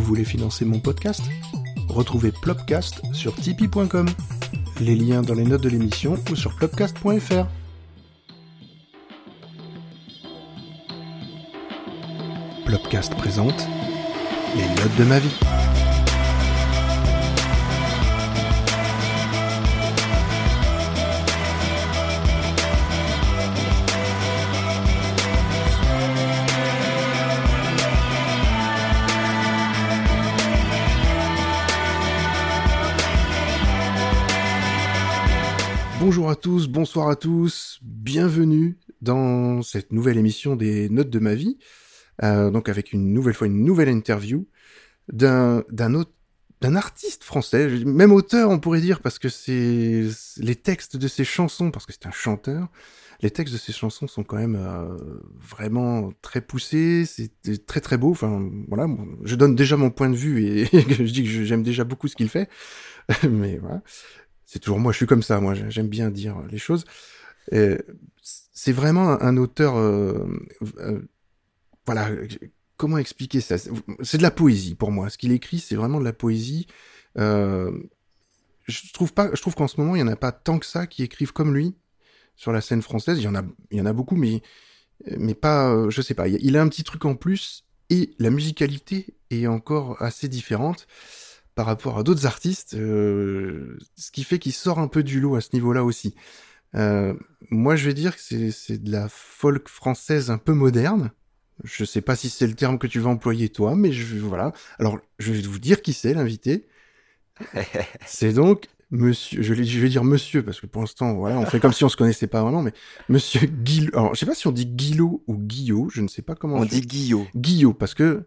Vous voulez financer mon podcast Retrouvez Plopcast sur tipeee.com. Les liens dans les notes de l'émission ou sur plopcast.fr. Plopcast présente les notes de ma vie. Bonjour à tous, bonsoir à tous, bienvenue dans cette nouvelle émission des notes de ma vie. Euh, donc avec une nouvelle fois une nouvelle interview d'un artiste français, même auteur on pourrait dire parce que c'est les textes de ses chansons parce que c'est un chanteur. Les textes de ses chansons sont quand même euh, vraiment très poussés, c'est très très beau. Enfin voilà, je donne déjà mon point de vue et je dis que j'aime déjà beaucoup ce qu'il fait, mais voilà c'est toujours moi, je suis comme ça, moi j'aime bien dire les choses. C'est vraiment un, auteur, euh, euh, voilà, comment expliquer ça? C'est de la poésie pour moi. Ce qu'il écrit, c'est vraiment de la poésie. Euh, je trouve pas, je trouve qu'en ce moment, il y en a pas tant que ça qui écrivent comme lui sur la scène française. Il y en a, il y en a beaucoup, mais mais pas, je sais pas. Il a un petit truc en plus et la musicalité est encore assez différente par rapport à d'autres artistes, euh, ce qui fait qu'il sort un peu du lot à ce niveau-là aussi. Euh, moi, je vais dire que c'est de la folk française un peu moderne. Je sais pas si c'est le terme que tu vas employer toi, mais je, voilà. Alors, je vais vous dire qui c'est l'invité. c'est donc Monsieur, je, je, vais dire Monsieur parce que pour l'instant, voilà, on fait comme si on se connaissait pas vraiment, mais Monsieur Guillot. Alors, je sais pas si on dit Guillot ou Guillot, je ne sais pas comment. On dit Guillot. Guillot, parce que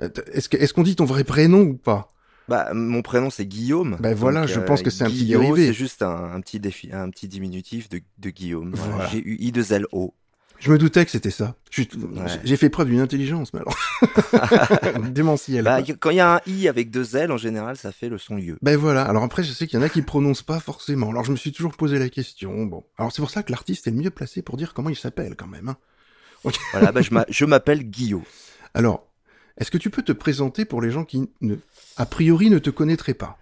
euh, est-ce qu'on est qu'on dit ton vrai prénom ou pas? Bah, mon prénom c'est Guillaume. Ben voilà, je pense que c'est un petit dérivé. C'est juste un, petit défi, un petit diminutif de, de Guillaume. Voilà. J'ai eu I 2 L O. Je me doutais que c'était ça. J'ai fait preuve d'une intelligence, mais alors démentiel. Bah, quand il y a un i avec deux L, en général, ça fait le son lieu. Ben voilà. Alors après, je sais qu'il y en a qui prononcent pas forcément. Alors je me suis toujours posé la question. Bon, alors c'est pour ça que l'artiste est le mieux placé pour dire comment il s'appelle quand même. Hein. Voilà, bah, je m'appelle Guillaume. Alors, est-ce que tu peux te présenter pour les gens qui, ne, a priori, ne te connaîtraient pas?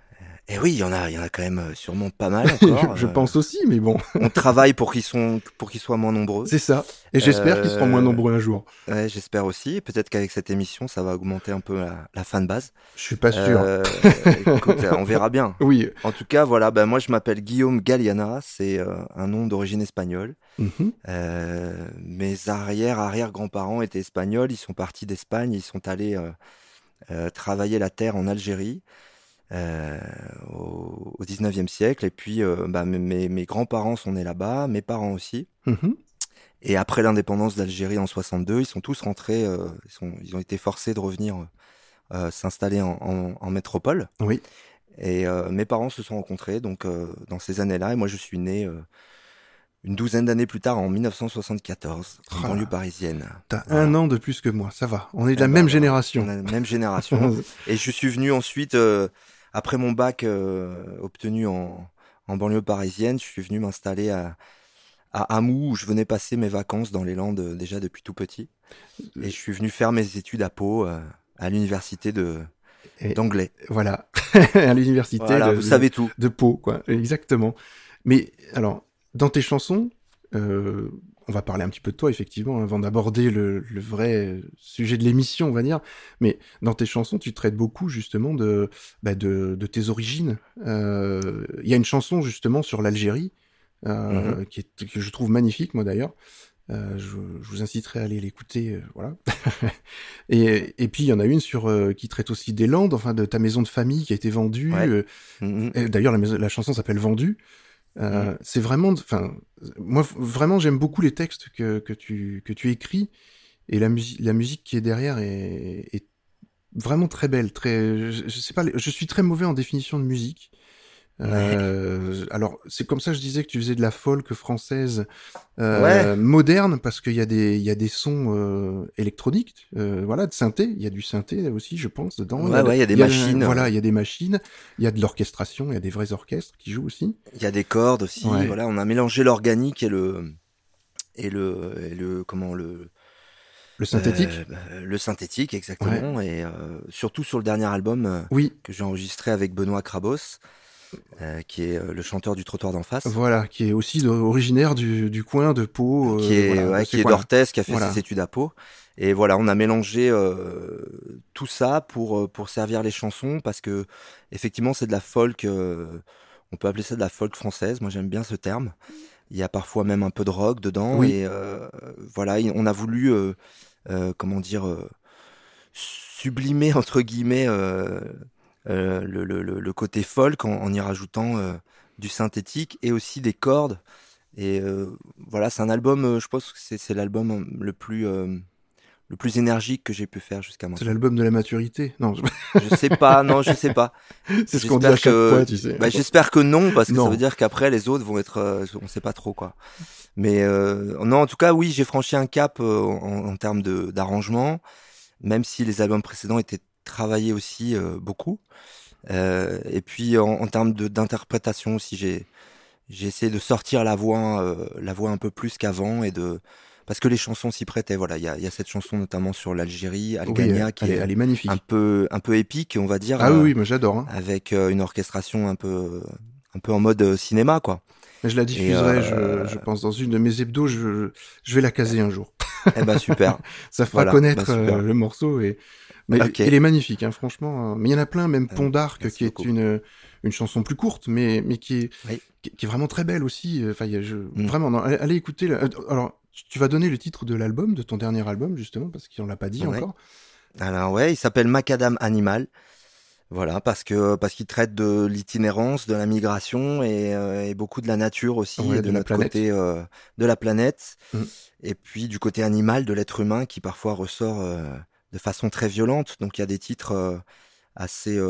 Eh oui, il y en a, il y en a quand même euh, sûrement pas mal encore. je, pense aussi, mais bon. on travaille pour qu'ils sont, pour qu'ils soient moins nombreux. C'est ça. Et j'espère qu'ils seront moins euh, nombreux un jour. Ouais, j'espère aussi. Peut-être qu'avec cette émission, ça va augmenter un peu la, la fan base. Je suis pas sûr. Euh, écoute, on verra bien. Oui. En tout cas, voilà. Ben moi, je m'appelle Guillaume Galliana. C'est un nom d'origine espagnole. Mhm. mes arrière arrière grands-parents étaient espagnols. Ils sont partis d'Espagne. Ils sont allés travailler la terre en Algérie. Euh, au, au 19e siècle. Et puis, euh, bah, mes, mes grands-parents sont nés là-bas, mes parents aussi. Mhm. Et après l'indépendance d'Algérie en 62, ils sont tous rentrés, euh, ils, sont, ils ont été forcés de revenir s'installer en, en, en, métropole. Oui. Et mes parents se sont rencontrés donc dans ces années-là. Et moi, je suis né une douzaine d'années plus tard, en 1974, en ah. banlieue parisienne. T'as un an de plus que moi, ça va. On est de la eh même ben, génération. On est de la même génération. et je suis venu ensuite après mon bac euh, obtenu en, en, banlieue parisienne, je suis venu m'installer à, à Hamou, où je venais passer mes vacances dans les Landes euh, déjà depuis tout petit. Et je suis venu faire mes études à Pau, euh, à l'université de d'anglais. Voilà, à l'université. Voilà, vous savez tout. De Pau, quoi. Exactement. Mais alors, dans tes chansons, euh, on va parler un petit peu de toi, effectivement, avant d'aborder le, vrai sujet de l'émission, on va dire. Mais dans tes chansons, tu traites beaucoup, justement, de, bah, de, tes origines. Euh, il y a une chanson, justement, sur l'Algérie, euh, mm-hmm. qui est, que je trouve magnifique, moi, d'ailleurs. Je, vous inciterai à aller l'écouter, voilà. et, et puis il y en a une sur qui traite aussi des Landes, enfin de ta maison de famille qui a été vendue. Mm-hmm. D'ailleurs la, la, chanson s'appelle Vendue. Euh, c'est vraiment, enfin, moi vraiment j'aime beaucoup les textes que, que tu que tu écris et la musique la musique qui est derrière est, est vraiment très belle, très, je, je, sais pas, je suis très mauvais en définition de musique. Euh, alors c'est comme ça que je disais que tu faisais de la folk française euh, moderne parce qu'il y a des il y a des sons euh, électroniques, euh, voilà, de synthé. Il y a du synthé aussi, je pense, dedans. Ouais, il y a, il y a des machines. voilà, il y a des machines. Il y a de l'orchestration. Il y a des vrais orchestres qui jouent aussi. Il y a des cordes aussi. Voilà, on a mélangé l'organique et le et le et le comment le Le synthétique Le synthétique, exactement. Et surtout sur le dernier album oui. que j'ai enregistré avec Benoît Krabos. Euh, qui est euh, le chanteur du trottoir d'en face. Voilà, qui est aussi originaire du, du, coin de Pau. Euh, qui est, qui est d'Orthez, qui a fait ses études à Pau. Et voilà, on a mélangé tout ça pour pour servir les chansons parce que effectivement c'est de la folk. on peut appeler ça de la folk française. Moi j'aime bien ce terme. Il y a parfois même un peu de rock dedans. Oui. Et voilà, on a voulu comment dire sublimer entre guillemets euh, le, le, le, côté folk en, en y rajoutant euh, du synthétique et aussi des cordes. Et euh, voilà, c'est un album, je pense que c'est l'album le plus le plus énergique que j'ai pu faire jusqu'à maintenant. C'est l'album de la maturité Non, je... je sais pas, non, je sais pas. C'est ce qu'on dit à chaque que... fois, tu sais. Bah, J'espère que non, parce que ça veut dire qu'après les autres vont être, euh, on sait pas trop quoi. Mais euh, non, en tout cas, oui, j'ai franchi un cap euh, en, en, termes d'arrangement, même si les albums précédents étaient travaillé aussi euh, beaucoup. Euh, et puis en, en termes d'interprétation aussi, j'ai j'ai essayé de sortir la voix euh, la voix un peu plus qu'avant et de parce que les chansons s'y prêtaient. Voilà, il y a, y a, cette chanson notamment sur l'Algérie, Algania, qui est, elle est magnifique, un peu un peu épique, on va dire. Ah oui, moi j'adore. Hein. Avec une orchestration un peu un peu en mode cinéma, quoi. Mais je la diffuserai, je, je, pense, dans une de mes hebdos. Je, je vais la caser un jour. Eh ben super. Ça fera voilà, connaître ben, le morceau et mais okay. elle est magnifique, hein, franchement. Mais il y en a plein, même Pont d'Arc, qui est une une chanson plus courte, mais mais qui est oui. qui, qui, est vraiment très belle aussi. Enfin, je, mm. vraiment, non, allez, allez, écouter. Le... Alors, tu vas donner le titre de l'album, de ton dernier album, justement, parce qu'on l'a pas dit ouais. encore. Alors ouais, il s'appelle Macadam Animal. Voilà, parce que parce qu'il traite de l'itinérance, de la migration et, euh, et, beaucoup de la nature aussi, ouais, et de, de notre côté euh, de la planète, mm. et puis du côté animal de l'être humain qui parfois ressort euh, de façon très violente. Donc il y a des titres euh, assez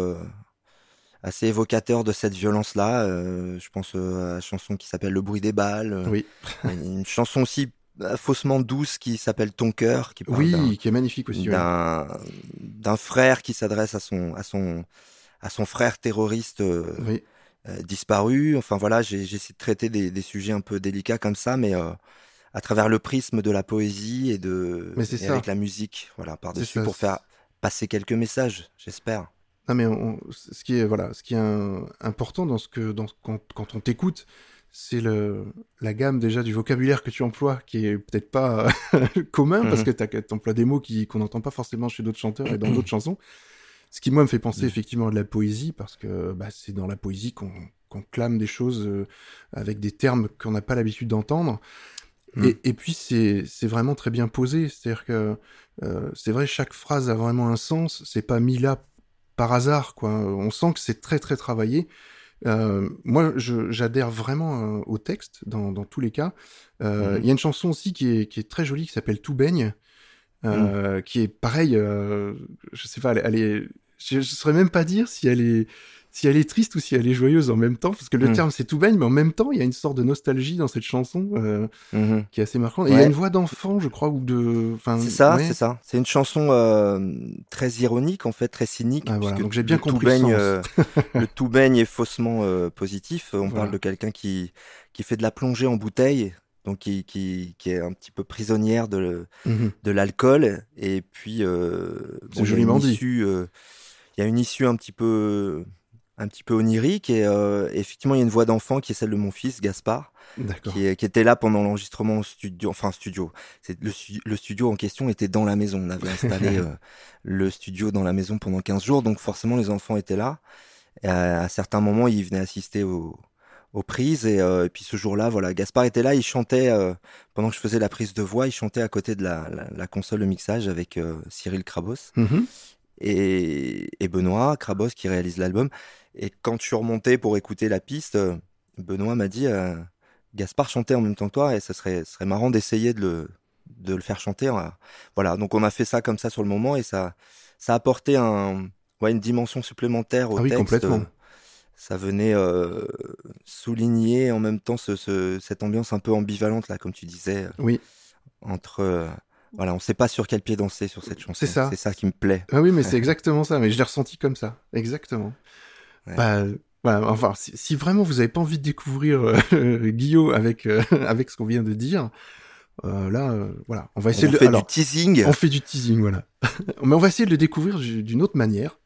assez évocateurs de cette violence-là. Euh, je pense à la chanson qui s'appelle Le bruit des balles. Oui. Une chanson aussi faussement douce qui s'appelle Ton cœur, qui parle oui, qui est magnifique aussi. D'un frère qui s'adresse à son à son à son frère terroriste euh, oui. euh, disparu. Enfin voilà, j'ai essayé de traiter des, des, sujets un peu délicats comme ça, mais euh, à travers le prisme de la poésie et de mais et ça. avec la musique, voilà par dessus pour faire passer quelques messages, j'espère. Non mais on, ce qui est voilà, ce qui est un, important dans ce que dans quand, quand on t'écoute, c'est le la gamme déjà du vocabulaire que tu emploies qui est peut-être pas commun Mhm. parce que tu emploies des mots qui qu'on n'entend pas forcément chez d'autres chanteurs et dans d'autres chansons. Ce qui moi me fait penser Mhm. effectivement à de la poésie parce que bah, c'est dans la poésie qu'on qu'on clame des choses euh, avec des termes qu'on n'a pas l'habitude d'entendre. Mhm. Et, et puis c'est c'est vraiment très bien posé, c'est-à-dire que euh, c'est vrai chaque phrase a vraiment un sens, c'est pas mis là par hasard quoi. On sent que c'est très très travaillé. Euh, moi, j'adhère vraiment euh, au texte dans, dans, tous les cas. Il euh, Mhm. y a une chanson aussi qui est, qui est très jolie qui s'appelle Tout baigne, euh, qui est pareil. je sais pas, elle, elle est. Je, je saurais même pas dire si elle est si elle est triste ou si elle est joyeuse en même temps, parce que le Mhm. terme c'est tout baigne, mais en même temps il y a une sorte de nostalgie dans cette chanson euh, Mhm. qui est assez marquante. Et il y a une voix d'enfant, je crois, ou de. Enfin, C'est ça, ouais. c'est ça. C'est une chanson euh, très ironique en fait, très cynique. Ah, voilà. Donc j'ai bien le tout le baigne, sens. euh, le tout baigne est faussement positif. On Voilà. parle de quelqu'un qui qui fait de la plongée en bouteille, donc qui qui, qui est un petit peu prisonnière de Mhm. de l'alcool. Et puis C'est bon, joliment dit. il y a une issue un petit peu un petit peu onirique et euh, effectivement il y a une voix d'enfant qui est celle de mon fils Gaspard qui, est- qui était là pendant l'enregistrement au studio, enfin studio. C'est le, stu- le studio en question était dans la maison. On avait installé euh, le studio dans la maison pendant 15 jours, donc forcément les enfants étaient là. Et à, à certains moments, ils venaient assister aux, aux prises et, euh, et puis ce jour-là, voilà, Gaspard était là, il chantait euh, pendant que je faisais la prise de voix, il chantait à côté de la, la, la console de mixage avec euh, Cyril Krabos Mhm. Et, et Benoît Krabos qui réalise l'album. Et quand je suis remonté pour écouter la piste, euh, Benoît m'a dit euh, Gaspard chantait en même temps que toi et ça serait, serait marrant d'essayer de le, de le faire chanter. euh. Voilà, donc on a fait ça comme ça sur le moment et ça, ça a apporté un, ouais, une dimension supplémentaire au Ah oui, texte. complètement. Ça venait euh, souligner en même temps ce, ce, cette ambiance un peu ambivalente là, comme tu disais, Oui. entre voilà, on sait pas sur quel pied danser sur cette chanson. C'est ça. C'est ça qui me plaît. Ah oui, mais c'est exactement ça. Mais je l'ai ressenti comme ça. Exactement. Ouais. Bah, bah, enfin, si, si vraiment vous avez pas envie de découvrir euh, Guillaume avec euh, avec ce qu'on vient de dire, Euh, là, voilà, on va essayer on de fait alors, du teasing. on fait du teasing, voilà. Mais on va essayer de le découvrir du- d'une autre manière,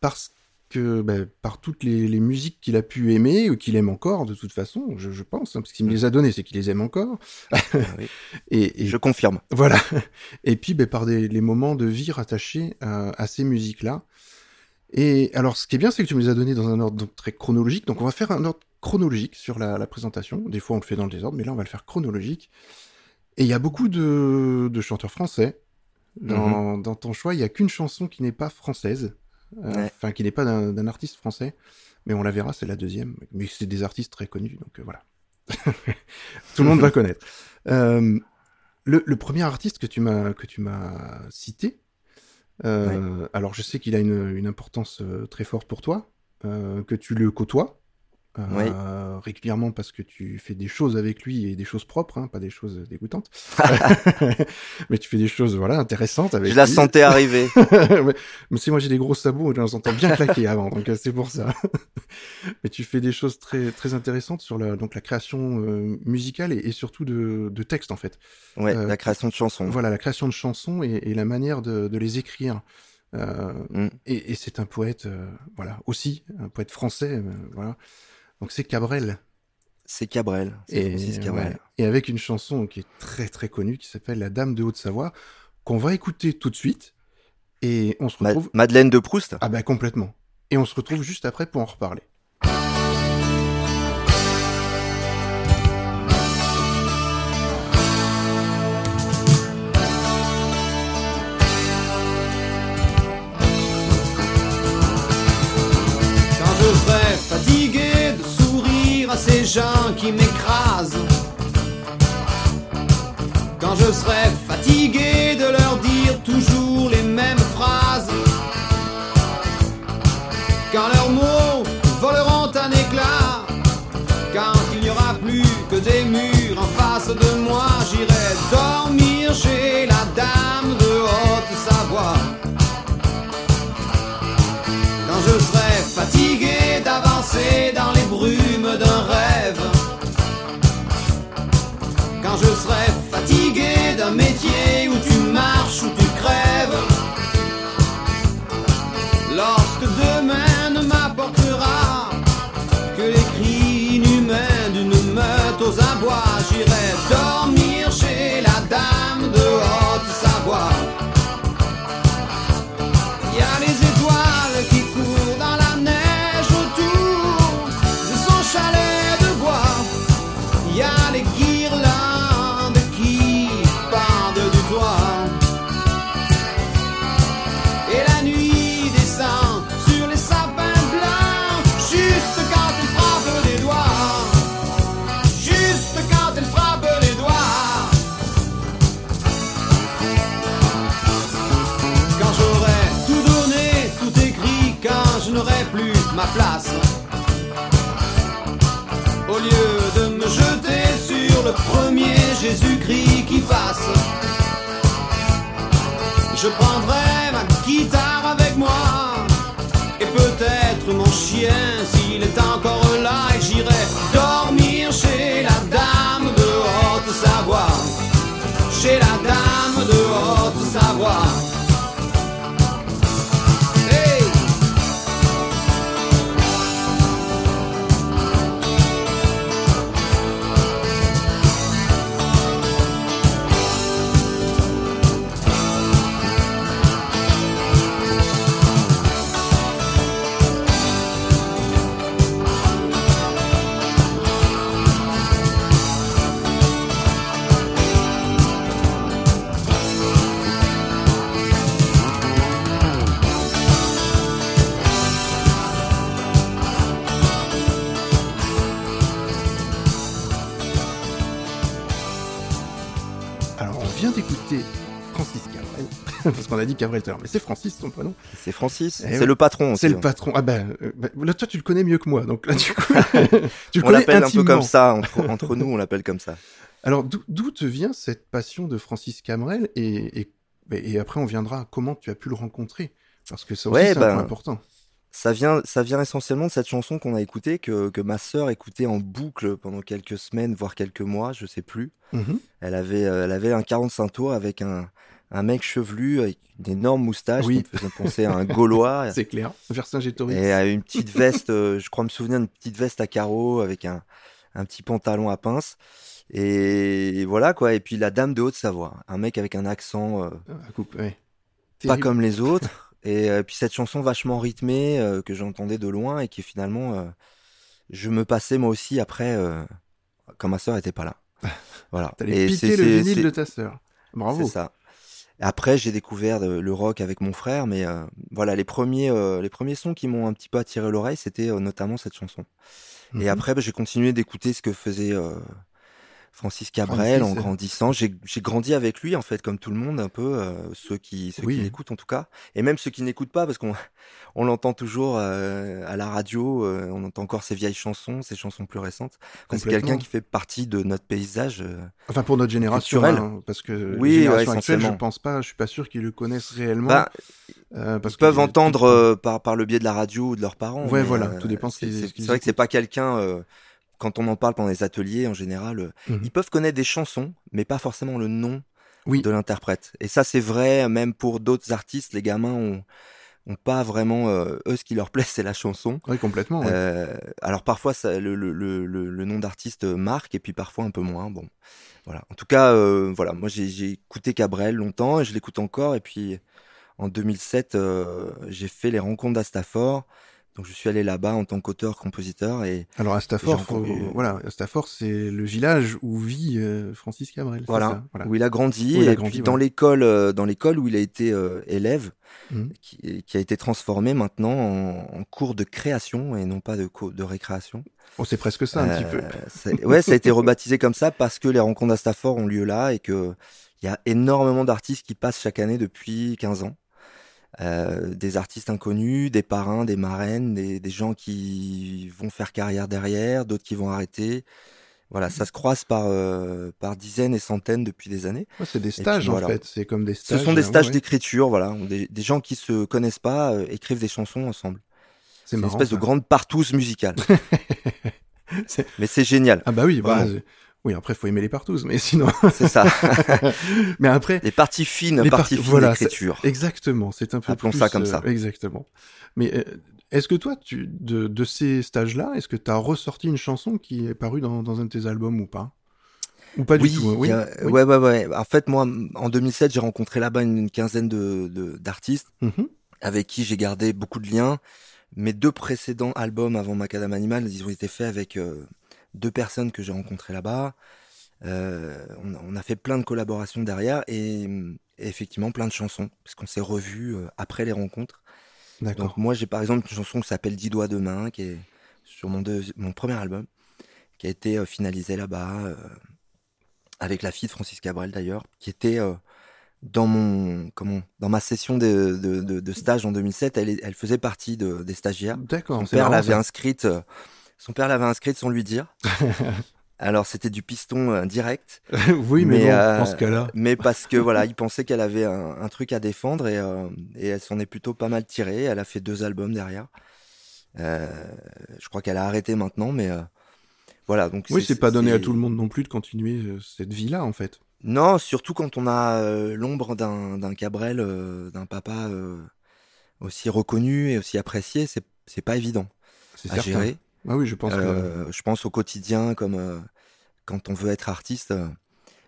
parce que bah, par toutes les, les musiques qu'il a pu aimer ou qu'il aime encore, de toute façon, je, je pense, hein, parce qu'il me les a données, c'est qu'il les aime encore. Ah oui, Et, et Je confirme. voilà. Et puis, ben, par des, les moments de vie rattachés à, à ces musiques-là. Et alors, ce qui est bien, c'est que tu me les as donnés dans un ordre donc, très chronologique. Donc, on va faire un ordre chronologique sur la, la présentation. Des fois, on le fait dans le désordre, mais là, on va le faire chronologique. Et il y a beaucoup de, de chanteurs français. Dans, dans ton choix, il n'y a qu'une chanson qui n'est pas française. Euh, Ouais. Enfin, qui n'est pas d'un artiste français. Mais on la verra, c'est la deuxième. Mais c'est des artistes très connus, donc euh, voilà. Tout le monde va connaître. Euh, le, le premier artiste que tu m'as que tu m'as cité, euh, alors je sais qu'il a une, une importance très forte pour toi, euh, que tu le côtoies euh, régulièrement parce que tu fais des choses avec lui et des choses propres, hein, pas des choses dégoûtantes. Mais tu fais des choses voilà intéressantes avec Je la lui. sentais arriver. mais, mais si moi j'ai des gros sabots, je les entends bien claquer avant, donc euh, c'est pour ça. mais tu fais des choses très très intéressantes sur la donc la création euh, musicale et, et surtout de, de textes en fait. Ouais, Euh, la création de chansons. Voilà la création de chansons et, et la manière de, de les écrire. Mm. et, et c'est un poète, voilà aussi un poète français, voilà. Donc c'est Cabrel. C'est Cabrel. Et, Francis Cabrel. ouais. et avec une chanson qui est très très connue qui s'appelle La Dame de Haute-Savoie qu'on va écouter tout de suite et on se Ma- retrouve Madeleine de Proust. ah bah complètement. Et on se retrouve juste après pour en reparler. Quand je ces gens qui m'écrasent. Quand je serai fatigué de leur dire toujours les mêmes phrases. Quand leurs mots voleront un éclat. Quand il n'y aura plus que des murs en face de moi, j'irai dormir chez la dame de Haute-Savoie. Quand je serai fatigué d'avancer dans les Fatigué d'un métier premier Jésus-Christ qui passe, je prendrai ma guitare avec moi. Et peut-être mon chien s'il est encore là qu'on a dit Cabrel tout à l'heure, mais c'est Francis son prénom. C'est Francis. Eh c'est ouais. le patron. C'est le hein. patron. Ah ben, euh, bah, là toi tu le connais mieux que moi, donc là tu, tu le On l'appelle un peu comme ça. Entre, entre nous, on l'appelle comme ça. Alors d'où- te vient cette passion de Francis Cabrel et, et, et après on viendra à comment tu as pu le rencontrer, parce que ça aussi Ouais, c'est ben, important. ça vient, ça vient essentiellement de cette chanson qu'on a écoutée, que, que ma sœur écoutait en boucle pendant quelques semaines, voire quelques mois, je sais plus. Mhm. Elle avait, euh, elle avait un 45 tours avec un, un mec chevelu avec une énorme moustache Oui. qui me faisait penser à un Gaulois C'est clair. Vercingétorix. et à une petite veste, euh, je crois me souvenir d'une petite veste à carreaux avec un, un petit pantalon à pince. Et voilà quoi. Et puis la dame de Haute-Savoie, un mec avec un accent euh, Ah, coupe, ouais. pas Terrible. comme les autres. Et euh, puis cette chanson vachement rythmée que j'entendais de loin et qui finalement je me passais moi aussi après quand ma sœur était pas là. Voilà. T'allais Et piquer c'est- le vinyle de ta sœur. Bravo. c'est ça. Après, j'ai découvert de- le rock avec mon frère, mais euh, voilà, les premiers, euh, les premiers sons qui m'ont un petit peu attiré l'oreille, c'était euh, notamment cette chanson. Et après, bah, j'ai continué d'écouter ce que faisait euh, Francis Cabrel Francis, en grandissant. J'ai grandi avec lui, en fait, comme tout le monde, un peu, euh, ceux qui, ceux Oui. qui l'écoutent en tout cas, et même ceux qui n'écoutent pas, parce qu'on on l'entend toujours euh, à la radio, euh, on entend encore ses vieilles chansons, ses chansons plus récentes. Enfin, c'est quelqu'un qui fait partie de notre paysage. euh, Enfin, pour notre génération, hein, parce que Oui, la génération ouais, actuelle, je pense pas, je suis pas sûr qu'ils le connaissent réellement. bah, euh, parce Ils peuvent entendre euh, par, par le biais de la radio ou de leurs parents. Ouais, voilà, tout dépend ce C'est ce vrai que c'est pas quelqu'un. Euh, quand on en parle pendant les ateliers, en général, euh, Mhm. ils peuvent connaître des chansons, mais pas forcément le nom Oui. de l'interprète. Et ça, c'est vrai même pour d'autres artistes. Les gamins ont, ont pas vraiment. euh, eux, ce qui leur plaît, c'est la chanson. Oui, complètement. ouais. Euh, alors parfois, ça, le, le, le, le- le nom d'artiste marque, et puis parfois un peu moins. Bon, voilà. En tout cas, euh, voilà. Moi, j'ai écouté Cabrel longtemps, et je l'écoute encore. Et puis, en 2007, euh, j'ai fait les rencontres d'Astafor. Donc, je suis allé là-bas en tant qu'auteur-compositeur. Et Alors à Stafford, j'ai faut- encore eu- voilà, à Stafford, c'est le village où vit euh, Francis Cabrel. voilà, où il a grandi. Il a et grandi, puis, dans l'école, euh, dans l'école où il a été euh, élève, Mhm. qui, qui a été transformé maintenant en, en cours de création et non pas de, de récréation. Oh, c'est presque ça un petit peu. Euh, ouais, ça a été rebaptisé comme ça parce que les rencontres d'Astafor ont lieu là et que il y a énormément d'artistes qui passent chaque année depuis 15 ans. Euh, des artistes inconnus, des parrains, des marraines, des, des gens qui vont faire carrière derrière, d'autres qui vont arrêter. Voilà, ça se croise par, euh, par dizaines et centaines depuis des années. Ouais, c'est des puis stages en voilà. fait, c'est comme des Ce stages. sont des euh, stages ouais, d'écriture, voilà, des, des gens qui se connaissent pas euh, écrivent des chansons ensemble. C'est une espèce de grande partouze musicale. Mais c'est génial, Ah bah oui, bah, oui, après faut aimer les partous, mais sinon. c'est ça. mais après, Les parties fines, Les parties fines voilà, d'écriture. exactement, c'est un peu Appelons plus, ça comme euh, ça. Exactement. Mais euh, est-ce que toi, tu, de, de ces stages-là, est-ce que tu as ressorti une chanson qui est parue dans, dans un de tes albums ou pas? Ou pas oui, du tout hein, Oui. oui. ouais, ouais, ouais. En fait, moi, en 2007, j'ai rencontré là-bas une, quinzaine de d'artistes Mhm. avec qui j'ai gardé beaucoup de liens. Mes deux précédents albums avant Macadam Animal, ils ont été faits avec euh, deux personnes que j'ai rencontrées là-bas. Euh, on, a- on a fait plein de collaborations derrière et, et effectivement plein de chansons parce qu'on s'est revus euh, après les rencontres. Donc moi j'ai par exemple une chanson qui s'appelle Dix doigts de main qui est sur mon, deuxi- mon premier album qui a été euh, finalisé là-bas avec la fille de Francis Cabrel d'ailleurs qui était dans mon comment dans ma session de, de, de, de stage en 2007 elle, elle faisait partie de, des stagiaires D'accord. c'est père l'avait inscrite son père l'avait inscrite sans lui dire alors c'était du piston euh, direct oui, mais, bon, euh, ce cas-là. mais parce que voilà, il pensait qu'elle avait un, un truc à défendre et, euh, et elle s'en est plutôt pas mal tirée. Elle a fait deux albums derrière. Euh, je crois qu'elle a arrêté maintenant, mais voilà. Donc Oui, c'est pas donné à tout le monde non plus de continuer cette vie-là, en fait. Non, surtout quand on a l'ombre d'un Cabrel, d'un papa aussi reconnu et aussi apprécié, c'est pas évident à certain. gérer. Ah oui, je pense que. Euh, je pense au quotidien comme euh, quand on veut être artiste.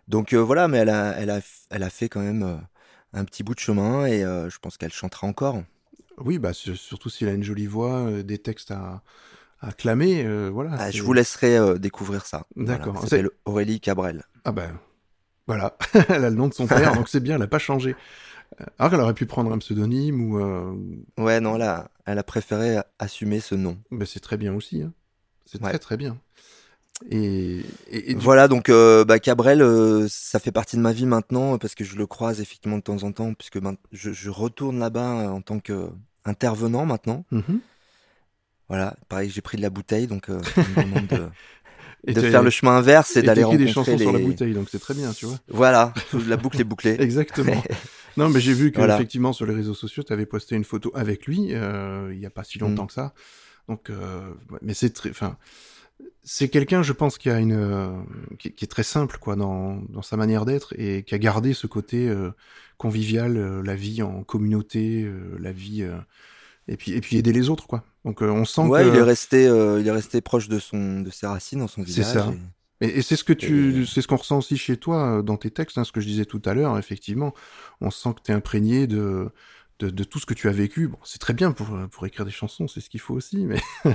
Donc euh, voilà, mais elle a, elle a, elle a fait quand même un petit bout de chemin et je pense qu'elle chantera encore. Oui, bah, sur- surtout s'il a une jolie voix, des textes à, à clamer, euh, voilà. Ah, je vous laisserai euh, découvrir ça. D'accord. Voilà, elle s'appelle Aurélie Cabrel. Ah ben, voilà. elle a le nom de son père, donc c'est bien, elle a pas changé. Alors qu'elle aurait pu prendre un pseudonyme ou... Euh... Ouais, non, là, elle a préféré assumer ce nom. ben, c'est très bien aussi. Hein. C'est Ouais. très très bien. Et, et, et du- Voilà, donc euh, bah, Cabrel, euh, ça fait partie de ma vie maintenant parce que je le croise effectivement de temps en temps, puisque ben, je, je retourne là-bas en tant qu'intervenant maintenant. Mhm. Voilà, pareil, j'ai pris de la bouteille, donc euh, on me demande de, de faire le chemin inverse et d'aller rencontrer des chansons les... sur la bouteille, donc c'est très bien, tu vois. Voilà, la boucle est bouclée. Exactement. non, mais j'ai vu que effectivement sur les réseaux sociaux, tu avais posté une photo avec lui euh, il y a pas si longtemps mm. que ça. Donc, euh, mais c'est très, enfin, c'est quelqu'un, je pense, qui a une, euh, qui, est très simple, quoi, dans, dans sa manière d'être et qui a gardé ce côté euh, convivial, euh, la vie en communauté, la vie, et puis et puis aider les autres, quoi. Donc on sent ouais, il est resté, il est resté proche de son, de ses racines dans son village. C'est ça. Et... c'est ce que tu, c'est ce qu'on ressent aussi chez toi dans tes textes, hein, ce que je disais tout à l'heure. Effectivement, on sent que tu es imprégné de de, tout ce que tu as vécu. Bon, c'est très bien pour, pour écrire des chansons, c'est ce qu'il faut aussi, mais,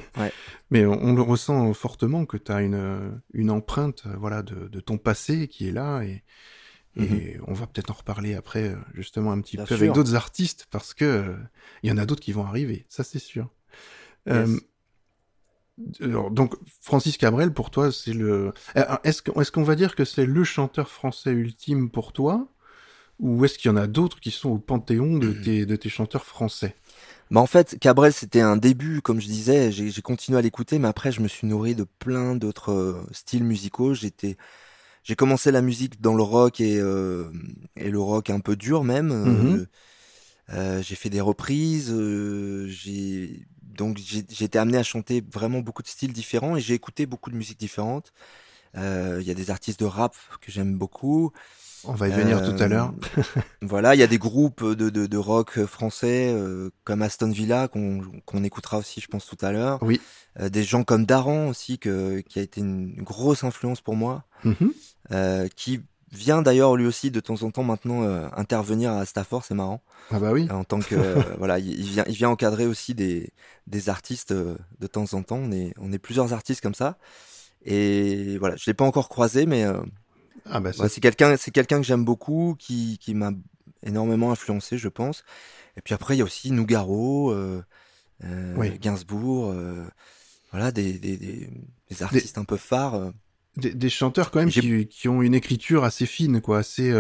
mais on, le ressent fortement que tu as une, une empreinte voilà, de, de, ton passé qui est là et, et mhm. on va peut-être en reparler après, justement, un petit peu avec d'autres artistes parce que il y en a d'autres qui vont arriver, ça c'est sûr. Euh, donc Francis Cabrel pour toi c'est le euh, est-ce qu'on va dire que c'est le chanteur français ultime pour toi? Ou est-ce qu'il y en a d'autres qui sont au panthéon de tes, de tes chanteurs français? Bah en fait, Cabrel, c'était un début, comme je disais, j'ai continué à l'écouter, mais après, je me suis nourri de plein d'autres euh, styles musicaux. J'étais, j'ai commencé la musique dans le rock et, euh, et le rock un peu dur même. Mm-hmm. Euh, j'ai fait des reprises, j'ai donc j'ai été amené à chanter vraiment beaucoup de styles différents et j'ai écouté beaucoup de musiques différentes. Il y a des artistes de rap que j'aime beaucoup. On va y venir tout à l'heure. Euh, voilà, il y a des groupes de, de, de rock français euh, comme Aston Villa qu'on qu'on écoutera aussi, je pense, tout à l'heure. Oui. Euh, des gens comme Daran aussi, que, qui a été une grosse influence pour moi, mm-hmm. qui vient d'ailleurs lui aussi de temps en temps maintenant intervenir à Stafford, c'est marrant. Ah bah oui. En tant que voilà, il, vient il vient encadrer aussi des des artistes de temps en temps. On est on est plusieurs artistes comme ça. Et voilà, je l'ai pas encore croisé, mais ah bah c'est quelqu'un, c'est quelqu'un que j'aime beaucoup, qui, qui m'a énormément influencé, je pense. Et puis après, il y a aussi Nougaro, euh, euh, Gainsbourg, euh, voilà, des, des, des, des artistes un peu phares. Euh. Des, des, chanteurs quand même qui, qui, ont une écriture assez fine, quoi, assez.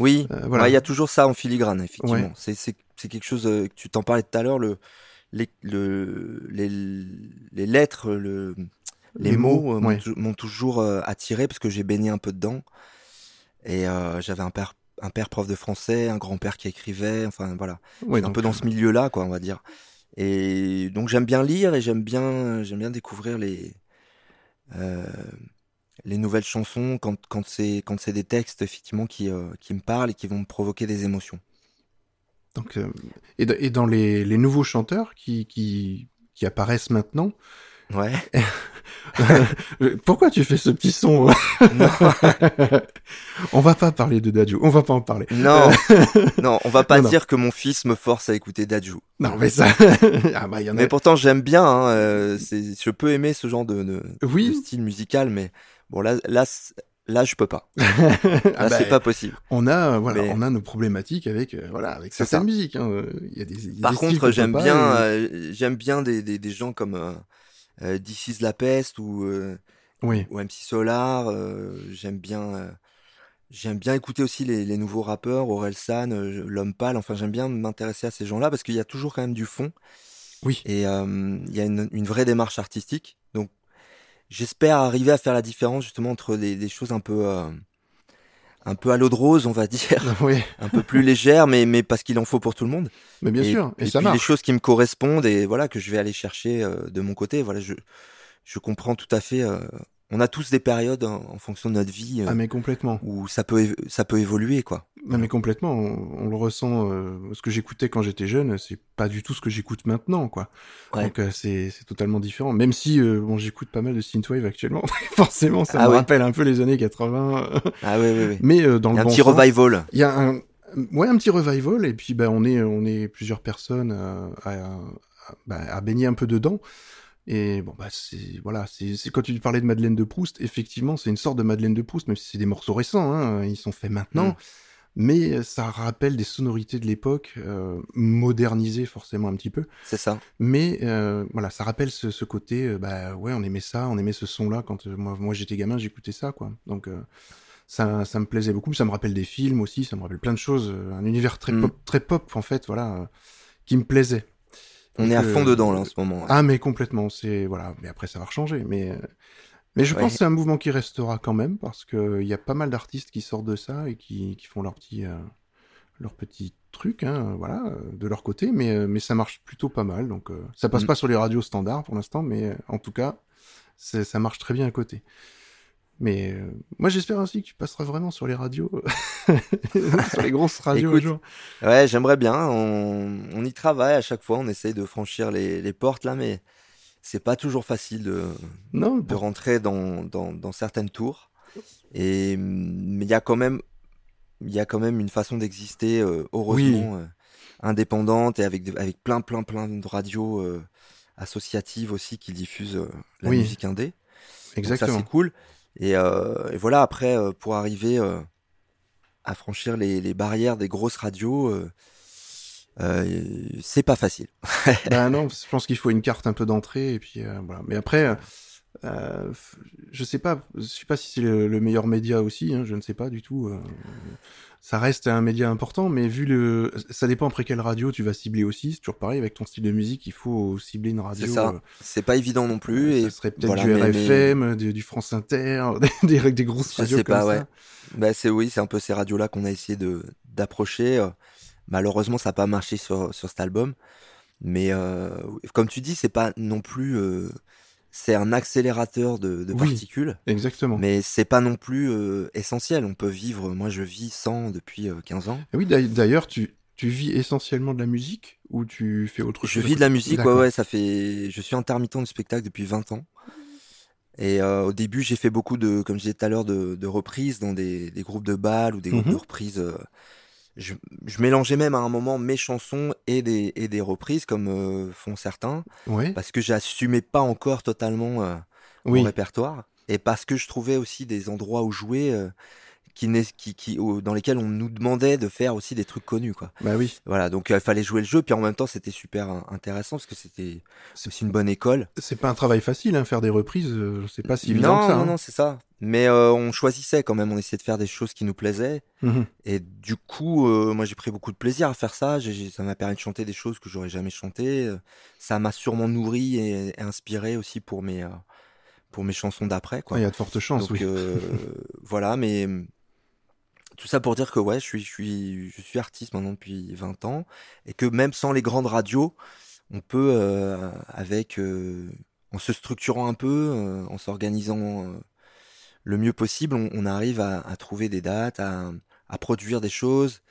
oui, voilà. Il y a toujours ça en filigrane, effectivement. C'est, c'est, c'est quelque chose que tu t'en parlais tout à l'heure, le, les, le, les, les lettres, le les, mots, euh, m'ont toujours euh, attiré parce que j'ai baigné un peu dedans. Et euh, j'avais un père, un père prof de français, un grand-père qui écrivait, enfin voilà, un peu dans ce milieu-là, quoi, on va dire. Et donc j'aime bien lire et j'aime bien, j'aime bien découvrir les les nouvelles chansons quand, quand c'est quand c'est des textes effectivement qui qui me parlent et qui vont me provoquer des émotions. Donc et, et, dans les, les nouveaux chanteurs qui, qui qui apparaissent maintenant, Ouais. Pourquoi tu fais ce petit son On va pas parler de Dajou, on va pas en parler. Non, non, on va pas dire que mon fils me force à écouter Dajou. Non, mais ça. ah bah, y en a... Mais pourtant, j'aime bien. Hein, euh, je peux aimer ce genre de, de, oui. style musical, mais bon là, là, là, je peux pas. là, bah, c'est pas possible. On a, voilà, on a nos problématiques avec, euh, voilà, avec certaines musiques. Hein. Il y a des. Il y a Par contre, j'aime bien, euh, j'aime bien des, des, des gens comme euh, This la peste ou, euh, oui. ou MC Solar. Euh, j'aime bien, j'aime bien écouter aussi les, les nouveaux rappeurs, Orelsan, L'Homme Pâle. Enfin, j'aime bien m'intéresser à ces gens-là parce qu'il y a toujours quand même du fond. Oui. Et il y a une, une, vraie démarche artistique. Donc, j'espère arriver à faire la différence justement entre des, des choses un peu un peu à l'eau de rose, on va dire, oui. un peu plus légère, mais mais parce qu'il en faut pour tout le monde. Mais bien sûr, et, ça puis marche. Les choses qui me correspondent et voilà que je vais aller chercher euh, de mon côté. Voilà, je je comprends tout à fait. Euh, on a tous des périodes en, fonction de notre vie. Euh, ah mais complètement. Où ça peut ça peut évoluer quoi. Non mais complètement. On, le ressent. ce que j'écoutais quand j'étais jeune, c'est pas du tout ce que j'écoute maintenant quoi. Donc c'est c'est totalement différent. Même si bon j'écoute pas mal de synthwave actuellement, forcément ça ah me rappelle un peu les années 80. ah oui oui oui. Mais dans le un petit revival. Il y a un ouais un petit revival et puis ben on est on est plusieurs personnes à, à, bah, à baigner un peu dedans. Et bon, bah, c'est, voilà, c'est, quand tu parlais de Madeleine de Proust, effectivement, c'est une sorte de Madeleine de Proust, même si c'est des morceaux récents, hein, ils sont faits maintenant. Mm. Mais ça rappelle des sonorités de l'époque, euh, modernisées forcément un petit peu. C'est ça. Mais euh, voilà, ça rappelle ce, ce côté, euh, bah ouais, on aimait ça, on aimait ce son-là quand euh, moi, moi j'étais gamin, j'écoutais ça, quoi. Donc euh, ça, ça me plaisait beaucoup. Ça me rappelle des films aussi, ça me rappelle plein de choses. Un univers très mm. pop, très pop en fait, voilà, qui me plaisait. On est à fond dedans là en ce moment. Ah mais complètement, c'est voilà, mais après ça va changer, mais Mais je Ouais. pense que c'est un mouvement qui restera quand même parce que il y a pas mal d'artistes qui sortent de ça et qui, qui font leur petit euh, leur petit truc, hein, voilà, euh, de leur côté. Mais euh, mais ça marche plutôt pas mal. Donc euh, ça passe Mm. pas sur les radios standards pour l'instant, mais euh, en tout cas ça marche très bien à côté. Mais euh, moi j'espère aussi que tu passeras vraiment sur les radios, sur les grosses radios Écoute. Ouais, j'aimerais bien. On, on y travaille à chaque fois. On essaye de franchir les, les portes là, mais c'est pas toujours facile de, Non, de rentrer dans, dans, dans certaines tours. Et mais il y a quand même il y a quand même une façon d'exister euh, heureusement euh, indépendante et avec avec plein plein plein de radios euh, associatives aussi qui diffusent euh, la Oui. musique indé. Donc ça exactement. c'est cool. Et, euh, et voilà après euh, pour arriver euh, à franchir les, les barrières des grosses radios, euh, c'est pas facile. Ben non, je pense qu'il faut une carte un peu d'entrée et puis euh, voilà. Mais après, euh, je sais pas, je sais pas si c'est le, le meilleur média aussi, hein, je ne sais pas du tout. Euh, ça reste un média important, mais vu le, ça dépend après quelle radio tu vas cibler aussi. C'est toujours pareil avec ton style de musique, il faut cibler une radio. C'est ça. euh, C'est pas évident non plus. ça Et serait peut-être voilà, du mais- RFM, du, du France Inter, des, des, grosses Je radios sais comme pas, ça. ouais. Bah, c'est oui, c'est un peu ces radios-là qu'on a essayé de d'approcher. euh. Malheureusement, ça n'a pas marché sur, sur cet album. Mais euh, comme tu dis, c'est pas non plus. euh, c'est un accélérateur de, de Oui. particules, Exactement. mais c'est pas non plus euh, essentiel. On peut vivre. Moi, je vis sans depuis euh, 15 ans. Et oui, d'ail- d'ailleurs, tu, tu vis essentiellement de la musique ou tu fais autre Je chose? à vis de la musique, ouais, ouais, ça fait. Je suis intermittent du spectacle depuis 20 ans. Et euh, au début, j'ai fait beaucoup de, comme je disais tout à l'heure, de, de reprises dans des, des groupes de bal ou des groupes Mhm. de reprises. Je, je mélangeais même à un moment mes chansons et des, et des reprises, comme euh, font certains, Ouais. parce que j'assumais pas encore totalement euh, mon Oui. répertoire. Et parce que je trouvais aussi des endroits où jouer euh, qui, dans lesquels on nous demandait de faire aussi des trucs connus, quoi. Bah oui. Voilà, donc il fallait jouer le jeu, puis en même temps c'était super euh, intéressant parce que c'était C'est- aussi une bonne école. C'est pas un travail facile, hein, faire des reprises, c'est pas si évident non, que ça. non, hein. non, c'est ça. Mais euh, on choisissait quand même, on essayait de faire des choses qui nous plaisaient. Mhm. Et du coup, euh, moi j'ai pris beaucoup de plaisir à faire ça. Ça m'a permis de chanter des choses que j'aurais jamais chantées. Euh, Ça m'a sûrement nourri et, et inspiré aussi pour mes, pour mes chansons d'après. Ah. Il y a de fortes chances, Donc oui. euh, voilà, mais tout ça pour dire que ouais, je suis, je suis, je suis artiste maintenant depuis 20 ans et que même sans les grandes radios, on peut avec en se structurant un peu, en s'organisant le mieux possible, on, on arrive à, à trouver des dates, à, à produire des choses,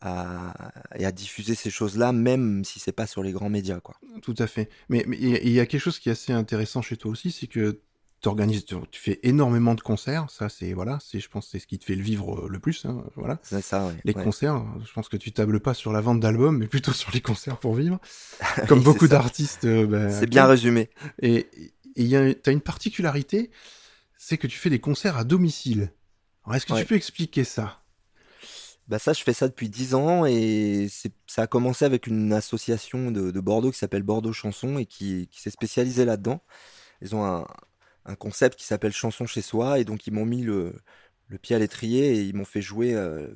à, et à diffuser ces choses-là, même si c'est pas sur les grands médias, quoi. Tout à fait. Mais il y a- quelque chose qui est assez intéressant chez toi aussi, c'est que t'organises, tu tu fais énormément de concerts. Ça, c'est voilà, c'est je pense c'est ce qui te fait le vivre euh, le plus. Hein, voilà. C'est ça, ouais. Les ouais. concerts, je pense que tu tables pas sur la vente d'albums, mais plutôt sur les concerts pour vivre, comme Oui, beaucoup d'artistes. euh, ben, C'est bien résumé. Et et il y a, t'as une particularité, c'est que tu fais des concerts à domicile. Alors, est-ce que Ouais. tu peux expliquer ça? Bah ça, je fais ça depuis 10 ans et c'est, ça a commencé avec une association de, de Bordeaux qui s'appelle Bordeaux Chanson et qui, qui s'est spécialisée là-dedans. Ils ont un, un concept qui s'appelle Chanson chez soi et donc ils m'ont mis le, le pied à l'étrier et ils m'ont fait jouer euh,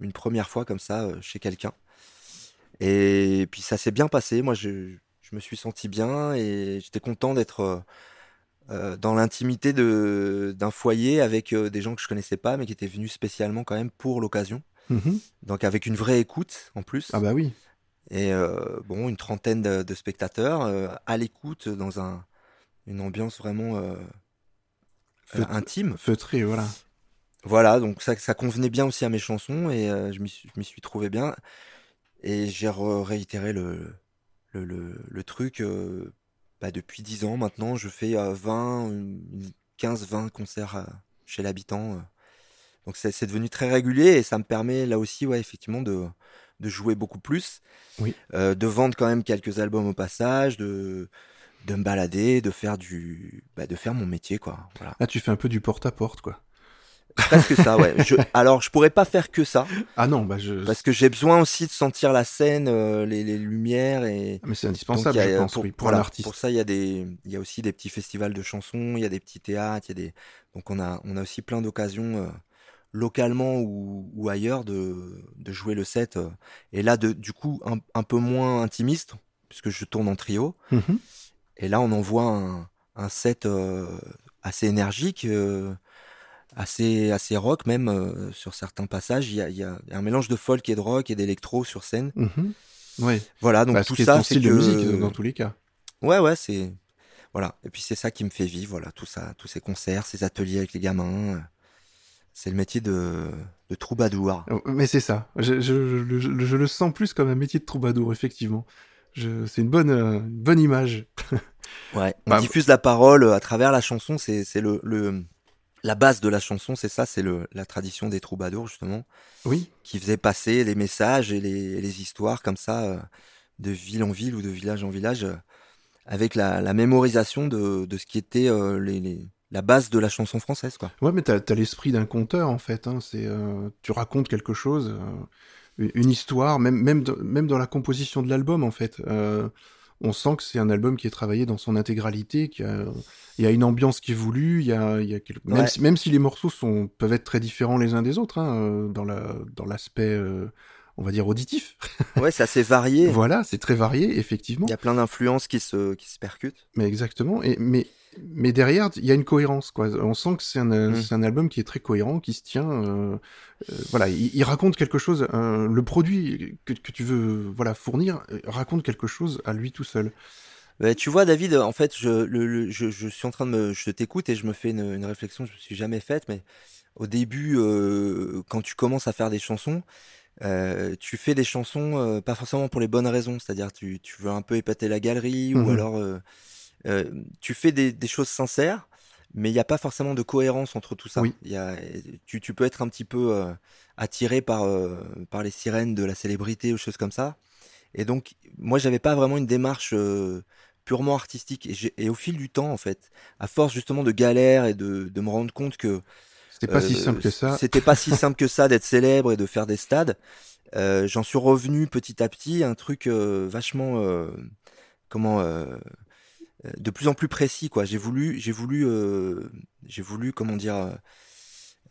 une première fois comme ça euh, chez quelqu'un. Et puis ça s'est bien passé. Moi, je, je me suis senti bien et j'étais content d'être euh, dans l'intimité de, d'un foyer avec euh, des gens que je connaissais pas mais qui étaient venus spécialement quand même pour l'occasion. Mhm. Donc avec une vraie écoute en plus. Ah bah oui. Et euh, bon, une trentaine de, de spectateurs à l'écoute dans un, une ambiance vraiment Feut- intime. Feutré, voilà. Voilà, donc ça, ça convenait bien aussi à mes chansons et je m'y suis, trouvé bien. Et j'ai réitéré le, le, le, le truc bah, depuis 10 ans maintenant. Je fais euh, 20, 15-20 concerts euh, chez l'habitant. euh. Donc c'est devenu très régulier et ça me permet là aussi, ouais, effectivement, de, de jouer beaucoup plus. Oui. Euh, de vendre quand même quelques albums au passage, de, de me balader, de faire du, bah, de faire mon métier, quoi. Voilà. Là, tu fais un peu du porte-à-porte, quoi. Presque ça, ouais. Je, alors, je pourrais pas faire que ça, Ah non, bah je. parce que j'ai besoin aussi de sentir la scène, euh, les, les lumières et. Ah, Mais c'est indispensable, a, je euh, pense, pour, oui, pour voilà, un artiste. pour ça, il y a des, il y a aussi des petits festivals de chansons, il y a des petits théâtres, il y a des, donc on a, on a aussi plein d'occasions euh, localement ou, ou ailleurs de, de jouer le set. euh. et là, de, du coup, un, un peu moins intimiste, puisque je tourne en trio. Mhm. Et là, on envoie un, un set assez énergique, assez assez rock même sur certains passages. Il y a, il y a un mélange de folk et de rock et d'électro sur scène. Mhm. Ouais. Voilà, donc Bah, tout ça, c'est style que de musique dans tous les cas. ouais, ouais, c'est voilà. Et puis c'est ça qui me fait vivre, voilà, tout ça, tous ces concerts, ces ateliers avec les gamins. euh, C'est le métier de, de troubadour. Mais c'est ça. Je, je, je- je le sens plus comme un métier de troubadour, effectivement. Je- C'est une bonne, euh, une bonne image. Ouais. On Bah, diffuse la parole euh, à travers la chanson. C'est c'est le, le la base de la chanson, c'est ça, c'est la tradition des troubadours justement, Oui, qui faisait passer les messages et les, les histoires comme ça euh, de ville en ville ou de village en village, euh, avec la, la mémorisation de, de ce qui était euh, les, les- la base de la chanson française, quoi. ouais, mais t'as as, l'esprit d'un conteur en fait. Hein. C'est, tu racontes quelque chose, une- une histoire, même même dans, même dans la composition de l'album en fait. On sent que c'est un album qui est travaillé dans son intégralité, qui a, il y a une ambiance qui est voulue, il y a, il y a quelque- même, Ouais. si, même si les morceaux sont peuvent être très différents les uns des autres hein, euh, la dans l'aspect, euh, on va dire auditif. Ouais, c'est assez varié. Voilà, c'est très varié effectivement. Il y a plein d'influences qui se qui se percutent. Mais exactement. Et, mais, mais derrière, il y a une cohérence. Quoi. On sent que c'est un, Mm. c'est un album qui est très cohérent, qui se tient. euh, euh, voilà, il, il raconte quelque chose. euh, le produit que, que tu veux voilà fournir raconte quelque chose à lui tout seul. Ouais, tu vois, David, en fait, je, le, le- je, je suis en train de me, je t'écoute et je me fais une, une réflexion que je me suis jamais faite, mais au début, quand tu commences à faire des chansons, euh, tu fais des chansons euh, pas forcément pour les bonnes raisons, c'est-à-dire tu, tu veux un peu épater la galerie ou alors euh, euh, tu fais des, des choses sincères, mais il n'y a pas forcément de cohérence entre tout ça. Oui. Il y a, tu, tu peux être un petit peu euh, attiré par, euh, par les sirènes de la célébrité ou choses comme ça. Et donc, moi, j'avais pas vraiment une démarche euh, purement artistique. Et, et au fil du temps, en fait, à force justement de galères et de, de me rendre compte que C'était pas si euh, simple que ça. C'était pas si simple que ça d'être célèbre et de faire des stades. Euh, J'en suis revenu petit à petit un truc euh, vachement euh, comment de plus en plus précis quoi. J'ai voulu j'ai voulu euh, j'ai voulu comment dire euh,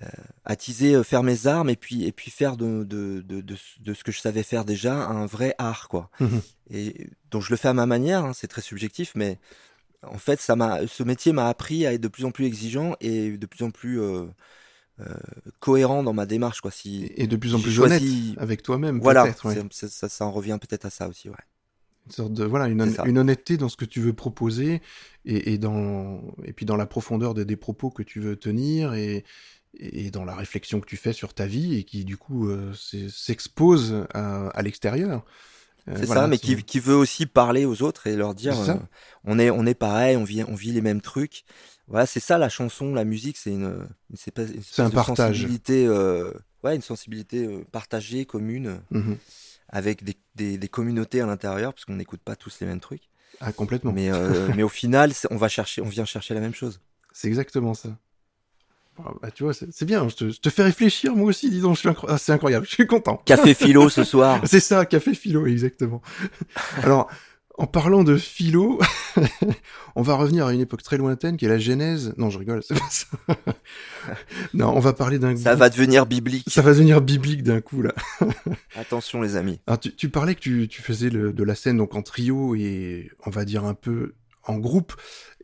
euh, attiser euh, faire mes armes et puis et puis faire de de, de de de ce que je savais faire déjà un vrai art quoi. Mhm. Et donc je le fais à ma manière, hein, c'est très subjectif, mais en fait, ça m'a, ce métier m'a appris à être de plus en plus exigeant et de plus en plus euh, euh, cohérent dans ma démarche, quoi. Si Et, de plus en plus choisi- honnête avec toi-même. voilà, ouais. ça, ça en revient peut-être à ça aussi, ouais. Une sorte de voilà une, C'est honnêteté dans ce que tu veux proposer et, et dans et puis dans la profondeur des, des propos que tu veux tenir et et dans la réflexion que tu fais sur ta vie et qui du coup euh, c'est- s'expose à, à l'extérieur. Euh, C'est voilà, ça, mais c'est- qui, qui veut aussi parler aux autres et leur dire, C'est euh, on est, on est pareil, on vit, on vit les mêmes trucs. Voilà, c'est ça la chanson, la musique, c'est une, une, c'est pas- espèce un de partage. sensibilité, ouais, une sensibilité partagée, commune, Mhm. Avec des, des, des communautés à l'intérieur, parce qu'on n'écoute pas tous les mêmes trucs. Ah complètement. Mais, euh, mais au final, on va chercher, on vient chercher la même chose. C'est exactement ça. Bon, bah, tu vois, c'est bien. Je te, je te fais réfléchir moi aussi. Dis donc, incro- ah, c'est incroyable. Je suis content. Café philo ce soir. C'est ça, café philo, exactement. Alors, en parlant de philo, on va revenir à une époque très lointaine qui est la Genèse. Non, je rigole, c'est pas ça. non, on va parler d'un. Ça va devenir biblique. Ça va devenir biblique d'un coup là. Attention les amis. Alors, tu, tu parlais que tu, tu faisais le- de la scène donc en trio et on va dire un peu en groupe.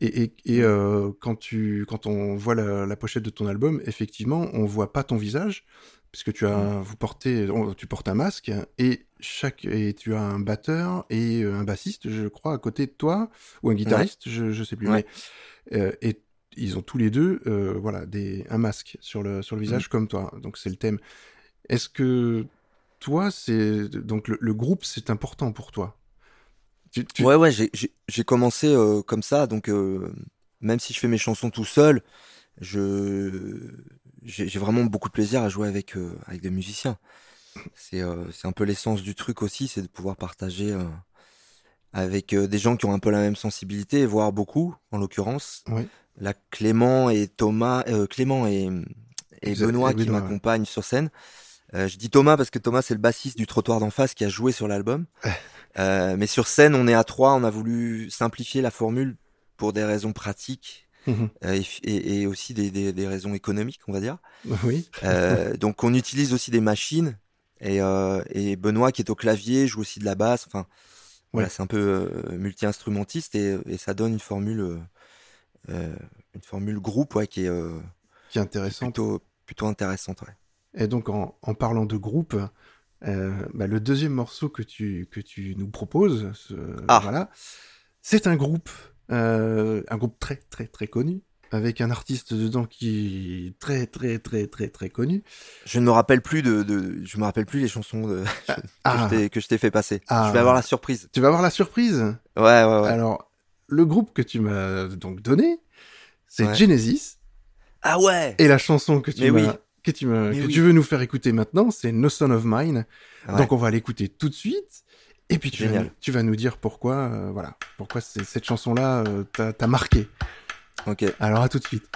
Et, et, et, euh, quand tu quand on voit la, la pochette de ton album, effectivement, on voit pas ton visage puisque tu as vous portez tu portes un masque et chaque et tu as un batteur et euh, un bassiste, je crois, à côté de toi ou un guitariste, je je sais plus. Ouais. Mais, euh, et ils ont tous les deux euh, voilà des un masque sur le sur le visage comme toi. Donc c'est le thème. Est-ce que toi, c'est donc le, le groupe, c'est important pour toi? Tu, tu- Ouais, ouais, j'ai- commencé euh, comme ça, donc même si je fais mes chansons tout seul, je j'ai vraiment beaucoup de plaisir à jouer avec avec des musiciens. C'est euh, c'est un peu l'essence du truc aussi, c'est de pouvoir partager euh, avec euh, des gens qui ont un peu la même sensibilité, voire beaucoup, en l'occurrence. Ouais. Là, Clément et Thomas, euh, Clément et, et Benoît qui ouais. m'accompagnent sur scène. Euh, je dis Thomas parce que Thomas c'est le bassiste du trottoir d'en face qui a joué sur l'album. Euh, mais sur scène, on est à trois, on a voulu simplifier la formule pour des raisons pratiques euh, et, et- et aussi des, des- des raisons économiques, on va dire. Oui. Euh, donc on utilise aussi des machines et, euh, et Benoît qui est au clavier joue aussi de la basse. Enfin, voilà, Ouais. c'est un peu euh, multi-instrumentiste et, et ça donne une formule, euh, une formule groupe ouais, qui est, qui est intéressante. plutôt, plutôt intéressante. Ouais. Et donc, en, en parlant de groupe, bah, le deuxième morceau que tu, que tu nous proposes, ce- Ah. voilà, c'est un groupe, un groupe très, très, très connu, avec un artiste dedans qui est très, très, très, très, très connu. Je ne me rappelle plus de, de je me rappelle plus les chansons de, Ah, que je t'ai- fait passer. Ah. Je vais avoir la surprise. tu vas voir la surprise. Ouais, ouais, ouais. Alors, le groupe que tu m'as donc donné, c'est Ouais. Genesis. Ah ouais. Et la chanson que tu Mais m'as, oui. que tu que oui. tu veux nous faire écouter maintenant, c'est No Son of Mine. Ouais. Donc on va l'écouter tout de suite. Et puis tu vas, nous- tu vas nous dire pourquoi, euh, voilà, pourquoi cette chanson-là euh, t'a, t'a marqué. Ok. Alors à tout de suite.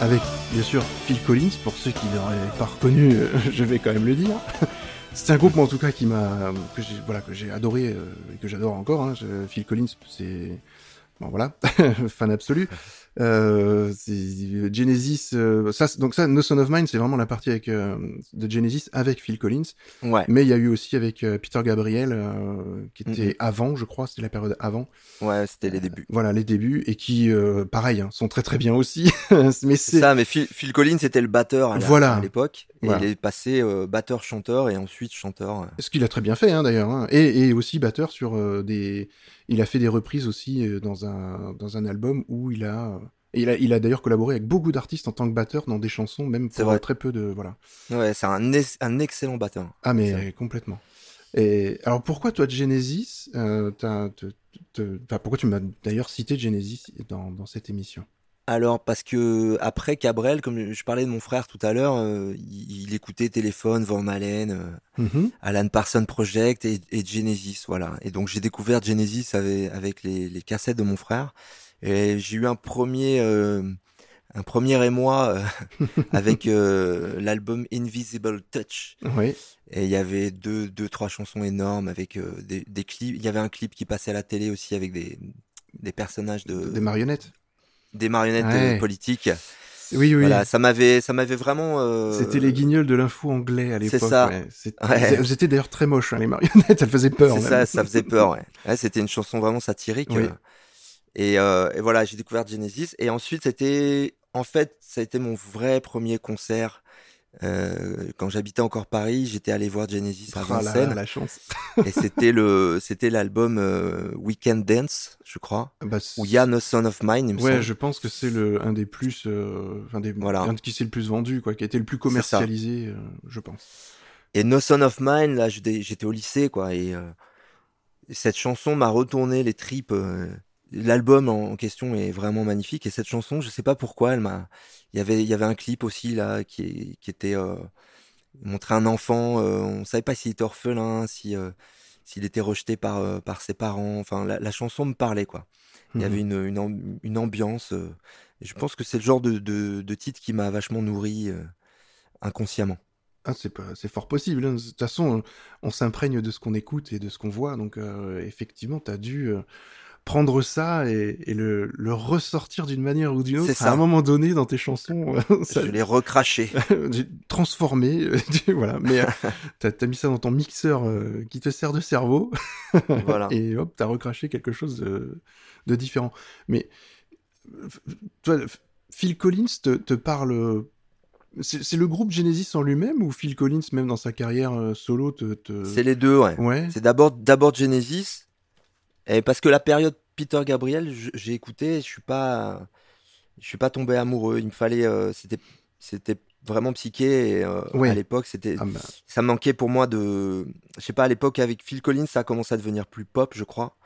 Avec bien sûr Phil Collins, pour ceux qui n'auraient pas reconnu, euh, je vais quand même le dire. C'est un groupe en tout cas qui m'a que j'ai voilà que j'ai adoré euh, et que j'adore encore. Hein. Phil Collins, c'est bon voilà fan absolu. Euh, Genesis, euh, ça donc ça No Son of Mine, c'est vraiment la partie avec euh, de Genesis avec Phil Collins. Ouais, Mais il y a eu aussi avec euh, Peter Gabriel euh, qui était avant, je crois, c'était la période avant. ouais, c'était les débuts. Voilà les débuts et qui euh, pareil hein, sont très très bien aussi. mais C'est ça, mais Phil, Phil Collins était le batteur à la- Voilà. à l'époque. Et Voilà. il est passé euh, batteur-chanteur et ensuite chanteur. euh. Ce qu'il a très bien fait, hein, d'ailleurs. hein. Et, et aussi batteur sur euh, des. Il a fait des reprises aussi euh, dans un dans un album où il a. euh, il a, il a d'ailleurs collaboré avec beaucoup d'artistes en tant que batteur dans des chansons, même pour vrai. très peu de voilà. Ouais, c'est un, un excellent batteur. Ah mais complètement. Et alors pourquoi toi Genesis euh, enfin, Pourquoi tu m'as d'ailleurs cité Genesis dans, dans cette émission? Alors, parce que après Cabrel, comme je parlais de mon frère tout à l'heure, euh, il, il écoutait Téléphone, Van Halen, euh, Mhm. Alan Parsons Project et, et Genesis, voilà. Et donc j'ai découvert Genesis avec, avec les, les cassettes de mon frère. Et j'ai eu un premier, euh, un premier émoi avec l'album Invisible Touch. Oui. Et il y avait deux, deux, trois chansons énormes avec des, des clips. Il y avait un clip qui passait à la télé aussi avec des, des personnages de, Des marionnettes. Des marionnettes Ouais. euh, politiques. Oui, oui. Voilà, ça m'avait, ça m'avait vraiment. euh, C'était les guignols de l'info anglais à l'époque. C'est ça. ouais. C'est- Ouais. Elles étaient d'ailleurs très moches, hein, les marionnettes. Elles faisaient peur. C'est même. ça, ça faisait peur. Ouais. C'était une chanson vraiment satirique. Oui. euh, Et, euh, et voilà, j'ai découvert Genesis. Et ensuite, c'était, en fait, ça a été mon vrai premier concert. Euh, quand j'habitais encore Paris, j'étais allé voir Genesis à Ah, la, Vincennes. chance. et c'était le, c'était l'album euh, Weekend Dance, je crois. Bah, Où il y a No Son of Mine, il me Ouais, semble. je pense que c'est le un des plus, euh, des, Voilà. un qui s'est le plus vendu, quoi, qui a été le plus commercialisé, euh, je pense. Et No Son of Mine, là, j'étais j'étais au lycée, quoi. Et euh, cette chanson m'a retourné les tripes. L'album en question est vraiment magnifique. Et cette chanson, je sais pas pourquoi, elle m'a. Il y avait, il y avait un clip aussi là qui, qui était euh, montrer un enfant. euh, on savait pas s'il était orphelin, si euh, s'il était rejeté par euh, par ses parents. Enfin, la, la chanson me parlait quoi. Il y avait une une, une ambiance. euh, je pense que c'est le genre de de, de titre qui m'a vachement nourri inconsciemment. Ah, c'est fort possible. hein. De toute façon, on, on s'imprègne de ce qu'on écoute et de ce qu'on voit, donc effectivement, t'as dû euh, prendre ça et, et le, le ressortir d'une manière ou d'une autre C'est à ça. un moment donné dans tes chansons. euh, ça- Je l'ai recraché. transformé, euh, voilà. Mais euh, t'as, t'as mis ça dans ton mixeur euh, qui te sert de cerveau. Voilà. et hop, t'as recraché quelque chose de, de différent. Mais toi, Phil Collins te, te parle. C'est, c'est le groupe Genesis en lui-même ou Phil Collins, même dans sa carrière euh, solo, te. te- C'est les deux, ouais. Ouais. C'est d'abord d'abord Genesis, et parce que la période Peter Gabriel, j'ai écouté, je suis pas, je suis pas tombé amoureux. Il me fallait, euh, c'était, c'était vraiment psyché. Et, euh, Ouais. À l'époque, c'était, Ah bah, ça manquait pour moi de, je sais pas, à l'époque avec Phil Collins, ça a commencé à devenir plus pop, je crois.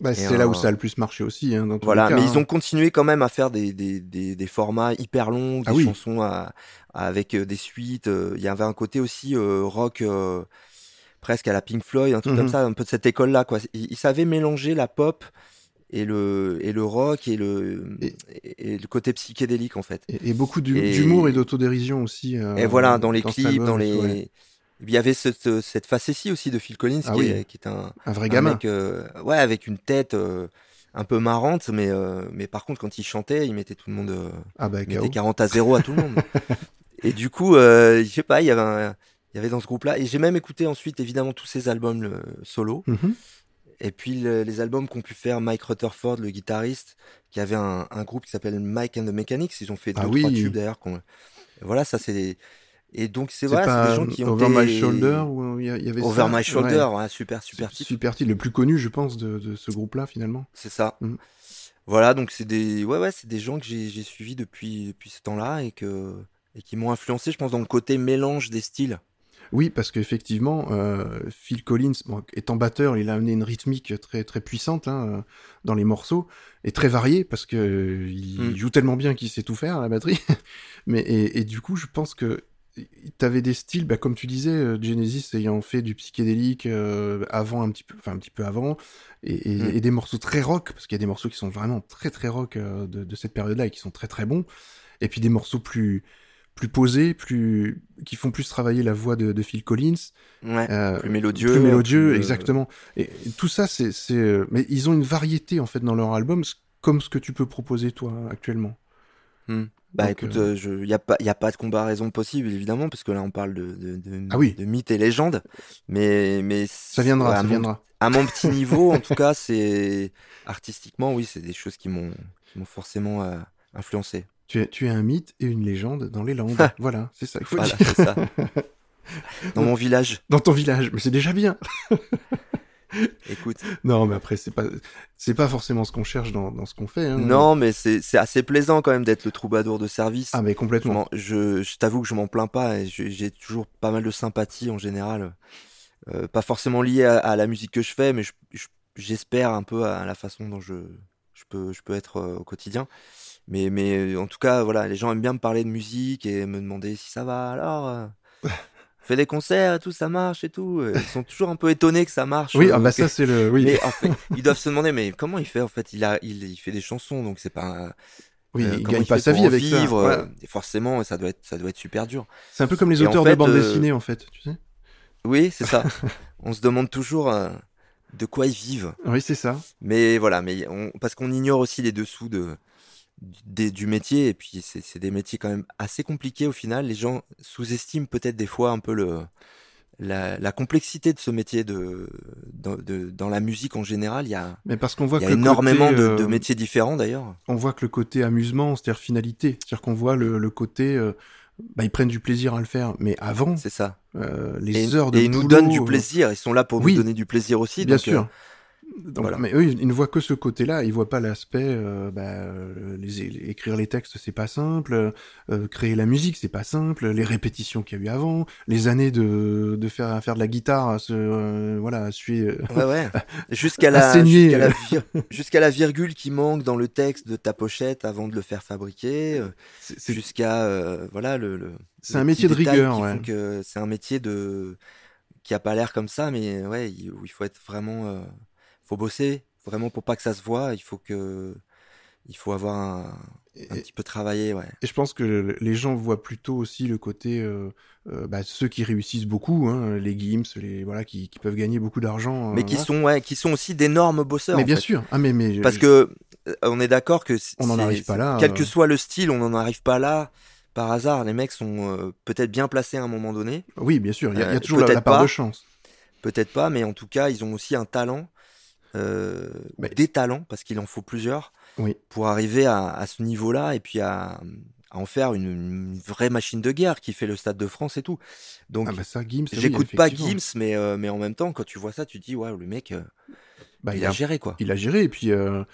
bah, c'est là où un- ça a le plus marché aussi. Hein, dans tous Voilà, les cas, mais hein. ils ont continué quand même à faire des, des, des, des formats hyper longs, des Ah oui. chansons à- avec euh, des suites. euh, Il y avait un côté aussi euh, rock euh, presque à la Pink Floyd, un truc Mhm. comme ça, un peu de cette école-là. quoi. Ils, ils savaient mélanger la pop et le, et le rock et le, Et- le côté psychédélique en fait. Et, et beaucoup d'humour et d'autodérision aussi. euh, et voilà, dans les clips, album, dans les... ouais. Il y avait cette, cette facétie aussi de Phil Collins Ah qui, oui. est, qui est un, Un vrai un gamin. mec, euh, ouais, avec une tête euh, un peu marrante, mais, mais par contre, quand il chantait, il mettait tout le monde, Ah bah, il mettait 40 à 0 à tout le monde. et du coup, je sais pas, il y avait un- il y avait dans ce groupe-là, et j'ai même écouté ensuite évidemment tous ses albums solo, Mhm. et puis le- les albums qu'ont pu faire Mike Rutherford, le guitariste, qui avait un, un groupe qui s'appelle Mike and the Mechanics, ils ont fait deux Ah ou trois tubes d'ailleurs. Voilà, ça c'est. Et donc c'est voilà, des gens qui ont Over My des- Shoulder ou il y, avait Over ça My Shoulder, Ouais. ouais, super, super titre. Super titre, le plus connu, je pense, de, de ce groupe-là, finalement. C'est ça. Mhm. Voilà, donc c'est des, ouais, ouais, c'est des gens que j'ai j'ai suivis depuis, depuis ce temps-là et que, et qui m'ont influencé, je pense, dans le côté mélange des styles. Oui, parce qu'effectivement, euh, Phil Collins, bon, étant batteur, il a amené une rythmique très très puissante hein, euh, dans les morceaux et très variée parce que euh, il Mm. joue tellement bien qu'il sait tout faire à la batterie. Mais et, et du coup, je pense que t'avais des styles, bah, comme tu disais, Genesis ayant fait du psychédélique euh, avant un petit peu, enfin un petit peu avant, et, et- Mm. et des morceaux très rock, parce qu'il y a des morceaux qui sont vraiment très très rock de, de cette période-là et qui sont très très bons, et puis des morceaux plus plus posés, plus qui font plus travailler la voix de, de Phil Collins, Ouais. euh, Plus mélodieux. plus mélodieux, plus, euh, exactement. Et, et tout ça, c'est, c'est, euh, mais ils ont une variété en fait dans leur album, comme ce que tu peux proposer toi actuellement. Bah Donc, écoute, euh, euh, je, y a pas, y a pas de comparaison possible évidemment, parce que là on parle de, de, de, Ah oui. de mythes et légendes, mais mais Ça viendra, à ça mon, viendra. à mon petit niveau, en tout cas, c'est artistiquement, oui, c'est des choses qui m'ont, qui m'ont forcément euh, influencé. Tu es, tu es un mythe et une légende dans les Landes. voilà, c'est ça. Il faut Voilà, dire. ça. Dans mon village, Dans ton village, mais c'est déjà bien. écoute. Non, mais après, c'est pas, c'est pas forcément ce qu'on cherche dans, dans ce qu'on fait. Hein. Non, mais c'est, c'est assez plaisant quand même d'être le troubadour de service. Ah, mais complètement. m'en- je, je t'avoue que je m'en plains pas et j'ai toujours pas mal de sympathie en général. Euh, pas forcément lié à, à la musique que je fais, mais je- je- j'espère un peu à la façon dont je, je, peux, je peux être euh, au quotidien. Mais, mais euh, en tout cas, voilà, les gens aiment bien me parler de musique et me demander si ça va alors. euh, fait des concerts et tout, ça marche et tout. Euh, Ils sont toujours un peu étonnés que ça marche. Oui, ah bah ça, c'est le. Oui, Mais en fait, ils doivent se demander, mais comment il fait en fait? Il, a, il, il fait des chansons, donc c'est pas. oui euh, il gagne il pas sa vie avec ça. vivre, Voilà. euh, Et forcément, ça doit être, ça doit être super dur. C'est un peu comme les Et en auteurs de bande euh, dessinée, en fait. Tu sais Oui, c'est ça. on se demande toujours euh, de quoi ils vivent. Oui, c'est ça. Mais voilà, mais on, parce qu'on ignore aussi les dessous de, des- du métier, et puis c'est c'est des métiers quand même assez compliqués au final. Les gens sous-estiment peut-être des fois un peu le, la, la complexité de ce métier de, dans, de, dans la musique en général. Il y a, Mais parce qu'on voit il y a que énormément côté, de, de euh, métiers différents d'ailleurs. on voit que le côté amusement, c'est-à-dire finalité, c'est-à-dire qu'on voit le, le côté, euh, bah, ils prennent du plaisir à le faire, mais avant, C'est ça. euh, les Et, heures de et ils nous donnent du euh, plaisir. Ils sont là pour oui, nous donner du plaisir aussi. Bien donc, sûr. Donc, voilà. Mais eux, ils ne voient que ce côté-là. Ils voient pas l'aspect, euh, bah, euh, les, les- écrire les textes, c'est pas simple. euh, créer la musique, c'est pas simple. Les répétitions qu'il y a eu avant, les années de, de faire à faire de la guitare, à se, euh, voilà, à suer. Ouais, ouais. Jusqu'à la, jusqu'à la, vir- jusqu'à la virgule qui manque dans le texte de ta pochette avant de le faire fabriquer, jusqu'à voilà le. le C'est un métier de rigueur, ouais. c'est un métier de qui a pas l'air comme ça, mais ouais, il, où il faut être vraiment, faut bosser vraiment pour pas que ça se voit. Il faut que, il faut avoir un, un et, petit peu travaillé, ouais. et je pense que le- les gens voient plutôt aussi le côté, euh, euh, bah, ceux qui réussissent beaucoup, hein, les Gims, les voilà, qui, qui peuvent gagner beaucoup d'argent. Mais euh, qui voilà. sont, ouais, qui sont aussi d'énormes bosseurs. Mais en bien fait. sûr. Ah mais mais Parce je- que euh, on est d'accord que On n'en arrive pas là, Quel que soit le style, on n'en arrive pas là par hasard. Les mecs sont peut-être bien placés à un moment donné, oui, bien sûr. Il y y a toujours la, la part pas. de chance. peut-être pas, mais en tout cas, ils ont aussi un talent, euh, Mais- des talents, parce qu'il en faut plusieurs, Oui. pour arriver à, à ce niveau-là et puis à, à en faire une, une vraie machine de guerre qui fait le Stade de France et tout. Donc, Ah bah oui, j'écoute pas. Gims, mais, euh, mais en même temps, quand tu vois ça, tu te dis, ouais, le mec, euh, Bah, il, a géré quoi. il a géré et puis euh,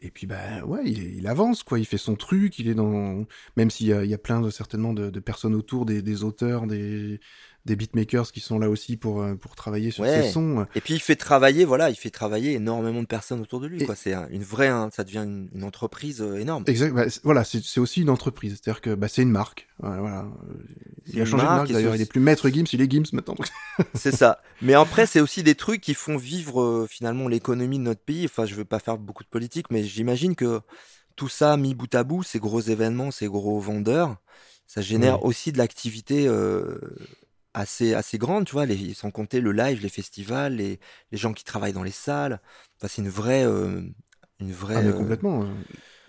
et puis bah ouais il, il avance quoi il fait son truc il est dans même s'il y a, il y a plein de certainement de, de personnes autour des, des auteurs des des beatmakers qui sont là aussi pour euh, pour travailler sur Ouais. ces sons Et puis il fait travailler, voilà, il fait travailler énormément de personnes autour de lui. Et-. C'est un- une vraie, un- ça devient une, une entreprise euh, énorme. exact bah, c'est- voilà c'est aussi une entreprise c'est à dire que bah c'est une marque voilà, il a changé de marque d'ailleurs il est plus maître Gims il est Gims maintenant C'est ça. Mais après, c'est aussi des trucs qui font vivre euh, finalement l'économie de notre pays. Enfin, je veux pas faire beaucoup de politique, mais j'imagine que tout ça mis bout à bout, ces gros événements, ces gros vendeurs, ça génère aussi de l'activité euh, assez assez grande, tu vois. Les, sans compter le live, les festivals, les, les gens qui travaillent dans les salles. Enfin, c'est une vraie, euh, une vraie. Ah, mais euh, complètement. euh,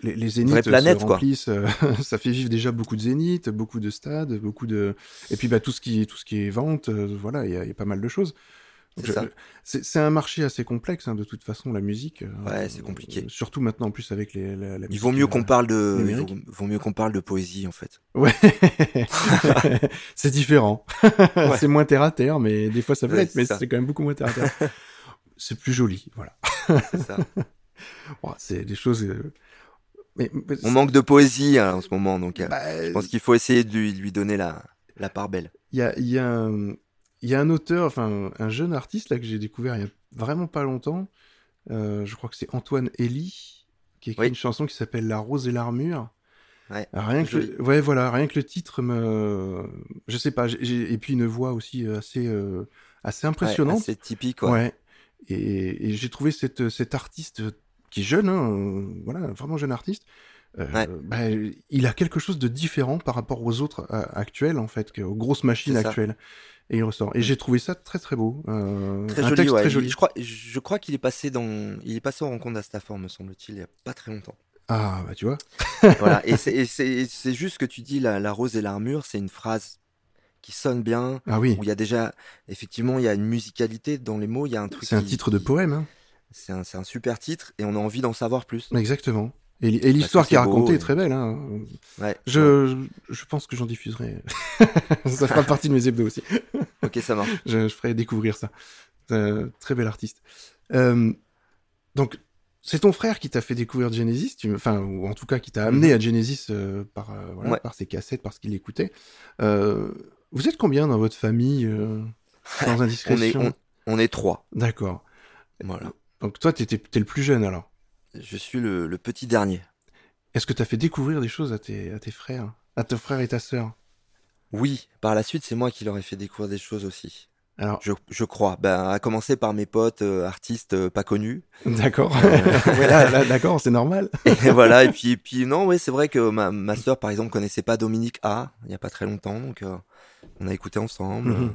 Les, les zéniths planète, se remplissent. euh, ça fait vivre déjà beaucoup de zéniths, beaucoup de stades, beaucoup de. Et puis bah tout ce qui, tout ce qui est vente, voilà, il y, a- il y a pas mal de choses. C'est un marché assez complexe, hein, de toute façon, la musique. euh, Ouais, c'est compliqué. euh, surtout maintenant, en plus, avec les, la, la Il musique, vaut mieux euh, qu'on parle de, il vaut, vaut mieux qu'on parle de poésie en fait. Ouais. c'est différent. c'est moins terre à terre, mais des fois ça peut Ouais, l'être, mais c'est quand même beaucoup moins terre à terre. c'est plus joli, voilà. C'est ça. Bon, c'est des choses. euh, Mais, mais On manque de poésie hein, en ce moment, donc euh, bah, je pense qu'il faut essayer de lui, lui donner la, la part belle. Il y a, y, a un, il y a un auteur, enfin un jeune artiste là que j'ai découvert il y a vraiment pas longtemps. Euh, je crois que c'est Antoine Elie qui a écrit Oui. une chanson qui s'appelle La rose et l'armure. Ouais. Rien que Joli. le, ouais, voilà, rien que le titre me, je sais pas, j'ai- et puis une voix aussi assez, euh, assez Ouais, impressionnante. assez typique, ouais. Ouais. Et, et j'ai trouvé cette, cet artiste qui est jeune, hein, euh, voilà, vraiment jeune artiste. euh, Ouais. bah, il a quelque chose de différent par rapport aux autres euh, actuels, en fait, aux grosses machines C'est actuelles. Et il ressort. Et j'ai trouvé ça très très beau. euh, Très un joli, texte ouais. très joli. Je crois, je crois qu'il est passé dans, il est passé en rencontre d'Astafor, me semble-t-il, il y a pas très longtemps. Ah, bah tu vois. voilà. Et c'est- juste que tu dis la, la rose et l'armure, c'est une phrase qui sonne bien, Ah oui, où il y a déjà, effectivement, il y a une musicalité dans les mots, il y a un truc. c'est un titre de poème. Hein. C'est un, c'est un super titre et on a envie d'en savoir plus. Exactement. Et, et l'histoire que qui est c'est beau, racontée est très belle. Hein. Ouais. Je, je pense que j'en diffuserai. ça fera partie de mes hebdos aussi. Ok, ça marche. je, je ferai découvrir ça. Euh, très bel artiste. Euh, donc, c'est ton frère qui t'a fait découvrir Genesis, tu, enfin, ou en tout cas qui t'a amené à Genesis euh, par, voilà, Ouais. par ses cassettes, parce qu'il écoutait. Euh, vous êtes combien dans votre famille, sans On est, indiscrétion? on, on est trois. D'accord. Voilà. Donc toi, t'étais, t'es le plus jeune alors? Je suis le, le petit dernier. Est-ce que t'as fait découvrir des choses à tes, à tes frères, à ton frère et ta sœur? Oui, par la suite, c'est moi qui leur ai fait découvrir des choses aussi. Alors, Je, je crois. Ben, à commencer par mes potes euh, artistes euh, pas connus. d'accord. Ouais, là, là, d'accord, c'est normal. Et voilà. Et puis, non, ouais, c'est vrai que ma, ma sœur, par exemple, connaissait pas Dominique A. Il y a pas très longtemps, donc euh, on a écouté ensemble. Mhm. Euh,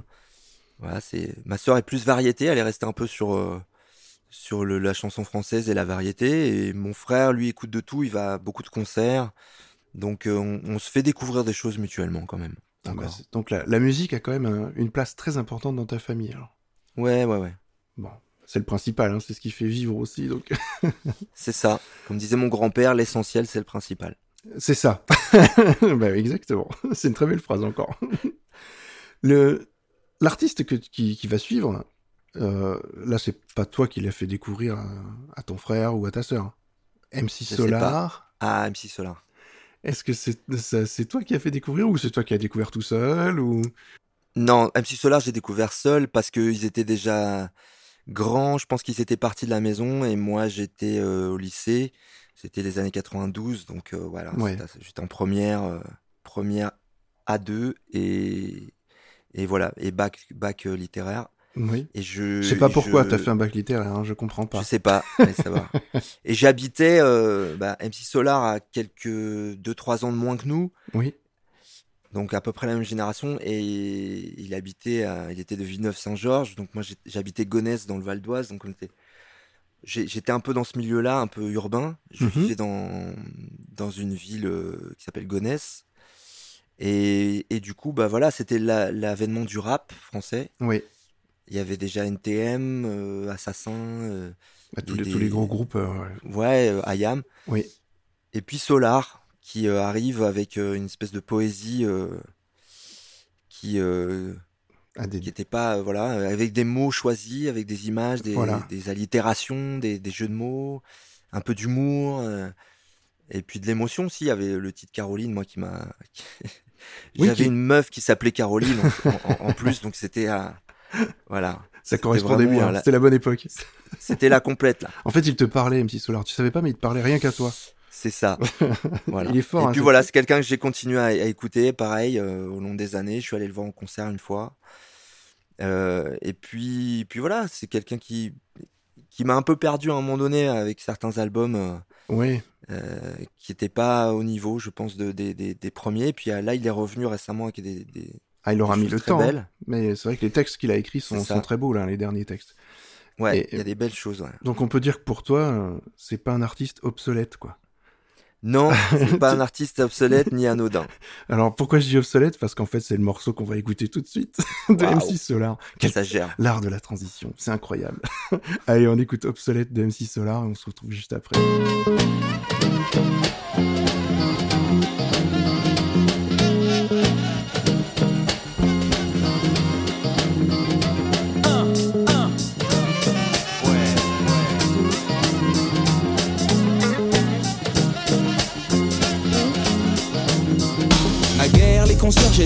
voilà, c'est ma sœur est plus variété. Elle est restée un peu sur euh, sur le, la chanson française et la variété. Et mon frère, lui, écoute de tout. Il va à beaucoup de concerts. Donc, euh, on, on se fait découvrir des choses mutuellement quand même. Ah bah, donc la, la musique a quand même un- une place très importante dans ta famille. Alors. Ouais, ouais, ouais. Bon, c'est le principal, hein, c'est ce qui fait vivre aussi. Donc C'est ça. Comme disait mon grand-père, l'essentiel, c'est le principal. c'est ça. bah, exactement. C'est une très belle phrase encore. Le l'artiste qui va suivre, euh, là c'est pas toi qui l'as fait découvrir à, à ton frère ou à ta sœur. MC sais Solar. Ah, MC Solar. Est-ce que c'est c'est toi qui as fait découvrir ou c'est toi qui as découvert tout seul ou? Non, MC Solar, j'ai découvert seul parce qu'ils étaient déjà grands. Je pense qu'ils étaient partis de la maison et moi, j'étais euh, au lycée. C'était les années 92, donc euh, voilà. Ouais. J'étais en première, première A2 et et voilà et bac bac littéraire. Oui. Et je. Je sais pas pourquoi je- t'as fait un bac littéraire, hein, je comprends pas. Je sais pas, mais ça va. Et j'habitais, euh, bah, MC Solar à quelques 2-3 ans de moins que nous, Oui. donc à peu près la même génération, et il habitait, à- il était de Villeneuve-Saint-Georges, donc moi j'habitais Gonesse dans le Val d'Oise, donc on était, j'étais un peu dans ce milieu-là, un peu urbain. Je Mhm. vivais dans dans une ville euh, qui s'appelle Gonesse, et, et du coup bah voilà, c'était la- l'avènement du rap français. Oui. Il y avait déjà NTM, euh, Assassin. euh, Bah, tous, les, tous les des- gros groupes. euh, ouais. Ouais, euh, Ayam. Oui. Et puis Solar, qui euh, arrive avec une espèce de poésie qui Ah, des- qui était pas voilà avec des mots choisis, avec des images, des, Voilà. des allitérations, des, jeux de mots, un peu d'humour et puis de l'émotion aussi. Il y avait le titre Caroline, moi qui m'a Oui, j'avais qui- une meuf qui s'appelait Caroline en, en- en plus, donc c'était euh, voilà, Ça correspondait bien, là. c'était la bonne époque. c'était la complète là. En fait, il te parlait, MC Solar. Tu savais pas, mais il te parlait rien qu'à toi. C'est ça. Voilà. Il est fort, Et hein, puis voilà, c'est quelqu'un que j'ai continué à, à écouter, pareil, euh, au long des années. Je suis allé le voir en concert une fois. Euh, et puis, puis voilà, c'est quelqu'un qui, qui m'a un peu perdu à un moment donné avec certains albums euh, Oui. euh, qui n'étaient pas au niveau, je pense, de, des, premiers. Puis euh, là, il est revenu récemment avec des, des, Ah, il aura mis le temps. hein. belles. Mais c'est vrai que les textes qu'il a écrits sont, sont très beaux, là, les derniers textes. Ouais, il y a des belles choses. ouais. Donc on peut dire que pour toi, euh, c'est pas un artiste obsolète, quoi. Non, c'est pas un artiste obsolète ni anodin. Alors pourquoi je dis obsolète? Parce qu'en fait, c'est le morceau qu'on va écouter tout de suite de Waouh. MC Solar. Quel- Ça gère. L'art de la transition, c'est incroyable. Allez, on écoute obsolète de MC Solar et on se retrouve juste après.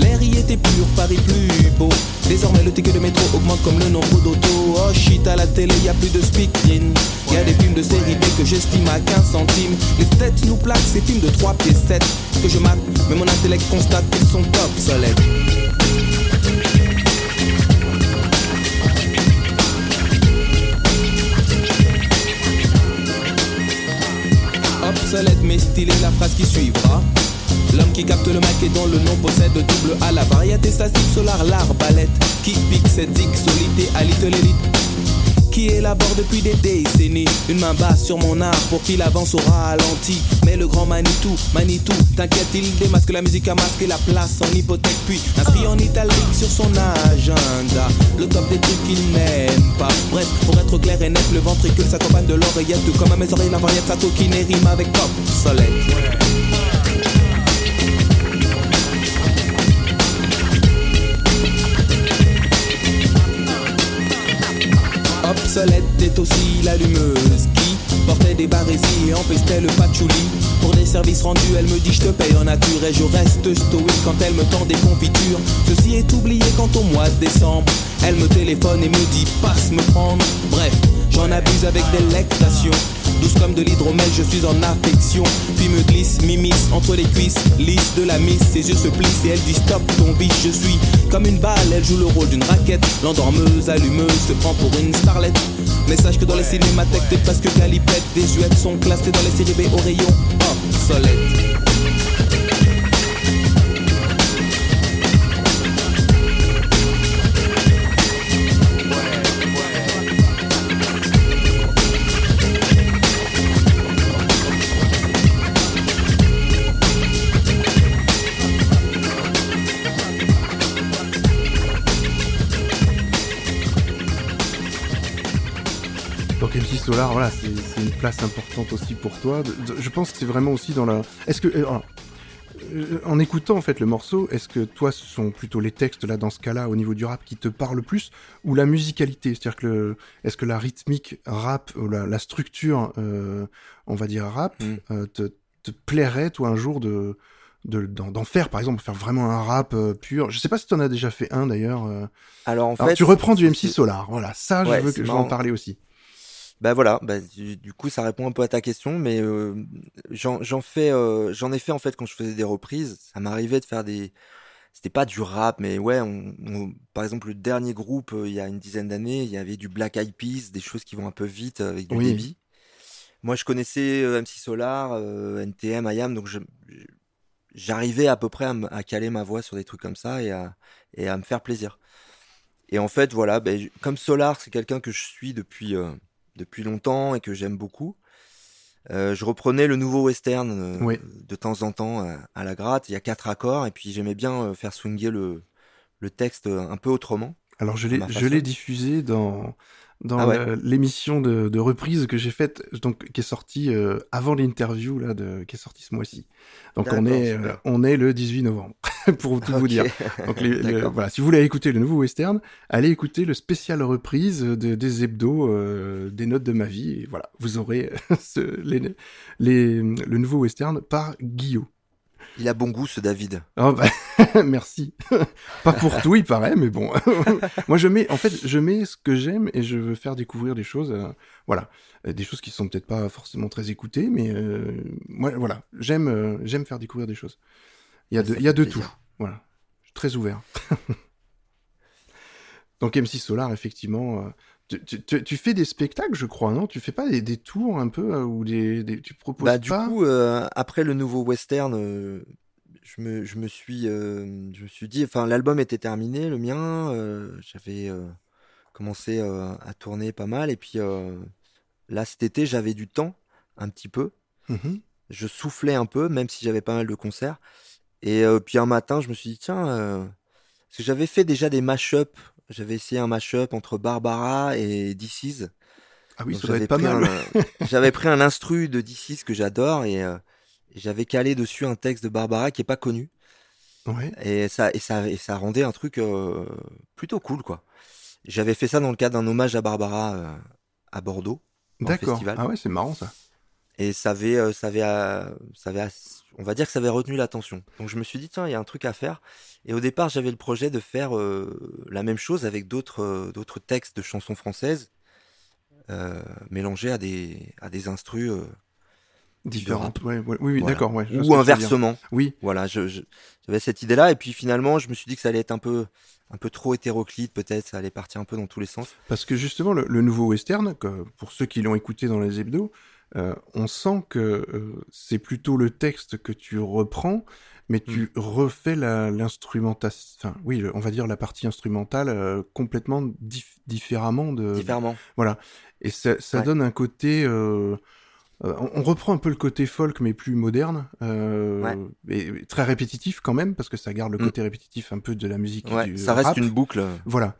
L'air y était pur, Paris plus beau. Désormais le ticket de métro augmente comme le nombre d'autos. Oh shit, à la télé y a plus de speaking. Y a des films de série B que j'estime à 15 centimes. Les têtes nous plaquent ces films de 3 pieds 7 que je mate, mais mon intellect constate qu'ils sont obsolètes. Obsolète mais stylé la phrase qui suivra. L'homme qui capte le mic et dont le nom possède double A la variété statique solar l'arbalète qui pique cette solité à elite qui élabore depuis des décennies? Une main basse sur mon art pour qu'il avance au ralenti. Mais le grand Manitou, Manitou, t'inquiète, il démasque la musique à masquer la place en hypothèque, puis inscrit en italique sur son agenda. Le top des trucs qu'il n'aime pas. Bref, pour être clair et net, le ventricule s'accompagne de l'oreillette, comme à mes oreilles la variette, sa coquine rime avec pop, soleil. Obsolète est aussi l'allumeuse qui portait des barésies et empestait le patchouli. Pour des services rendus, elle me dit je te paye en nature et je reste stoïque quand elle me tend des confitures. Ceci est oublié quand au mois de décembre, elle me téléphone et me dit passe me prendre. Bref, j'en abuse avec délectation. Douce comme de l'hydromel, je suis en affection. Puis me glisse, m'immisce entre les cuisses, lisse de la miss. Ses yeux se plissent et elle dit stop ton biche. Je suis comme une balle, elle joue le rôle d'une raquette. L'endormeuse, allumeuse, se prend pour une starlette. Mais sache que dans les cinémathèques, t'es presque galipette. Des huettes sont classées dans les séries B au rayon obsolète. Solar, voilà, c'est une place importante aussi pour toi. Je pense que c'est vraiment aussi dans la. Est-ce que euh, alors, euh, en écoutant en fait le morceau, est-ce que toi ce sont plutôt les textes là dans ce cas-là au niveau du rap qui te parlent plus ou la musicalité? C'est-à-dire que est-ce que la rythmique rap ou la, la structure, euh, on va dire rap, Mm. euh, te, te plairait toi un jour de de- d'en faire par exemple faire vraiment un rap euh, pur? Je sais pas si tu en as déjà fait un d'ailleurs. Alors en alors fait, tu reprends du MC Solar voilà ça Ouais, je veux que je vais en parler aussi Bah voilà, bah, du, du coup ça répond un peu à ta question, mais euh, j'en fais, euh, j'en ai fait en fait quand je faisais des reprises. Ça m'arrivait de faire des, c'était pas du rap, mais ouais, on, on- par exemple le dernier groupe euh, il y a une dizaine d'années, il y avait du Black Eyed Peas, des choses qui vont un peu vite avec du Oui. débit. Moi je connaissais euh, MC Solar, euh, NTM, IAM, donc je- j'arrivais à peu près à, à caler ma voix sur des trucs comme ça et à, et à me faire plaisir. Et en fait, voilà, ben, j- comme Solar, c'est quelqu'un que je suis depuis, euh, depuis longtemps et que j'aime beaucoup. euh, je reprenais le nouveau western euh, Oui. de temps en temps euh, à la gratte. Il y a quatre accords et puis j'aimais bien euh, faire swinguer le, le texte un peu autrement. Alors je l'ai diffusé dans dans Ah ouais. l'émission de, de reprise que j'ai faite donc qui est sortie euh, avant l'interview là de qui est sortie ce mois-ci. Donc on est euh, on est le 18 novembre pour tout vous dire. Donc les- voilà, si vous voulez écouter le nouveau western, allez écouter le spécial reprise de, des hebdos euh, des notes de ma vie et voilà, vous aurez ce, les, les, le nouveau western par Guillaume. Il a bon goût ce David. Oh bah, merci. Pas pour tout, il paraît, mais bon. Moi, je mets, en fait, je mets ce que j'aime et je veux faire découvrir des choses, euh, voilà, Euh, des choses qui sont peut-être pas forcément très écoutées, mais euh, moi, voilà, j'aime, euh, j'aime faire découvrir des choses. Il y a de, il y a de plaisir. tout, voilà. Je suis très ouvert. Donc M6 Solar, effectivement. Tu, tu- tu- tu fais des spectacles, je crois, non? Tu fais pas des, des tours un peu euh, ou des, des- tu proposes Bah, du pas? coup, euh, après le nouveau western, euh, je me, je me suis, je me suis dit, enfin, l'album était terminé, le mien. J'avais commencé à tourner pas mal, et puis là, cet été, j'avais du temps, un petit peu. Mhm. Je soufflais un peu, même si j'avais pas mal de concerts. Et puis un matin, je me suis dit, tiens, parce que j'avais fait déjà des mash-up. J'avais essayé un mash-up entre Barbara et DC's. Ah oui, Donc ça doit être pas mal. j'avais pris un instru de D6 que j'adore et, euh, et j'avais calé dessus un texte de Barbara qui est pas connu Ouais. et ça et ça et ça rendait un truc euh, plutôt cool quoi. J'avais fait ça dans le cadre d'un hommage à Barbara euh, à Bordeaux D'accord. Ah ouais, c'est marrant ça. Et ça avait, euh, ça avait, euh, ça avait, on va dire que ça avait retenu l'attention. Donc je me suis dit tiens, il y a un truc à faire. Et au départ, j'avais le projet de faire euh, la même chose avec d'autres, euh, d'autres textes de chansons françaises euh, mélangés à des, à des instrus. Ouais, ouais, oui, oui, Voilà. d'accord. Ouais, ou inversement. Oui. Voilà, je, je- j'avais cette idée-là. Et puis finalement, je me suis dit que ça allait être un peu, un peu trop hétéroclite, peut-être. Ça allait partir un peu dans tous les sens. Parce que justement, le, le nouveau western, que, pour ceux qui l'ont écouté dans les hebdos, euh, on sent que euh, c'est plutôt le texte que tu reprends, mais tu Mm. refais la- l'instrumentation, enfin oui, on va dire la partie instrumentale euh, complètement dif- différemment de. Différemment. Voilà. Et ça, ça Ouais. donne un côté. euh, on, reprend un peu le côté folk, mais plus moderne, euh, Ouais. et très répétitif quand même, parce que ça garde le Mm. côté répétitif un peu de la musique. Ouais, du ça reste rap. une boucle. Voilà.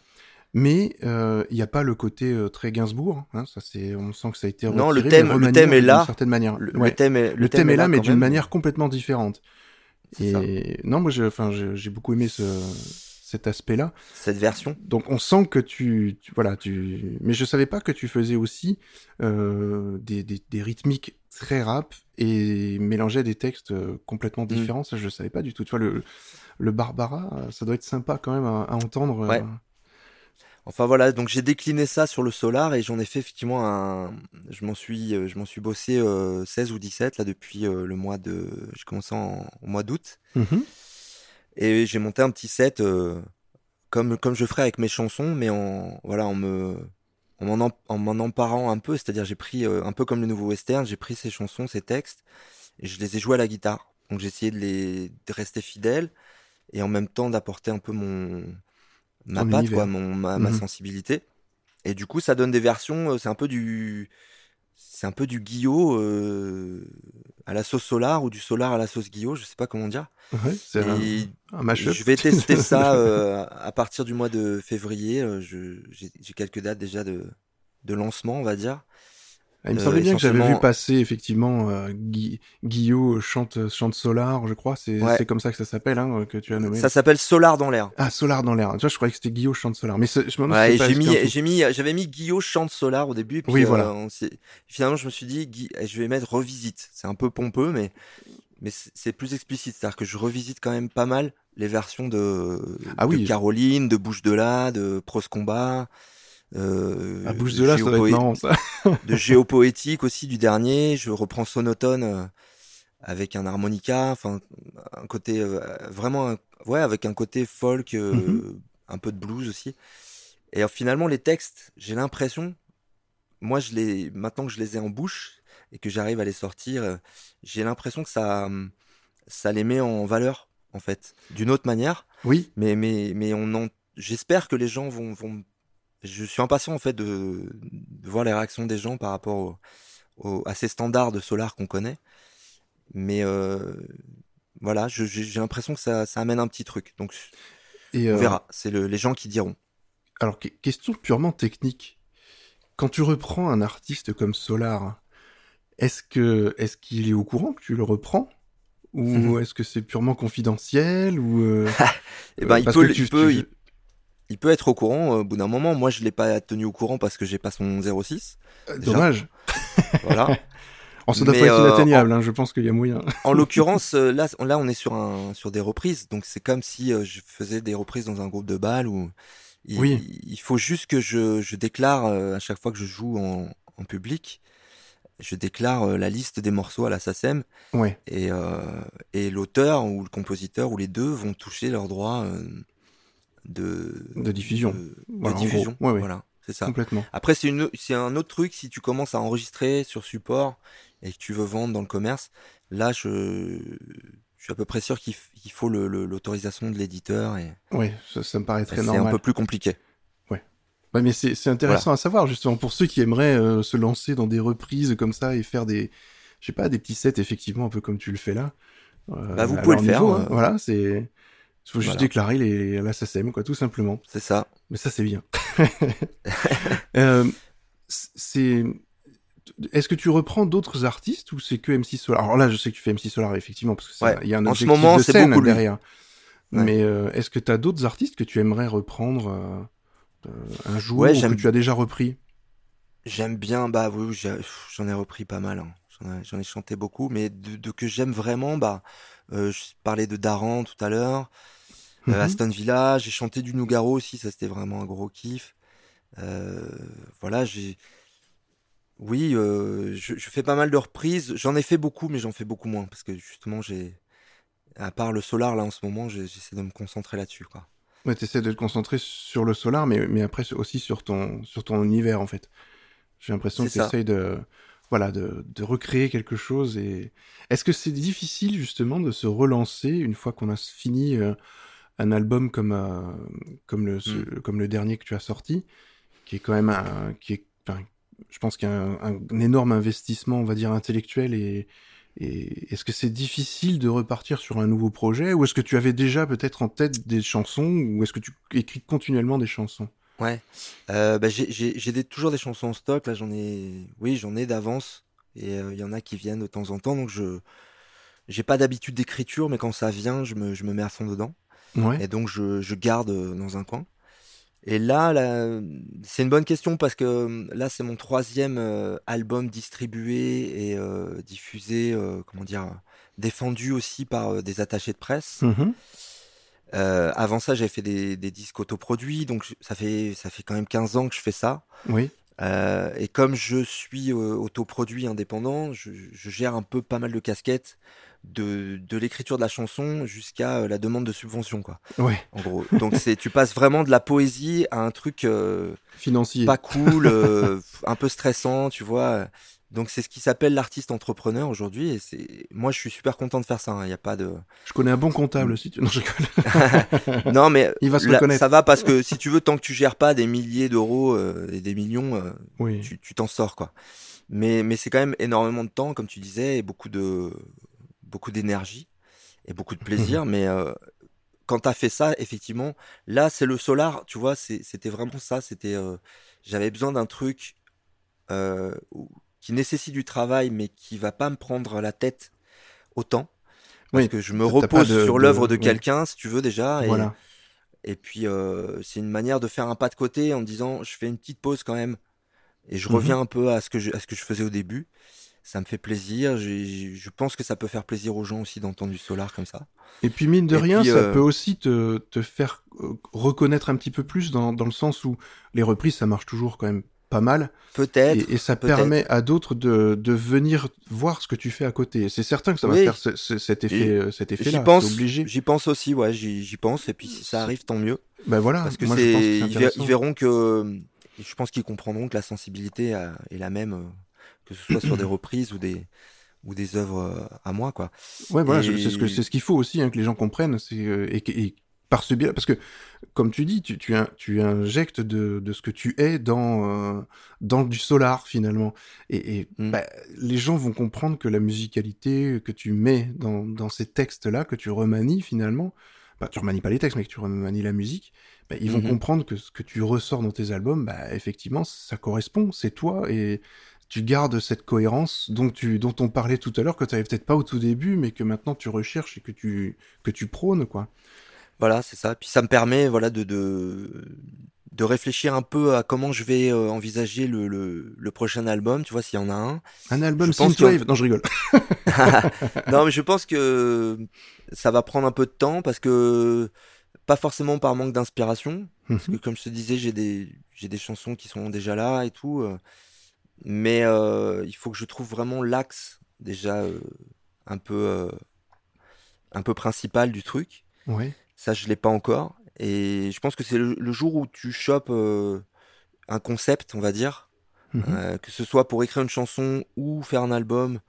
Mais euh, il n'y a pas le côté euh, très Gainsbourg. Hein, ça c'est, on sent que ça a été Non, le retiré, thème- mais le thème est là. d'une certaine manière. Le, Ouais. le thème est, Le thème est là, mais d'une manière complètement différente. Ça. Non, moi, j'ai, enfin, j'ai beaucoup aimé ce, cet aspect-là. Cette version. Donc, on sent que tu, tu- voilà, tu. Mais je savais pas que tu faisais aussi euh, des, des, des rythmiques très rap et mélangeais des textes complètement Mm. différents. Ça, je savais pas du tout. Tu vois, le, le Barbara, ça doit être sympa quand même à, à entendre. Ouais. Enfin voilà, donc j'ai décliné ça sur le Solar et j'en ai fait effectivement un. Je m'en suis, euh, je m'en suis bossé euh, 16 ou 17 là depuis euh, le mois de. J'ai commencé en, au mois d'août mhm. et j'ai monté un petit set euh, comme comme je ferais avec mes chansons, mais en voilà en me en m'en en m'en emparant un peu, c'est-à-dire j'ai pris euh, un peu comme le nouveau western, j'ai pris ces chansons, ces textes et je les ai joués à la guitare. Donc j'ai essayé de les de rester fidèle et en même temps d'apporter un peu mon ma patte univers. quoi, mon ma, ma Mhm. sensibilité. Et du coup, ça donne des versions, euh, c'est un peu du c'est un peu du Guillot euh, à la sauce Solar ou du Solar à la sauce Guillot, je sais pas comment dire. Ouais, c'est un, je vais tester ça euh, à partir du mois de février. j'ai quelques dates déjà de, de lancement, on va dire. Il me Euh, semblait bien que j'avais vu passer effectivement euh, Gui- Guillot chante chante Solar, je crois. C'est Ouais. c'est comme ça que ça s'appelle, hein, que tu as nommé. Ça s'appelle Solar dans l'air. Ah, Solar dans l'air. Tu vois, je croyais que c'était Guillot chante Solar, mais je me demande Ouais, j'ai mis, j'ai mis, j'avais mis Guillaume chante Solar au début, puis Oui, euh, voilà. finalement je me suis dit, Gui- je vais mettre revisite. C'est un peu pompeux, mais mais c'est plus explicite, c'est-à-dire que je revisite quand même pas mal les versions de, Ah de oui. Caroline, de Bouche de là, de Prose Combat. Euh, À bouche de là, ça doit être Géopoé- marrant ça. de géopoétique aussi du dernier. Je reprends Sonotone euh, avec un harmonica, enfin un côté euh, vraiment, un- ouais, avec un côté folk, euh, Mhm. un peu de blues aussi. Et finalement, les textes, j'ai l'impression, moi, je les, maintenant que je les ai en bouche et que j'arrive à les sortir, j'ai l'impression que ça, ça les met en valeur en fait, d'une autre manière. Oui, Mais mais mais on en, j'espère que les gens vont vont. Je suis impatient en fait de, de voir les réactions des gens par rapport au, au- à ces standards de Solar qu'on connaît. Mais euh, voilà, j'ai l'impression que ça, ça amène un petit truc. Donc et on euh, verra. C'est le, les gens qui diront. alors que- question purement technique. Quand tu reprends un artiste comme Solar, est-ce que est-ce qu'il est au courant que tu le reprends? Ou Mhm. est-ce que c'est purement confidentiel? Ou euh, Eh ben, il parce peut, que tu- il peut, tu- il, il peut être au courant euh, au bout d'un moment. Moi, je l'ai pas tenu au courant parce que j'ai pas son 06. euh, déjà. dommage. Voilà. Oh, ça doit pas être euh, inatteignable, hein, je pense qu'il y a moyen. En l'occurrence, là, là, on est sur un, sur des reprises. Donc, c'est comme si je faisais des reprises dans un groupe de balles où il, Oui. il faut juste que je, je déclare à chaque fois que je joue en, en public, je déclare la liste des morceaux à la SACEM Ouais. et, euh, et l'auteur ou le compositeur ou les deux vont toucher leurs droits euh, de, De diffusion. de, Voilà, en diffusion. gros. Ouais, ouais. Voilà, c'est ça. Complètement. Après, c'est une, c'est un autre truc si tu commences à enregistrer sur support et que tu veux vendre dans le commerce. Là, je, je suis à peu près sûr qu'il f- qu'il faut le- le- l'autorisation de l'éditeur et, Ouais, ça, ça me paraît et très c'est normal. un peu plus compliqué. Ouais, mais c'est c'est intéressant à savoir justement pour ceux qui aimeraient euh, se lancer dans des reprises comme ça et faire des, je sais pas, des petits sets effectivement un peu comme tu le fais là. Euh, Bah, vous pouvez le faire, niveau, hein. euh. Voilà, c'est, il faut juste Voilà. déclarer les la SACEM quoi, tout simplement. C'est ça. Mais ça c'est bien. euh, c'est, est-ce que tu reprends d'autres artistes ou c'est que MC Solar? Alors là, je sais que tu fais MC Solar effectivement parce ça- Ouais. y a un En ce objectif moment, de scène beaucoup derrière. Ouais. Mais euh, est-ce que tu as d'autres artistes que tu aimerais reprendre euh, un jour Ouais, ou que tu as déjà repris? J'aime bien, bah oui, j'en ai repris pas mal. hein. J'en ai, j'en ai chanté beaucoup, mais de, de que j'aime vraiment, bah, euh, je parlais de Daran tout à l'heure, euh, Mhm. Aston Villa, j'ai chanté du Nougaro aussi, ça c'était vraiment un gros kiff. Euh, voilà, j'ai, oui, euh, je, je fais pas mal de reprises. J'en ai fait beaucoup, mais j'en fais beaucoup moins parce que justement, j'ai, à part le Solar là en ce moment, j'essaie de me concentrer là-dessus, quoi. Ouais, t'essaies de te concentrer sur le solar, mais, mais après aussi sur ton, sur ton univers, en fait. J'ai l'impression que t'essayes de, voilà, de, de recréer quelque chose et est-ce que c'est difficile, justement, de se relancer une fois qu'on a fini euh, un album comme, euh, comme le, ce- Mm. comme le dernier que tu as sorti, qui est quand même un, qui est, enfin, je pense qu'il y a un, un énorme investissement, on va dire, intellectuel et, et est-ce que c'est difficile de repartir sur un nouveau projet ou est-ce que tu avais déjà peut-être en tête des chansons ou est-ce que tu écris continuellement des chansons? Ouais, euh, bah, j'ai des- toujours des chansons en stock. Là, j'en ai, oui, j'en ai d'avance. Et euh, il y en a qui viennent de temps en temps. Donc, je j'ai pas d'habitude d'écriture, mais quand ça vient, je me, je me mets à fond dedans. Ouais. Et donc, je, je garde euh, dans un coin. Et là, là c'est une bonne question parce que euh, là, c'est mon troisième euh, album distribué et euh, diffusé, euh, comment dire, défendu aussi par des attachés de presse. Mhm. Euh, avant ça, j'avais fait des, des disques autoproduits, donc ça fait ça fait quand même 15 ans que je fais ça. Oui. Euh, et comme je suis euh, autoproduit indépendant, je, je gère un peu pas mal de casquettes de, de l'écriture de la chanson jusqu'à euh, la demande de subvention, quoi. Ouais. En gros. Donc c'est tu passes vraiment de la poésie à un truc euh, Financier. pas cool, euh, un peu stressant, tu vois. Donc c'est ce qui s'appelle l'artiste entrepreneur aujourd'hui. Et c'est moi je suis super content de faire ça. hein. Il n'y a pas de Je connais un bon comptable aussi. tu- Non, je non, mais Il va se reconnaître. ça va parce que si tu veux, tant que tu gères pas des milliers d'euros euh, et des millions, euh, Oui. tu t'en sors quoi. Mais mais c'est quand même énormément de temps, comme tu disais, et beaucoup de beaucoup d'énergie et beaucoup de plaisir. mais euh, quand t'as fait ça, effectivement, là c'est le solar, tu vois, c'était vraiment ça. C'était euh, j'avais besoin d'un truc euh, où- qui nécessite du travail, mais qui va pas me prendre la tête autant. Parce Oui, que je me repose de- sur l'œuvre de quelqu'un, si tu veux déjà. Et, Voilà. et puis, euh, c'est une manière de faire un pas de côté en me disant, je fais une petite pause quand même. Et je Mhm. reviens un peu à ce que je, à ce que je faisais au début. Ça me fait plaisir. Je pense que ça peut faire plaisir aux gens aussi d'entendre du solar comme ça. Et puis mine de Et rien, puis, ça euh, peut aussi te, te faire euh, reconnaître un petit peu plus dans, dans le sens où les reprises, ça marche toujours quand même pas mal. Peut-être. Et, et ça permet à d'autres de, de venir voir ce que tu fais à côté. C'est certain que ça va faire ce- ce- cet effet, euh, cet effet-là. J'y pense, obligé. j'y pense aussi, ouais, j'y pense. Et puis si ça arrive, tant mieux. Ben voilà. Parce que c'est, ils, verront que, je pense qu'ils comprendront que la sensibilité euh, est la même, euh, que ce soit sur des reprises ou des, ou des œuvres euh, à moi, quoi. Ouais, voilà, Et- c'est ce que c'est ce qu'il faut aussi hein, que les gens comprennent, c'est euh, et, et par ce biais, parce que comme tu dis, tu tu, in- tu injectes de, de ce que tu es dans euh, dans du solar finalement, et, et Mm. bah, les gens vont comprendre que la musicalité que tu mets dans dans ces textes là, que tu remanies finalement, bah tu remanies pas les textes, mais que tu remanies la musique, bah, ils vont Mhm. comprendre que ce que tu ressors dans tes albums, bah effectivement, ça correspond, c'est toi et tu gardes cette cohérence dont tu dont on parlait tout à l'heure que tu avais peut-être pas au tout début mais que maintenant tu recherches et que tu que tu prônes quoi. Voilà, c'est ça. Puis ça me permet, voilà, de, de, de réfléchir un peu à comment je vais euh, envisager le, le, le prochain album, tu vois, s'il y en a un. Un album synthwave. que- Non, je rigole. non, mais je pense que ça va prendre un peu de temps parce que pas forcément par manque d'inspiration, parce que Mhm. comme je te disais, j'ai des j'ai des chansons qui sont déjà là et tout, euh, mais euh, il faut que je trouve vraiment l'axe déjà un peu un peu principal du truc. ouais. Ça, je l'ai pas encore, et je pense que c'est le, le jour où tu chopes euh, un concept, on va dire, Mhm. euh, que ce soit pour écrire une chanson ou faire un album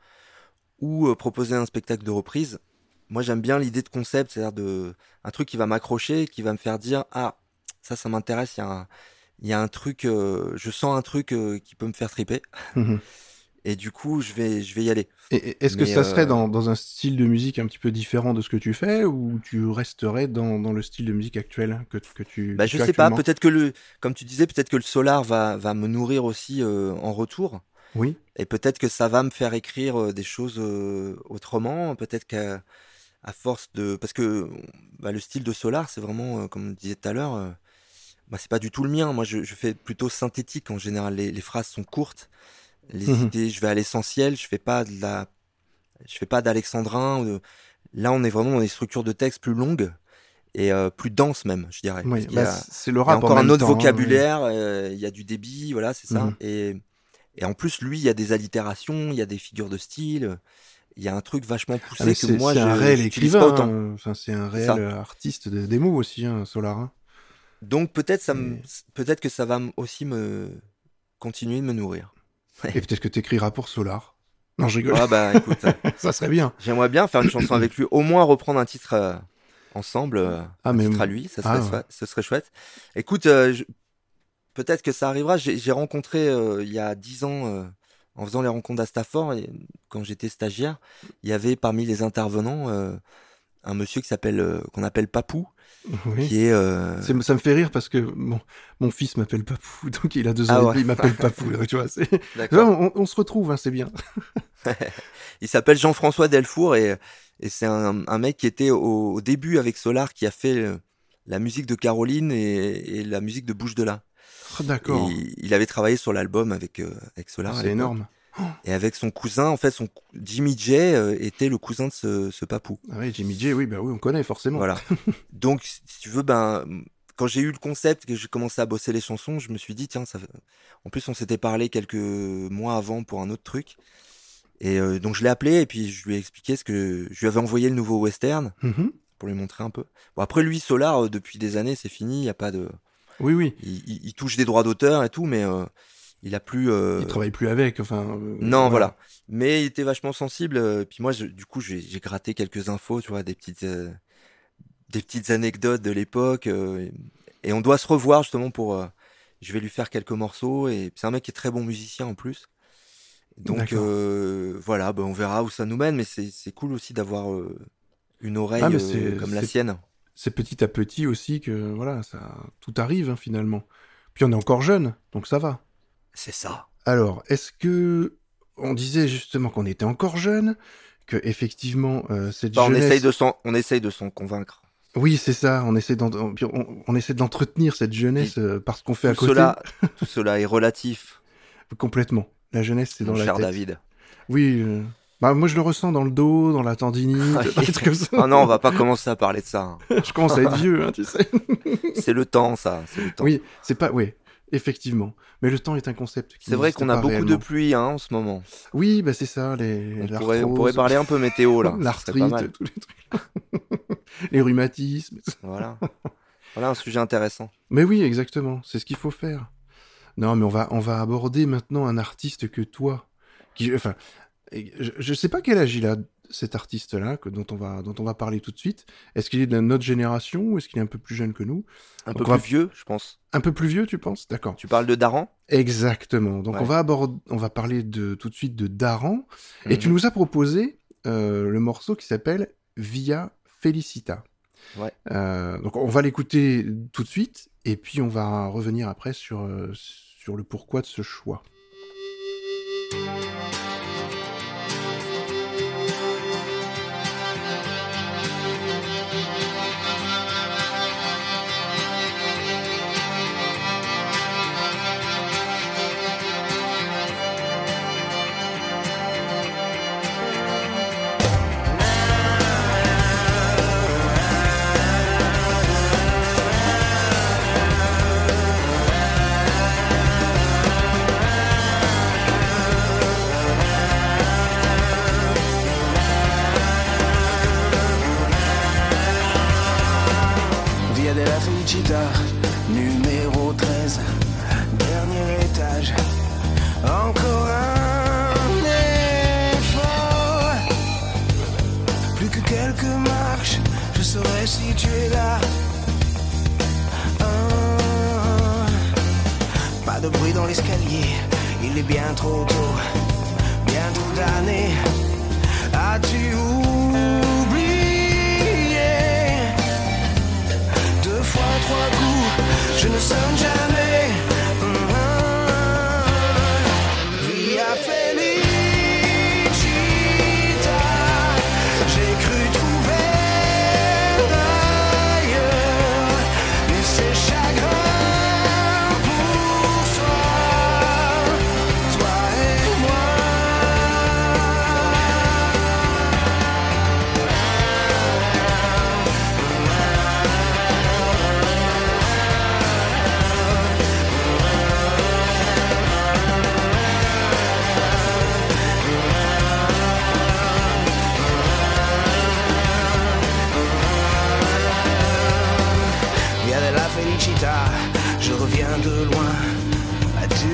ou euh, proposer un spectacle de reprise. Moi, j'aime bien l'idée de concept, c'est-à-dire de un truc qui va m'accrocher, qui va me faire dire ah ça, ça m'intéresse. Il y a un, il y a un truc, je sens un truc qui peut me faire triper, Mhm. et du coup, je vais, je vais y aller. Et- est-ce que ça serait euh, dans, dans un style de musique un petit peu différent de ce que tu fais ou tu resterais dans, dans le style de musique actuel que, que tu Bah, que je tu sais pas. Peut-être que le, comme tu disais, peut-être que le solar va, va me nourrir aussi euh, en retour. Oui. Et peut-être que ça va me faire écrire euh, des choses euh, autrement. Peut-être qu'à à force de... Parce que bah, le style de Solar, c'est vraiment, comme on disait tout à l'heure, bah, c'est pas du tout le mien. Moi, je, je fais plutôt synthétique en général. Les, les phrases sont courtes. Les Mhm. idées, je vais à l'essentiel. Je fais pas de la, je fais pas d'alexandrin. de- Là, on est vraiment dans des structures de texte plus longues et euh, plus denses même, je dirais. Oui, bah, a- c'est le il y a en encore un autre temps, hein, vocabulaire, euh, il y a du débit, voilà, c'est ça. Mhm. Et, et en plus, lui, il y a des allitérations, il y a des figures de style, il y a un truc vachement poussé Ah, mais que c'est moi, c'est un réel écrivain, hein. enfin, c'est un réel Ça. artiste de- des mots aussi, hein, Solar. hein. Donc peut-être ça que ça va aussi me continuer de me nourrir. Et peut-être que t'écriras pour Solar. Non, je rigole. Ah bah écoute, Ça serait bien. j'aimerais bien faire une chanson avec lui, au moins reprendre un titre euh, ensemble, euh, Ah, un mais- titre à lui, ça serait, Ah, ouais. ce serait chouette. Écoute, euh, je- peut-être que ça arrivera. J'ai rencontré euh, il y a dix ans, en faisant les rencontres et quand j'étais stagiaire, il y avait parmi les intervenants un monsieur qui s'appelle, qu'on appelle Papou, Oui. qui est, euh, C'est- Ça me fait rire parce que mon, mon fils m'appelle Papou, donc il a deux ans Ah et demi, il m'appelle Papou. tu vois, c'est... on, on se retrouve, hein, c'est bien. Il s'appelle Jean-François Delfour et, et c'est un, un mec qui était au, au début avec Solar qui a fait euh, la musique de Caroline et, et la musique de Bouche de là. Ah, D'accord, Et il avait travaillé sur l'album avec, euh, avec Solar. c'est énorme. Et avec son cousin, en fait, son Jimmy J euh, était le cousin de ce, ce papou. Ah oui, Jimmy J, oui, bah oui, on connaît forcément. Voilà. Donc, si tu veux, ben, quand j'ai eu le concept, que j'ai commencé à bosser les chansons, je me suis dit, tiens, ça. En plus, on s'était parlé quelques mois avant pour un autre truc. Et euh, donc, je l'ai appelé et puis je lui ai expliqué ce que je lui avais envoyé le nouveau western Mhm. pour lui montrer un peu. Bon, après, lui, Solar, euh, depuis des années, c'est fini. Il y a pas de. Oui, oui. Il, il- il touche des droits d'auteur et tout, mais euh, il a plus. euh, Il travaille plus avec, enfin. euh, non, voilà. Mais il était vachement sensible. euh, puis moi, je- du coup, j'ai j'ai gratté quelques infos, tu vois, des petites, euh, des petites anecdotes de l'époque. et, on doit se revoir justement pour. je vais lui faire quelques morceaux. Et c'est un mec qui est très bon musicien en plus. Donc voilà, ben, on verra où ça nous mène. Mais c'est c'est cool aussi d'avoir une oreille Ah, comme la sienne. C'est petit à petit aussi que, voilà, ça, tout arrive, hein, finalement. Puis on est encore jeune, donc ça va. C'est ça. Alors, est-ce que on disait justement qu'on était encore jeune, que effectivement euh, cette Bah, on jeunesse... essaye de s'en, on essaye de s'en convaincre. Oui, c'est ça. On essaie d'en- on, on- on essaie de l'entretenir cette jeunesse euh, parce qu'on fait à côté. cela, tout cela est relatif, Complètement. La jeunesse, c'est dans mon la cher tête. David. Oui. euh, Bah, moi, je le ressens dans le dos, dans la tendinite, Ah, dans des trucs comme ça. Oh non, on va pas commencer à parler de ça. hein. je commence à être vieux, hein, tu sais. C'est le temps, ça. C'est le temps. Oui, c'est pas. Oui, effectivement. Mais le temps est un concept. qui C'est vrai qu'on a beaucoup de pluie hein, en ce moment. Oui, bah c'est ça. Les. On pourrait, on l'arthrose, pourrait parler un peu météo là. L'arthrite, tous les trucs. les rhumatismes. Voilà. Voilà un sujet intéressant. Mais oui, exactement. C'est ce qu'il faut faire. Non, mais on va, on va aborder maintenant un artiste que toi, qui, enfin, je, je sais pas quel âge il a, cet artiste-là, dont on va, dont on va parler tout de suite. Est-ce qu'il est de notre génération ou est-ce qu'il est un peu plus jeune que nous? Un Donc peu va- plus vieux, je pense. Un peu plus vieux, tu penses? D'accord. Tu parles de Daran? Exactement. Donc Ouais. on va aborder, on va parler de tout de suite de Daran. Et tu Mhm. nous as proposé euh, le morceau qui s'appelle Via Felicita. Ouais. Euh, donc on va l'écouter tout de suite et puis on va revenir après sur, euh, sur le pourquoi de ce choix. De bruit dans l'escalier, il est bien trop tôt, bien trop d'années. As-tu oublié? Deux fois trois coups, je ne sonne jamais.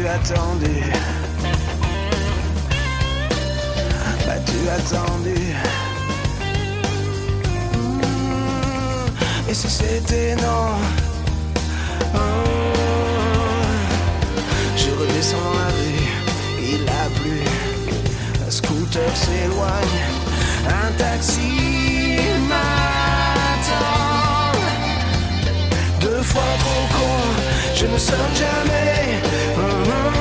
Attendu? M'as-tu attendu? Hmm, Et si c'était non? Je redescends la rue, il a plu. Un scooter s'éloigne, un taxi je ne sonne jamais. Via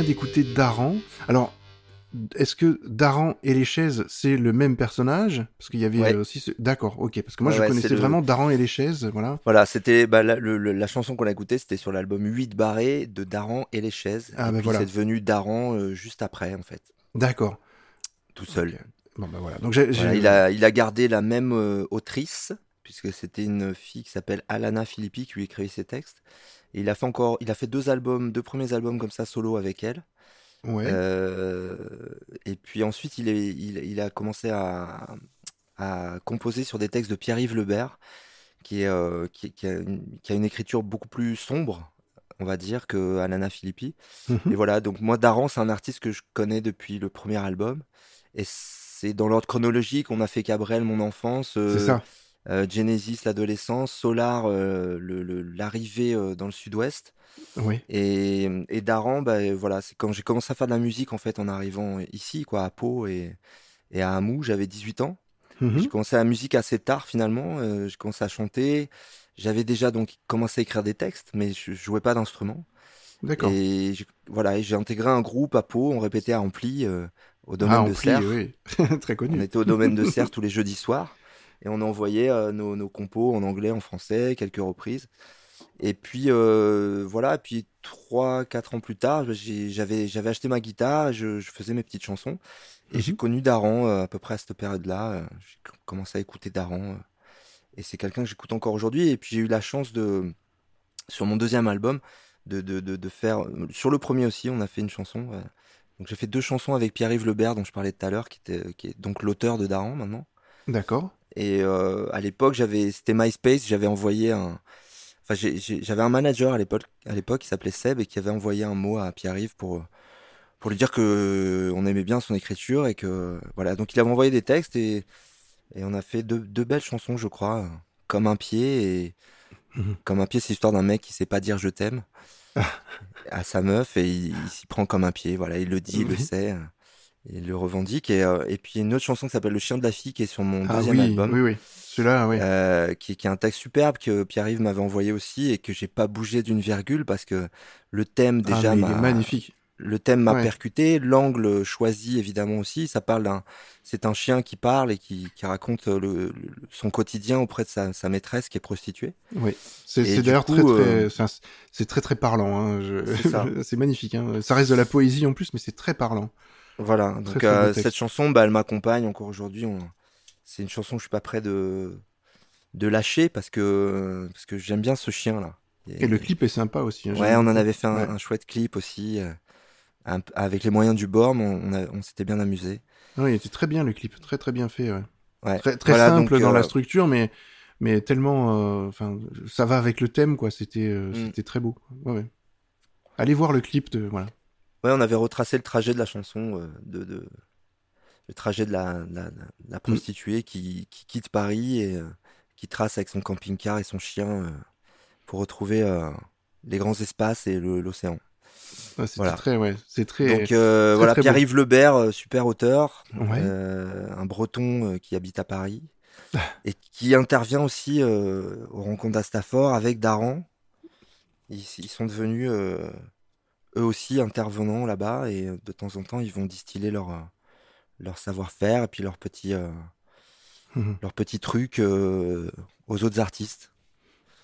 vient d'écouter Daran. Alors, est-ce que Daran et les chaises, c'est le même personnage? Parce qu'il y avait Ouais. euh, aussi... ce- D'accord, ok. Parce que moi, Ouais, je ouais, connaissais le- vraiment Daran et les chaises, voilà. Voilà, c'était bah, la, chanson qu'on a écoutée, c'était sur l'album 8 barré de Daran et les chaises. Ah, et bah puis voilà. c'est devenu Daran euh, juste après, en fait, D'accord. tout seul. Bon, bah voilà. Donc, j'ai... Voilà, j'ai- il, a, il a gardé la même euh, autrice, puisque c'était une fille qui s'appelle Alana Filippi qui lui écrivait ses textes. Et il a fait encore, il a fait deux albums, deux premiers albums comme ça solo avec elle. Ouais. Euh, et puis ensuite, il, est, il, il a commencé à, à composer sur des textes de Pierre-Yves Lebert, qui, est, euh, qui, qui a une, qui a une écriture beaucoup plus sombre, on va dire, que Alana Filippi. Mhm. Et voilà, donc moi, Daran, c'est un artiste que je connais depuis le premier album. Et c'est dans l'ordre chronologique, on a fait Cabrel, mon enfance, euh, C'est ça. Euh, Genesis, l'adolescence, Solar, le- le- l'arrivée dans le sud-ouest. Oui. Et, et Daran, bah, voilà, c'est quand j'ai commencé à faire de la musique en fait en arrivant ici, quoi, à Pau et, et à Hamou, j'avais 18 ans. Mhm. J'ai commencé la musique assez tard finalement. euh, j'ai commencé à chanter. J'avais déjà donc commencé à écrire des textes, mais je, je jouais pas d'instrument. D'accord. Et voilà, j'ai intégré un groupe à Pau. On répétait à Ampli euh, au domaine Ah, de Ampli, Serre. oui. Très On connu. était au domaine de Serre tous les jeudis soirs et on envoyait euh, nos, nos compos en anglais, en français, quelques reprises. Et puis euh, voilà, et puis trois, quatre ans plus tard, j'avais j'avais acheté ma guitare, je, je faisais mes petites chansons et j'ai Mhm. connu Daran euh, à peu près à cette période-là. J'ai commencé à écouter Daran et c'est quelqu'un que j'écoute encore aujourd'hui. Et puis j'ai eu la chance de sur mon deuxième album de, de, de, de faire sur le premier aussi, on a fait une chanson. donc j'ai fait deux chansons avec Pierre-Yves Lebert dont je parlais tout à l'heure, qui était qui est donc l'auteur de Daran maintenant. D'accord. Et euh, à l'époque, j'avais, c'était MySpace, j'avais envoyé un, enfin, j'avais un manager à l'époque, à l'époque, qui s'appelait Seb et qui avait envoyé un mot à Pierre-Yves pour, pour lui dire que on aimait bien son écriture et que, voilà. Donc il avait envoyé des textes et, et on a fait deux, deux belles chansons, je crois, comme un pied et Mhm. comme un pied, c'est l'histoire d'un mec qui sait pas dire je t'aime à sa meuf et il, il s'y prend comme un pied. Voilà, il le dit, il le Oui. sait. Il le revendique et, euh, et puis une autre chanson qui s'appelle Le chien de la fille qui est sur mon Ah deuxième oui, album. oui, oui. Celui-là, oui. Euh, qui, qui est un texte superbe que Pierre-Yves m'avait envoyé aussi et que j'ai pas bougé d'une virgule parce que le thème Ah, déjà m'a magnifique. le thème m'a Ouais. percuté l'angle choisi évidemment aussi ça parle d'un c'est un chien qui parle et qui, qui raconte le, le- son quotidien auprès de sa, sa maîtresse qui est prostituée Oui. C'est d'ailleurs très, très, euh, c'est très, très parlant. Hein. je- c'est magnifique. Hein. Ça reste de la poésie en plus, mais c'est très parlant. Voilà donc très euh, cette chanson bah, elle m'accompagne encore aujourd'hui on... c'est une chanson que je suis pas prêt de de lâcher parce que parce que j'aime bien ce chien là Et le clip est sympa aussi. hein. Ouais, on en avait fait un, Ouais. un chouette clip aussi. euh, un avec les moyens du bord, mais on, on, a- on s'était bien amusé. Ouais, il était très bien le clip, très très bien fait. Ouais. Ouais. Très, très Voilà, simple donc, dans la euh, structure, mais mais tellement, enfin, ça va avec le thème quoi. C'était Mm. c'était très beau. Ouais. Allez voir le clip de voilà. Ouais, on avait retracé le trajet de la chanson, euh, de, de- le trajet de la, la, la- la prostituée qui, qui quitte Paris et euh, qui trace avec son camping-car et son chien euh, pour retrouver les grands espaces et l'océan. Ouais, c'est Voilà. très, ouais, c'est très. Donc très, voilà. Pierre-Yves Lebert, super auteur, Ouais. un Breton qui habite à Paris Ah. et qui intervient aussi aux rencontres d'Astafor avec Daran. Ils, ils sont devenus eux aussi intervenants là-bas et euh, de temps en temps ils vont distiller leur euh, leur savoir-faire et puis leurs petits euh, Mhm. leurs petits trucs euh, aux autres artistes.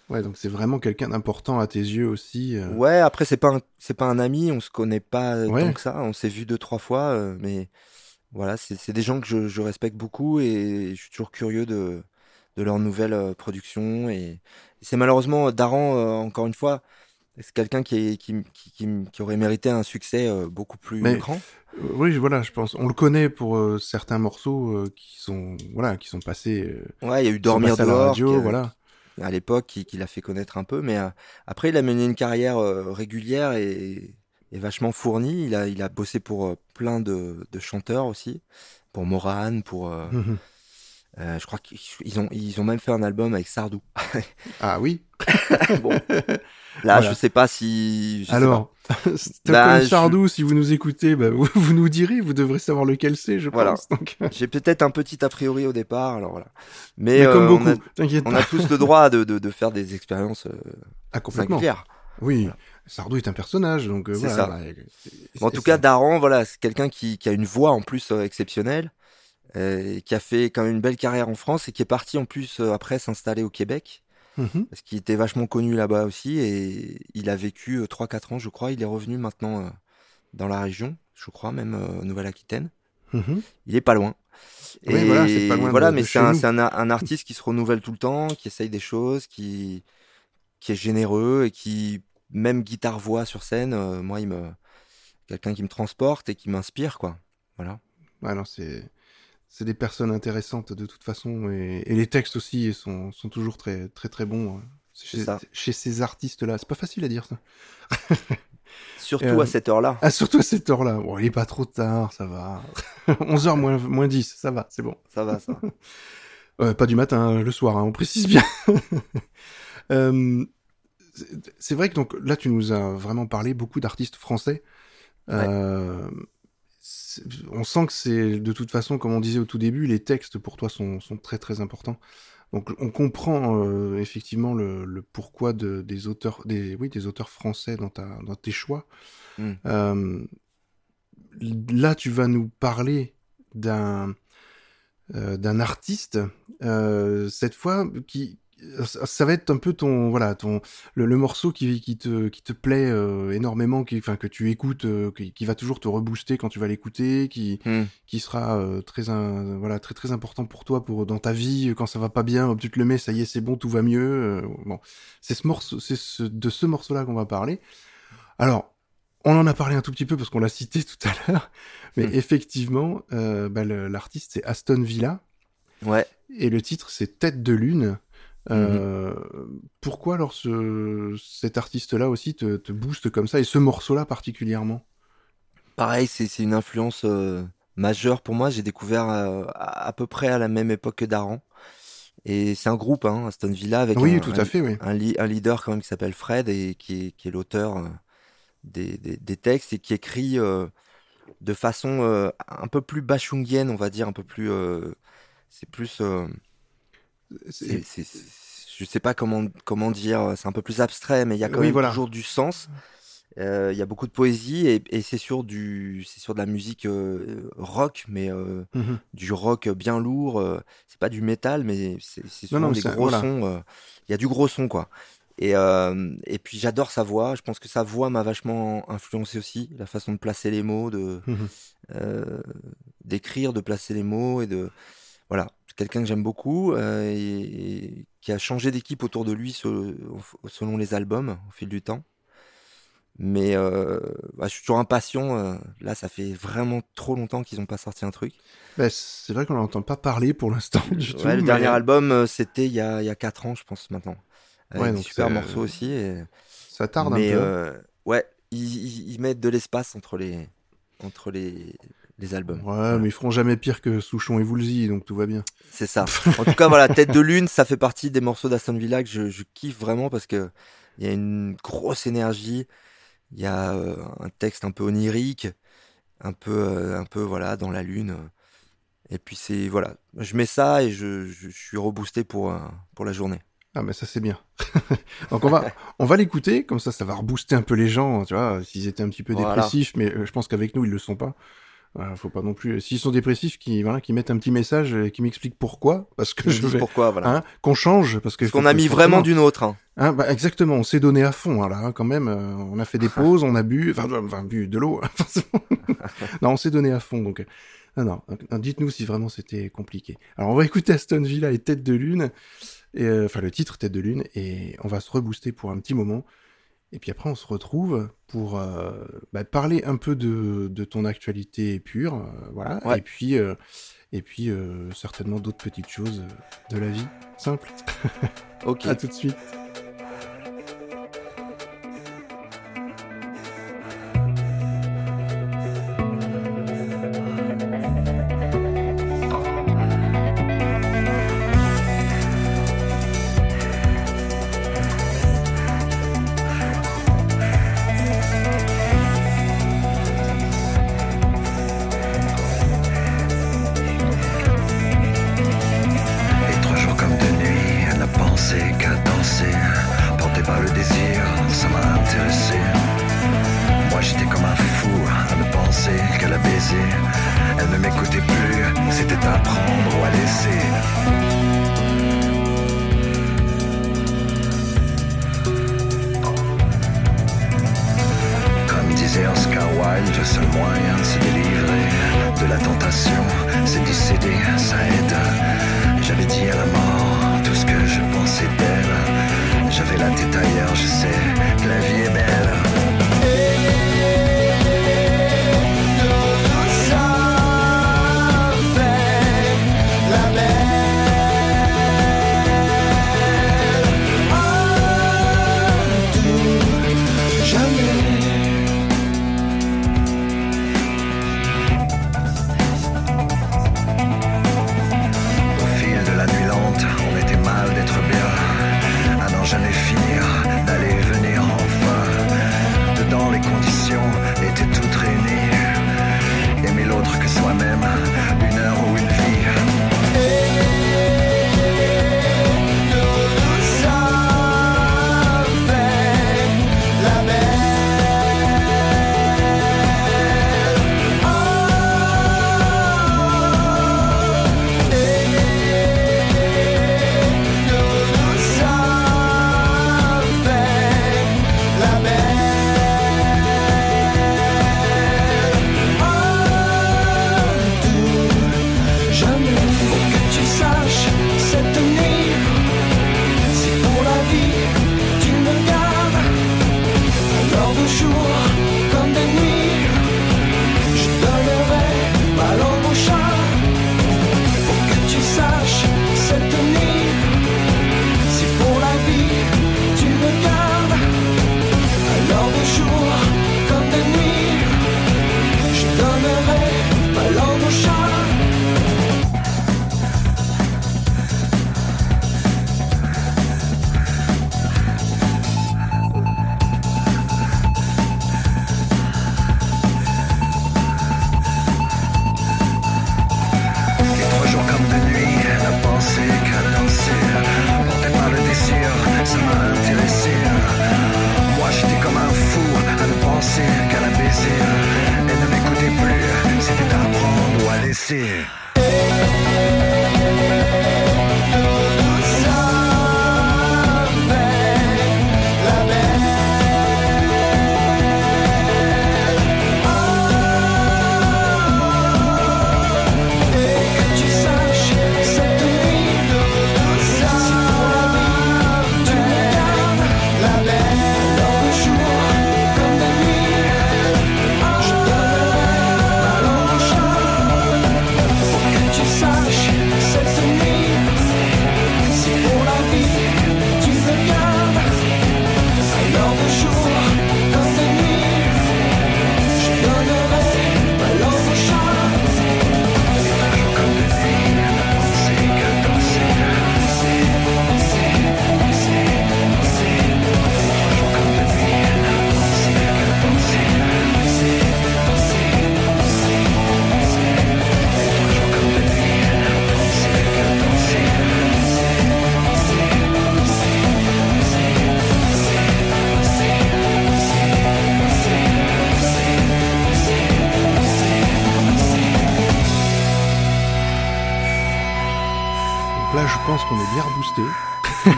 Ouais, donc c'est vraiment quelqu'un d'important à tes yeux aussi. euh. Ouais, après c'est pas un, c'est pas un ami, on se connaît pas Ouais. tant que ça, on s'est vu deux trois fois, mais voilà, c'est c'est des gens que je, je respecte beaucoup et je suis toujours curieux de de leurs nouvelles productions et c'est malheureusement Daran encore une fois, c'est quelqu'un qui, qui qui qui aurait mérité un succès euh, beaucoup plus Mais- grand. Euh, Oui, voilà, je pense. On le connaît pour euh, certains morceaux euh, qui sont, voilà, qui sont passés. Ouais, il y a eu Dormir passés à la dehors, radio, voilà. à l'époque qui, l'a fait connaître un peu, mais après il a mené une carrière régulière et, et vachement fournie. Il a, il a bossé pour plein de, de chanteurs aussi, pour Moran, pour, euh, Mhm. Euh, je crois qu'ils ont, ils ont même fait un album avec Sardou. Ah oui. bon, là Voilà. je sais pas si. je Alors, Bah, je- Sardou, si vous nous écoutez, bah, vous, vous nous direz, vous devrez savoir lequel c'est, je Voilà. pense. Donc. J'ai peut-être un petit a priori au départ, alors voilà. Mais, mais euh, comme on beaucoup, a- t'inquiète on a, tous le droit de, de, de faire des expériences euh, Ah, complètement. singulières. Oui, Voilà. Sardou est un personnage, donc euh, C'est voilà. ça. bah, En tout cas, Daran, voilà, c'est quelqu'un qui, qui a une voix en plus euh, exceptionnelle, euh, qui a fait quand même une belle carrière en France et qui est parti en plus euh, après s'installer au Québec, Mhm. parce qu'il était vachement connu là-bas aussi, et il a vécu euh, 3-4 ans, je crois. Il est revenu maintenant euh, dans la région, je crois, même euh, Nouvelle-Aquitaine. Mhm. Il est pas loin. Oui, voilà, c'est pas loin voilà, de- mais c'est un, artiste qui se renouvelle tout le temps, qui essaye des choses, qui, qui est généreux et qui, même guitare-voix sur scène, euh, moi, il me, quelqu'un qui me transporte et qui m'inspire, quoi. Voilà. Ouais, non, c'est c'est des personnes intéressantes de toute façon et, et les textes aussi sont, sont toujours très très très bons euh, C'est chez, ces artistes là. C'est pas facile à dire ça. Surtout Euh, à cette heure-là. Ah surtout à cette heure-là. Bon, il est pas trop tard, ça va. 11h moins moins 10, ça va, c'est bon. Ça va, ça. Euh, pas du matin, le soir, hein, on précise bien. Euh, c'est- vrai que donc là, tu nous as vraiment parlé beaucoup d'artistes français. Euh, on sent que c'est de toute façon, comme on disait au tout début, les textes pour toi sont, sont très très importants. Donc on comprend euh, effectivement le, le pourquoi de, des auteurs, des oui, des auteurs français dans ta dans tes choix. Mm. Euh, là, tu vas nous parler d'un euh, d'un artiste cette fois qui ça va être un peu ton voilà ton le, le morceau qui, qui te qui te plaît euh, énormément qui enfin que tu écoutes euh, qui, qui va toujours te rebooster quand tu vas l'écouter qui Hmm. qui sera euh, très un- voilà très très important pour toi pour dans ta vie quand ça va pas bien hop, tu te le mets ça y est c'est bon tout va mieux bon c'est ce morceau c'est ce, de ce morceau là qu'on va parler alors on en a parlé un tout petit peu parce qu'on l'a cité tout à l'heure mais Hmm. effectivement bah, l'artiste c'est Aston Villa Ouais. et le titre c'est Tête de lune euh, pourquoi alors ce, cet artiste-là aussi te, te booste comme ça et ce morceau-là particulièrement? Pareil, c'est c'est une influence euh, majeure pour moi. J'ai découvert euh, à, à peu près à la même époque que Daran. Et c'est un groupe, hein, Aston Villa, avec Oui, un, tout un- à fait, oui. un, li- un leader quand même qui s'appelle Fred et qui est, qui est l'auteur des, des, des textes et qui écrit euh, de façon euh, un peu plus bachungienne, on va dire, un peu plus... euh, c'est plus... euh, c'est, c'est- c'est- je sais pas comment, comment dire, c'est un peu plus abstrait, mais il y a quand Oui, même voilà. toujours du sens. Euh, Il y a beaucoup de poésie et, et c'est sur du, c'est sur de la musique euh, rock, mais euh, Mhm. du rock bien lourd. euh, c'est pas du métal, mais c'est c'est souvent non, des c'est- gros voilà. sons. euh, Il y a du gros son, quoi. Et, euh, et puis j'adore sa voix. Je pense que sa voix m'a vachement influencé aussi, la façon de placer les mots, de Mhm. euh, d'écrire, de placer les mots et de voilà, quelqu'un que j'aime beaucoup euh, et, et qui a changé d'équipe autour de lui se- selon les albums au fil du temps. Mais euh, bah, je suis toujours impatient. euh, là, ça fait vraiment trop longtemps qu'ils n'ont pas sorti un truc. Bah, c'est vrai qu'on n'entend pas parler pour l'instant du tout. Le mais- dernier album, c'était il y a, il y a 4 ans, je pense, maintenant. Ouais, des donc super morceaux aussi. et- Ça tarde Mais un peu. ouais, ils, ils- ils mettent de l'espace entre les, entre les, les albums. Ouais, mais ils feront jamais pire que Souchon et Woolsey, donc tout va bien. C'est ça. En tout cas, voilà, Tête de Lune, ça fait partie des morceaux d'Aston Villa que je, je kiffe vraiment parce que il y a une grosse énergie, il y a euh, un texte un peu onirique, un peu, euh, un peu voilà, dans la lune. Et puis c'est voilà, je mets ça et je, je, je suis reboosté pour euh, pour la journée. Ah, mais ça c'est bien. donc on va, on va l'écouter, comme ça, ça va rebooster un peu les gens, tu vois, s'ils étaient un petit peu Voilà. dépressifs, mais je pense qu'avec nous ils le sont pas. Voilà, faut pas non plus. S'ils sont dépressifs, qui voilà, qui mettent un petit message, qui m'expliquent pourquoi, parce que Je vais, pourquoi voilà. hein, qu'on change, parce que Parce qu'on a mis vraiment d'une autre. hein. Hein, bah, exactement, on s'est donné à fond, hein, là, hein, quand même. euh, on a fait des pauses, on a bu, enfin, enfin bu de l'eau. hein, non, on s'est donné à fond, donc. euh, Non, non. euh, Dites-nous si vraiment c'était compliqué. Alors, on va écouter Aston Villa et Tête de Lune, et, euh, enfin le titre Tête de Lune, et on va se rebooster pour un petit moment. Et puis après, on se retrouve pour euh, bah, parler un peu de, de ton actualité pure, euh, voilà. Ouais. Et puis, euh, et puis certainement d'autres petites choses de la vie simple. Ok. À tout de suite.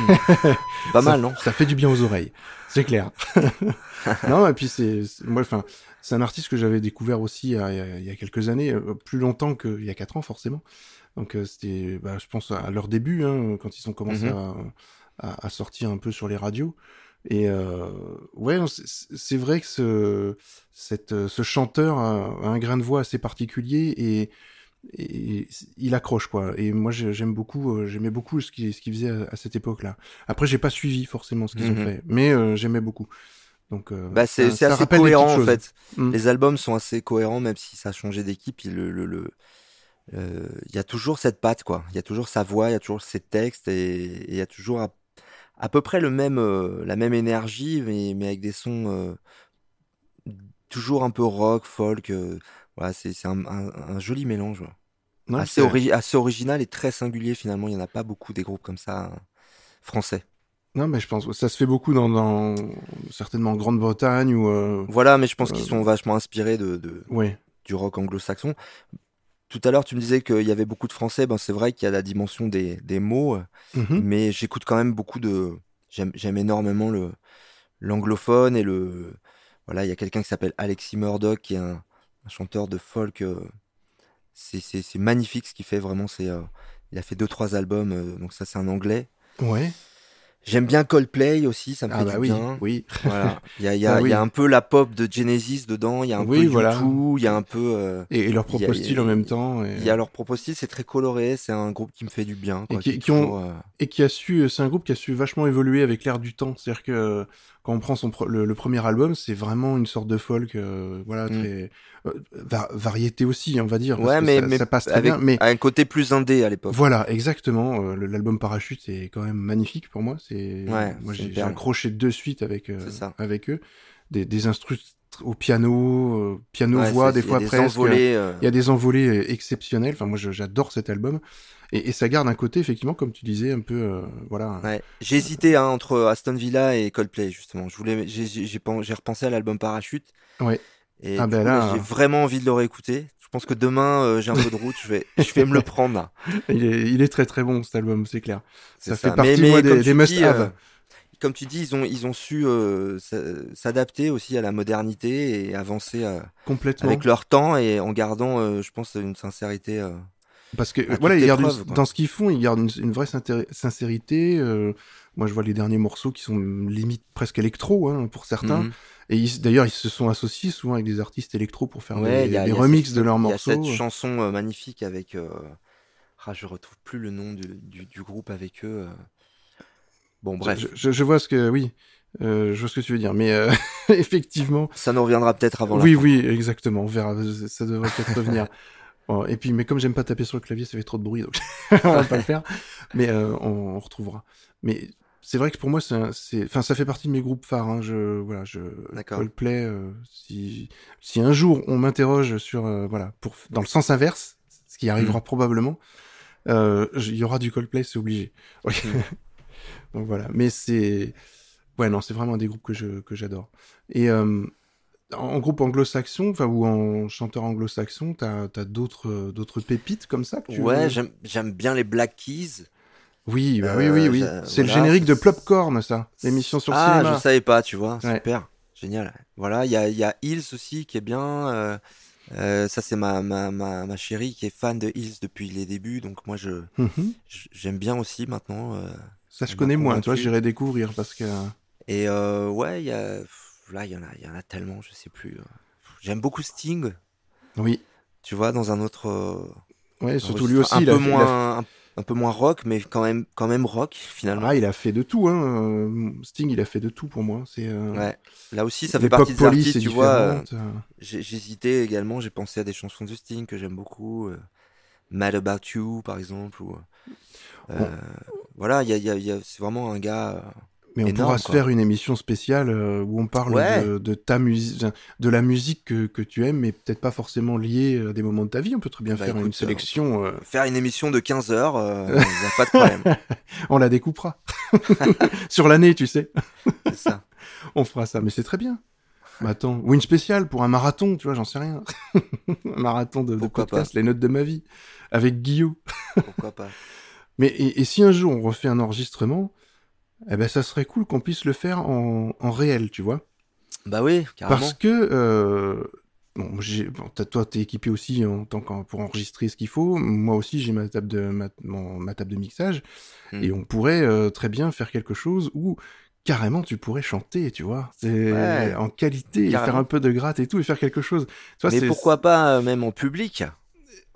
Pas Ça- mal, non Ça fait du bien aux oreilles, c'est clair. non, et puis c'est, moi, enfin, c'est un artiste que j'avais découvert aussi il y a, y y quelques années, euh, plus longtemps qu'il y a quatre ans forcément. Donc euh, c'était, bah, je pense à leur début, hein, quand ils ont commencé Mhm. à, à, à sortir un peu sur les radios. Et euh, ouais, c'est- vrai que ce, cette, ce chanteur a, a un grain de voix assez particulier et, et il accroche quoi. Et moi j'ai- j'aime beaucoup, euh, j'aimais beaucoup ce qu'il ce qu'il faisait à, à cette époque-là. Après j'ai pas suivi forcément ce qu'ils Mhm. ont fait, mais euh, j'aimais beaucoup. Donc euh, Bah, c'est assez cohérent en fait. Mm. Les albums sont assez cohérents, même si ça a changé d'équipe. Il le, le, le- euh, il y a toujours cette patte, quoi. Il y a toujours sa voix, il y a toujours ses textes, et et il y a toujours à, à peu près le même, euh, la même énergie, mais, mais avec des sons euh, toujours un peu rock, folk. Euh, voilà, c'est un, un, un joli mélange. ouais. Non, assez, ori- assez original et très singulier finalement. Il y en a pas beaucoup des groupes comme ça hein, français. non, mais je pense que ça se fait beaucoup dans, dans certainement en Grande-Bretagne ou euh, Voilà, mais je pense Euh, qu'ils sont vachement inspirés de, du rock anglo-saxon. Tout à l'heure, tu me disais qu'il y avait beaucoup de français. Ben, c'est vrai qu'il y a la dimension des, des mots, euh, Mhm. mais j'écoute quand même beaucoup de. J'aime, j'aime énormément le l'anglophone et le. Voilà, il y a quelqu'un qui s'appelle Alexis Murdoch, qui est un, un chanteur de folk. euh, c'est, magnifique ce qu'il fait vraiment. C'est, euh, il a fait deux trois albums, euh, donc ça c'est un anglais. Ouais. J'aime bien Coldplay aussi, ça me Ah fait bah du oui, bien. oui. Voilà, il y a, il y, a, Ah oui. il y a un peu la pop de Genesis dedans, il y a un Oui, peu voilà. U2, il y a un peu. euh, Et, et leur propre a- style en même temps. Et, Il y a leur propre style, c'est très coloré, c'est un groupe qui me fait du bien. Et qui- ont- toujours, euh, et qui a su, c'est un groupe qui a su vachement évoluer avec l'air du temps. C'est-à-dire que quand on prend son le, le premier album, c'est vraiment une sorte de folk, euh, voilà, Mm. très euh, va- variété aussi, on va dire. parce Ouais, que mais, ça, mais ça passe très avec bien. Mais un côté plus indé à l'époque. voilà, exactement. euh, L'album Parachute est quand même magnifique pour moi. C'est Ouais, moi j'ai accroché de suite avec ça. avec eux. Des, des instrus au piano, euh, piano voix des fois presque. Il y a des envolées exceptionnelles. Enfin, moi, j'adore cet album. Et, et ça garde un côté, effectivement, comme tu disais, un peu, euh, voilà. ouais. J'ai hésité hein, entre Aston Villa et Coldplay justement. Je voulais, j'ai, j'ai, j'ai pen- j'ai repensé à l'album Parachute. Ouais. Et Ah ben là- j'ai vraiment envie de le réécouter. Je pense que demain, euh, j'ai un peu de route, je vais, je vais me le prendre. Là. Il est, il est très très bon cet album, c'est clair. Ça fait partie, mais moi, des- des tu must dis, have. euh, comme tu dis, ils ont, ils ont su euh, s'adapter aussi à la modernité et avancer euh, Complètement. avec leur temps et en gardant, euh, je pense, une sincérité. Parce que à voilà, toute ils gardent épreuve, une- quoi. dans ce qu'ils font, ils gardent une, une vraie sincéri- sincérité. euh, moi, je vois les derniers morceaux qui sont limite presque électro hein, pour certains. mhm. Et d'ailleurs, ils se sont associés souvent avec des artistes électro pour faire Ouais, des, a- remixes cette- de leurs Il y a morceaux. cette chanson euh, magnifique avec. Euh... Ah, je retrouve plus le nom du, du, du groupe avec eux. euh. Bon, bref, Je, je- je vois ce que, oui, euh, je vois ce que tu veux dire, mais euh, effectivement, ça nous reviendra peut-être avant oui, fin. oui, exactement. On verra, ça devrait peut-être revenir. Bon, et puis, mais comme j'aime pas taper sur le clavier, ça fait trop de bruit, donc on va pas le faire. Mais euh, on, on retrouvera. Mais c'est vrai que pour moi, c'est, enfin, ça fait partie de mes groupes phares. Hein. Je, voilà, je. Coldplay. euh, si, si un jour on m'interroge sur, euh, voilà, pour dans le sens inverse, ce qui arrivera probablement, euh, il y aura du Coldplay, c'est obligé. Oui. Mm. donc voilà. Mais c'est, ouais, non, c'est vraiment un des groupes que je que j'adore. Et euh, en groupe anglo-saxon, enfin ou en chanteur anglo-saxon, t'as as, d'autres euh, d'autres pépites comme ça que tu Ouais, j'aime bien les Black Keys. Oui, bah Euh, oui, oui, oui. j'a- C'est le générique de Plopcorn, ça. L'émission sur ah, cinéma. je savais pas, tu vois. Ouais. Super, génial. Voilà, il y a, y a Hills aussi qui est bien. euh, euh, ça, c'est ma, ma, ma, ma chérie qui est fan de Hills depuis les débuts. Donc, moi, je Mhm. j'aime bien aussi maintenant. euh, Ça, je connais moins, toi, convaincu. j'irai découvrir parce que. Et euh, ouais, il y a, là, il y en a, il y en a tellement, je sais plus. euh. J'aime beaucoup Sting, Oui. tu vois, dans un autre. euh, Ouais, surtout lui aussi. un il a peu fait- il a moins, un, un peu moins rock, mais quand même, quand même rock finalement. Ah, il a fait de tout, hein. euh, Sting, il a fait de tout pour moi. C'est. euh, Ouais. Là aussi, ça fait partie des police artistes, tu vois. hésité également, j'ai pensé à des chansons de Sting que j'aime beaucoup. Mad About You, par exemple. Ou, euh, Bon. Voilà, il y a, y a- y a- c'est vraiment un gars. Euh, Mais on énorme, pourra se quoi. faire une émission spéciale euh, où on parle Ouais. de, de ta musique, de la musique que, que tu aimes, mais peut-être pas forcément liée à des moments de ta vie. On peut très bien Bah, faire une sélection. euh, Faire une émission de 15 heures, n'y a pas de problème. on la découpera sur l'année, tu sais. c'est ça. On fera ça, mais c'est très bien. Mais attends, ou une spéciale pour un marathon, tu vois, j'en sais rien. un marathon de, de podcast, les notes de ma vie, avec Guillaume. Pourquoi pas. Mais et, et si un jour on refait un enregistrement, eh ben ça serait cool qu'on puisse le faire en, en réel, tu vois. Bah oui, carrément. Parce que euh, bon, bon, t'as- toi t'es équipé aussi en tant qu'en- pour enregistrer ce qu'il faut. Moi aussi j'ai ma table de ma, mon- ma table de mixage Hmm. et on pourrait euh, très bien faire quelque chose où carrément tu pourrais chanter, tu vois, Ouais. en qualité, et faire un peu de gratte et tout et faire quelque chose. Vois, Mais pourquoi pas euh, même en public?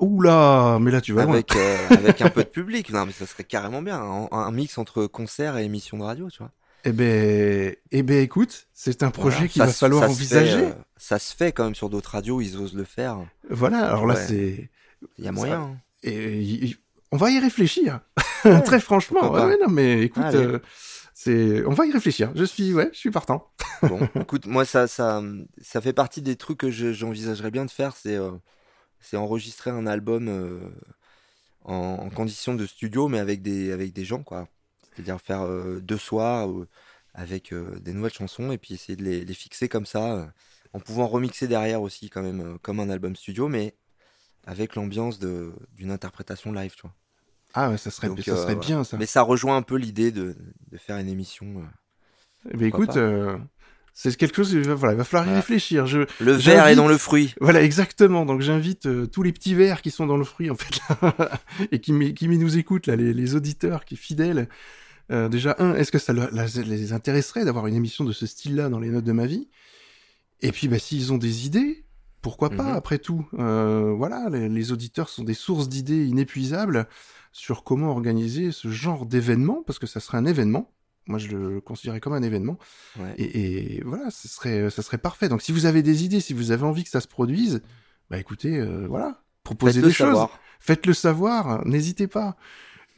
Oula, mais là tu vas loin. avec, euh, avec un peu de public. Non, mais ça serait carrément bien. Un, un mix entre concert et émission de radio, tu vois. Eh ben, eh ben, écoute, c'est un projet Voilà. qu'il va se- falloir ça se envisager. fait, euh, ça se fait quand même sur d'autres radios, ils osent le faire. Voilà, alors là c'est, Il y a moyen. hein. et, y- on va y réfléchir. Très franchement, ouais, non mais écoute, euh, c'est, on va y réfléchir. Je suis, ouais, je suis partant. Bon, écoute, moi, ça, ça, ça fait partie des trucs que je- j'envisagerais bien de faire, c'est c'est enregistrer un album euh, en, en conditions de studio, mais avec des, avec des gens, quoi. C'est-à-dire faire euh, deux soirs euh, avec euh, des nouvelles chansons et puis essayer de les, les fixer comme ça, en pouvant remixer derrière aussi, quand même, comme un album studio, mais avec l'ambiance d'une interprétation live, tu vois. Ah, ouais, ça serait, Donc, ça serait bien ça. Mais ça rejoint un peu l'idée de, de faire une émission. euh. Eh ben, écoute, euh, c'est quelque chose. il va- Voilà, il va falloir y réfléchir. Je, Le verre est dans le fruit. Voilà, exactement. Donc j'invite euh, tous les petits verts qui sont dans le fruit, en fait, là, et qui, qui nous écoutent, là, les, les auditeurs qui fidèles. Euh, déjà, un, est-ce que ça le- la- les intéresserait d'avoir une émission de ce style-là dans les notes de ma vie? Et puis, bah, s'ils ont des idées, pourquoi pas, Mhm. après tout Euh, Voilà, les, les auditeurs sont des sources d'idées inépuisables sur comment organiser ce genre d'événement, parce que ça serait un événement. Moi, je le considérais comme un événement. Ouais. Et, et voilà, ce serait, ça serait parfait. Donc, si vous avez des idées, si vous avez envie que ça se produise, bah écoutez, euh, voilà, proposez des choses, savoir. faites-le savoir, n'hésitez pas.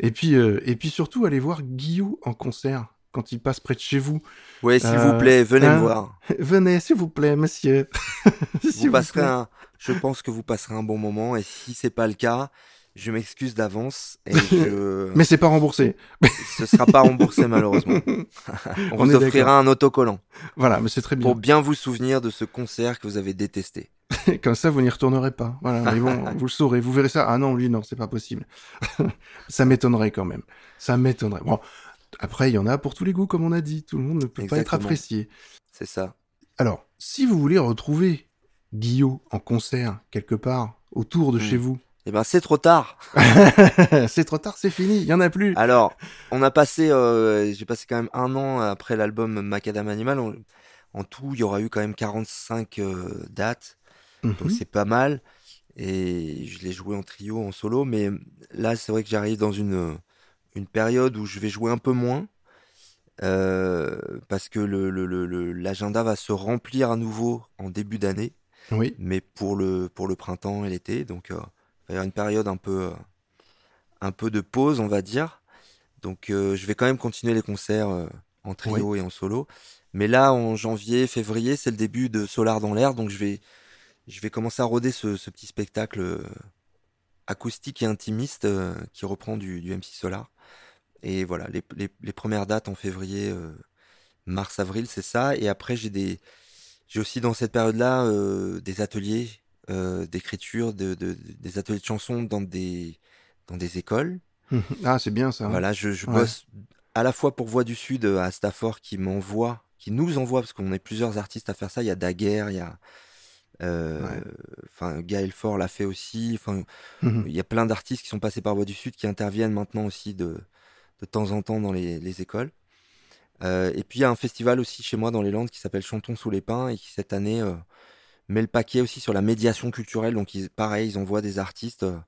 Et puis, euh, et puis surtout, allez voir Guillaume en concert quand il passe près de chez vous. Ouais, s'il Euh, vous plaît, venez hein, me voir. Venez, s'il vous plaît, monsieur. S'il Vous passerez plaît. un, je pense que vous passerez un bon moment et si c'est pas le cas, je m'excuse d'avance et je, Mais c'est pas remboursé. ce sera pas remboursé malheureusement. On, On vous offrira un autocollant Voilà, mais c'est très bien. pour bien vous souvenir de ce concert que vous avez détesté. Comme ça, vous n'y retournerez pas. Voilà, mais bon, vous le saurez, vous verrez ça. Ah non, lui, non, c'est pas possible. ça m'étonnerait quand même. Ça m'étonnerait. Bon, après, il y en a pour tous les goûts, comme on a dit. Tout le monde ne peut pas être apprécié. C'est ça. Alors, si vous voulez retrouver Guillaume en concert quelque part autour de Hmm. chez vous, Eh ben c'est trop tard. c'est trop tard, c'est fini, il y en a plus. Alors, on a passé, euh, j'ai passé quand même un an après l'album Macadam Animal. On- en tout, il y aura eu quand même 45 euh, dates. Donc Mhm. c'est pas mal. Et je l'ai joué en trio, en solo. Mais là, c'est vrai que j'arrive dans une, une période où je vais jouer un peu moins. euh, parce que le, le- le- le- l'agenda va se remplir à nouveau en début d'année. Oui, Mais pour le, pour le printemps et l'été. Donc euh, va y avoir une période un peu, un peu de pause, on va dire. Donc euh, je vais quand même continuer les concerts euh, en trio et en solo. Mais là, en janvier, février, c'est le début de Solar dans l'air. Donc je vais, je vais commencer à roder ce, ce petit spectacle euh, acoustique et intimiste euh, qui reprend du, du MC Solar. Et voilà, les, les, les premières dates en février, euh, mars, avril, c'est ça. Et après, j'ai des, j'ai aussi dans cette période-là euh, des ateliers euh, d'écriture, de, de- des ateliers de chansons dans des, dans des écoles. ah, c'est bien ça. Voilà, je, je Ouais. bosse à la fois pour Voix du Sud euh, à Stafford qui m'envoie, qui nous envoie, parce qu'on est plusieurs artistes à faire ça. Il y a Daguerre, il y a. euh, Ouais. Enfin, Gaël Faure l'a fait aussi. Enfin, Mhm. il y a plein d'artistes qui sont passés par Voix du Sud qui interviennent maintenant aussi de, de temps en temps dans les, les écoles. Euh, et puis il y a un festival aussi chez moi dans les Landes qui s'appelle Chantons sous les pins et qui cette année euh, met le paquet aussi sur la médiation culturelle. Donc ils, pareil, ils envoient des artistes euh,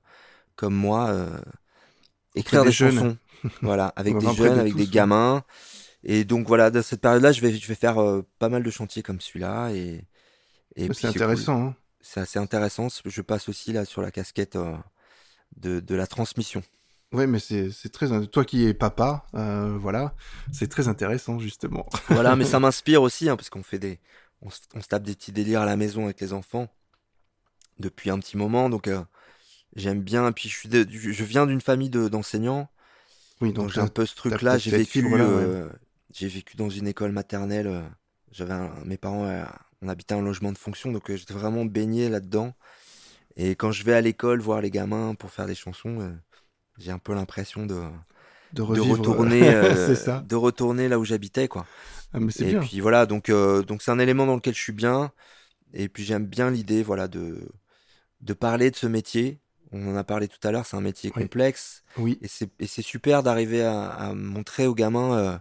comme moi euh, écrire des chansons. voilà, avec des jeunes, de avec tous, des gamins. Et donc voilà, dans cette période-là, je vais, je vais faire euh, pas mal de chantiers comme celui-là. Et, c'est cool intéressant. hein. c'est assez intéressant. Je passe aussi là sur la casquette euh, de, de la transmission. Ouais, mais c'est c'est très. Toi qui es papa, euh, voilà, c'est très intéressant justement. Voilà, mais ça m'inspire aussi, hein, parce qu'on fait des, on se, on se tape des petits délires à la maison avec les enfants depuis un petit moment, donc euh, j'aime bien. Et puis je suis, de- du- je viens d'une famille de- d'enseignants, Oui, donc donc j'ai un peu ce truc-là. J'ai vécu, fibre-là, ouais. euh, j'ai vécu dans une école maternelle. euh, J'avais mes parents, euh, on habitait un logement de fonction, donc j'étais vraiment baigné là-dedans. Et quand je vais à l'école voir les gamins pour faire des chansons, j'ai un peu l'impression de de de revivre. retourner, euh, ça. de retourner là où j'habitais, quoi. Ah, mais c'est Et bien. puis voilà, donc euh, donc c'est un élément dans lequel je suis bien. Et puis j'aime bien l'idée, voilà, de de parler de ce métier. On en a parlé tout à l'heure, c'est un métier Oui. complexe. Oui, Et c'est et c'est super d'arriver à, à montrer aux gamins euh,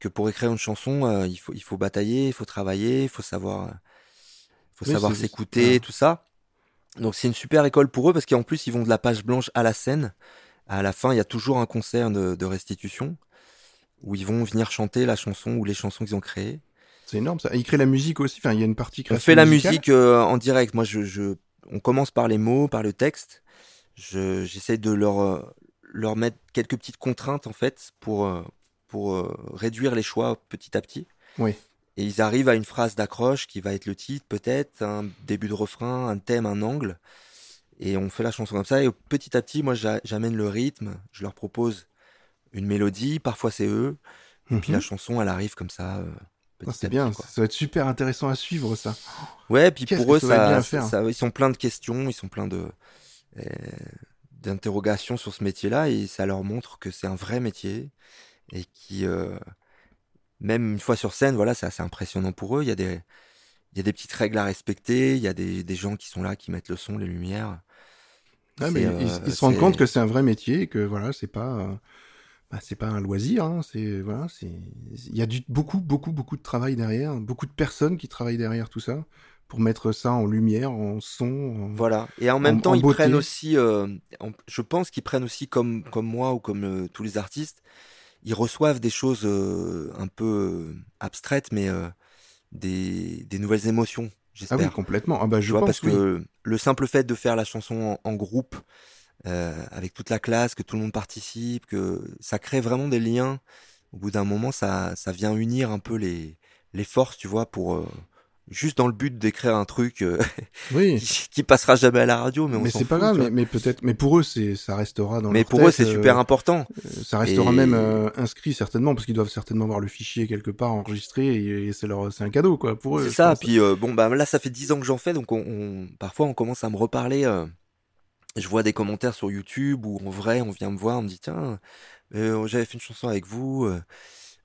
que pour écrire une chanson, euh, il faut il faut batailler, il faut travailler, il faut savoir faut Oui, savoir s'écouter, tout ça. Donc c'est une super école pour eux parce qu'en plus ils vont de la page blanche à la scène. À la fin, il y a toujours un concert de, de restitution où ils vont venir chanter la chanson ou les chansons qu'ils ont créées. c'est énorme ça. Il crée la musique aussi. Enfin, il y a une partie On création fait la musicale. musique euh, en direct. Moi, je, je, on commence par les mots, par le texte. Je, j'essaie de leur, euh, leur mettre quelques petites contraintes en fait pour, euh, pour réduire les choix petit à petit. Oui. Et ils arrivent à une phrase d'accroche qui va être le titre peut-être, un début de refrain, un thème, un angle. Et on fait la chanson comme ça. Et petit à petit, moi, j'a- j'amène le rythme. Je leur propose une mélodie. Parfois, c'est eux. Et puis Mhm. la chanson, elle arrive comme ça. euh, Ah, c'est bien, quoi. ça va être super intéressant à suivre ça. Ouais, puis pour eux, ça bien ils sont pleins de questions, ils sont pleins de euh, d'interrogations sur ce métier-là, et ça leur montre que c'est un vrai métier et qui, euh, même une fois sur scène, voilà, c'est assez impressionnant pour eux. Il y a des, il y a des petites règles à respecter, il y a des, des gens qui sont là, qui mettent le son, les lumières. Ah, mais ils, euh, ils se rendent compte que c'est un vrai métier et que voilà, c'est pas, bah, c'est pas un loisir. Hein, c'est voilà, c'est, il y a du beaucoup, beaucoup, beaucoup de travail derrière, beaucoup de personnes qui travaillent derrière tout ça pour mettre ça en lumière, en son. en- Voilà. Et en même En- temps, en ils prennent aussi, euh, je pense qu'ils prennent aussi comme, comme moi ou comme euh, tous les artistes, ils reçoivent des choses euh, un peu abstraites, mais des, des nouvelles émotions, Ah oui, complètement. Ah bah je vois, pense parce oui. que le simple fait de faire la chanson en, en groupe, euh, avec toute la classe, que tout le monde participe, que ça crée vraiment des liens. Au bout d'un moment, ça, ça vient unir un peu les, les forces, tu vois, pour euh, juste dans le but d'écrire un truc euh, Oui. qui, qui passera jamais à la radio, mais Mais c'est pas grave, mais, mais peut-être, mais pour eux, c'est, ça restera dans Mais pour eux, c'est euh, super important. euh, Ça restera Et- même euh, inscrit certainement parce qu'ils doivent certainement voir le fichier quelque part enregistré et, et c'est leur, c'est un cadeau quoi pour eux. C'est ça. pense. Puis euh, bon, bah là, ça fait dix ans que j'en fais, donc on, on- parfois on commence à me reparler. Je vois des commentaires sur YouTube où en vrai, on vient me voir, on me dit tiens, euh, j'avais fait une chanson avec vous, euh,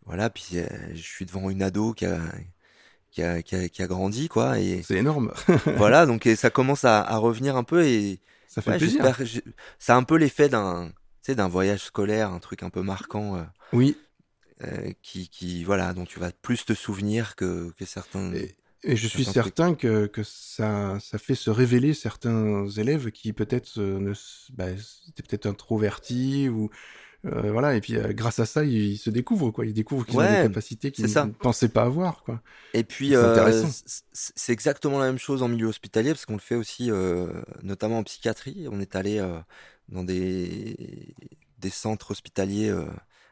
voilà. Puis euh, je suis devant une ado qui a qui a, qui a, qui a grandi quoi, et C'est énorme. voilà. Donc et ça commence à, à revenir un peu et ça fait ouais, plaisir. j'ai- Ça a un peu l'effet d'un, d'un voyage scolaire, un truc un peu marquant. euh, Oui. euh, qui, qui voilà dont tu vas plus te souvenir que, que certains Et, et je suis certain que, que ça, ça fait se révéler certains élèves qui peut-être euh, bah, étaient peut-être introvertis ou euh, voilà. Et puis euh, grâce à ça, ils, ils se découvrent quoi. Ils découvrent qu'ils ont des capacités qu'ils ne pensaient pas avoir quoi. Et puis, C'est euh, c'est exactement la même chose en milieu hospitalier, parce qu'on le fait aussi, notamment en psychiatrie. On est allé dans des, des centres hospitaliers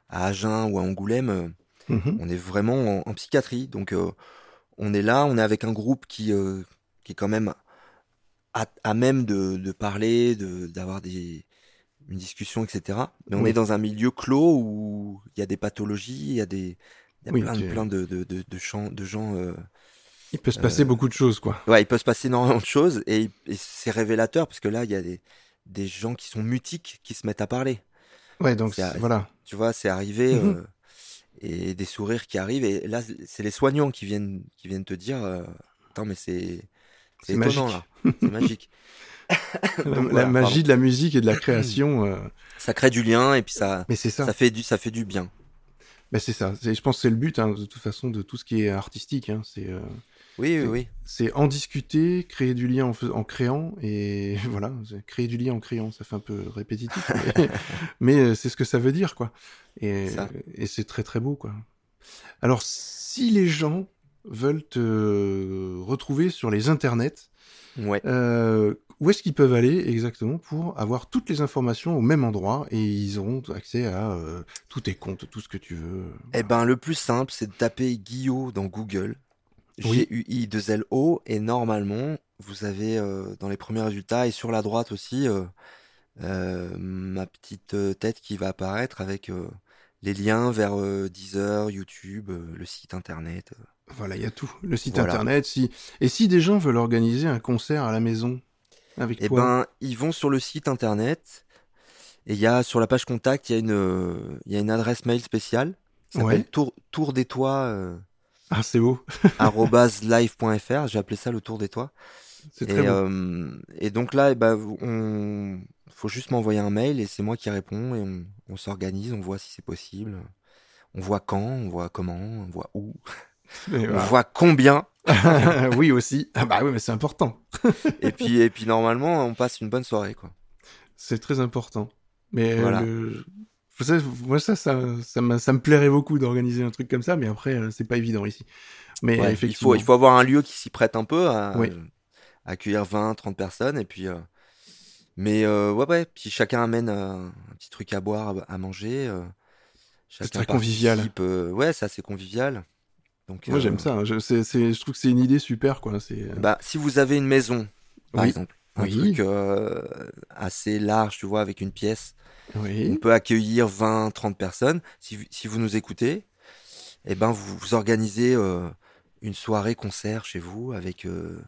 à Agen ou à Angoulême. Mhm. On est vraiment en, en psychiatrie. Donc, on est là, on est avec un groupe qui, euh, qui est quand même à, à même de, de parler, de, d'avoir des, une discussion, etc. Mais on Oui. est dans un milieu clos où il y a des pathologies, il y a des, y a Oui, plein, plein de, de, de, de, gens- de gens. euh, Il peut se passer Euh, beaucoup de choses quoi. Ouais, il peut se passer énormément de choses et, et c'est révélateur parce que là, il y a des, des gens qui sont mutiques qui se mettent à parler. Ouais, donc voilà. Tu vois, c'est arrivé Mhm. euh, et des sourires qui arrivent et là, c'est les soignants qui viennent, qui viennent te dire, euh, attends, mais c'est, étonnant magique. là, c'est magique. La, Donc, la voilà, magie pardon. de la musique et de la création. euh, Ça crée du lien et puis ça, Mais ça. ça fait du, ça fait du bien. Ben, c'est ça. Je pense que c'est le but hein, de toute façon de tout ce qui est artistique. Hein. C'est euh, Oui, oui, C'est- oui. c'est en discuter, créer du lien en, créant, et voilà, créer du lien en créant, ça fait un peu répétitif, mais, mais, euh, c'est ce que ça veut dire, quoi. Et, c'est très très beau, quoi. Alors, si les gens veulent te retrouver sur les internets, Ouais. euh, où est-ce qu'ils peuvent aller exactement pour avoir toutes les informations au même endroit et ils auront accès à euh, tous tes comptes, tout ce que tu veux. Eh ben, le plus simple, c'est de taper Guillaume dans Google. Oui. G-U-I-2-L-O. Et normalement, vous avez euh, dans les premiers résultats et sur la droite aussi euh, euh, ma petite tête qui va apparaître avec les liens vers Deezer, YouTube, le site internet. Voilà, il y a tout. Le site Voilà. internet. Si... Et si des gens veulent organiser un concert à la maison avec Eh toi? ben, ils vont sur le site internet Et il y a sur la page contact, il y a une, il y a une adresse mail spéciale. qui s'appelle Ouais. tour, tour des toits, Ah, c'est beau. live.fr. J'ai appelé ça le tour des toits. C'est Et, très beau. euh, et donc là, eh ben, on faut juste m'envoyer un mail et c'est moi qui réponds et on, on s'organise, on voit si c'est possible. On voit quand, on voit comment, on voit où, Et on voit combien. oui, aussi. Ah, bah oui, mais c'est important. et puis et puis normalement, on passe une bonne soirée quoi. C'est très important. Mais Voilà. le... Vous savez, moi, ça, ça, ça, me- ça me plairait beaucoup d'organiser un truc comme ça, mais après, euh, c'est pas évident ici. Mais Ouais, il effectivement. faut il faut avoir un lieu qui s'y prête un peu à, Oui. à accueillir 20, 30 personnes et puis euh, mais euh, ouais ouais, puis chacun amène euh, un petit truc à boire, à, à manger. chacun très convivial. ouais, ça c'est convivial. Donc Moi, j'aime ça. hein. Je, c'est, c'est, je trouve que c'est une idée super, quoi. C'est, Bah, si vous avez une maison, par Oui. exemple, un Oui. truc assez large, tu vois, avec une pièce, on peut accueillir 20, 30 personnes. Si, vous- si vous nous écoutez, eh ben, vous, vous organisez euh, une soirée concert chez vous avec, euh,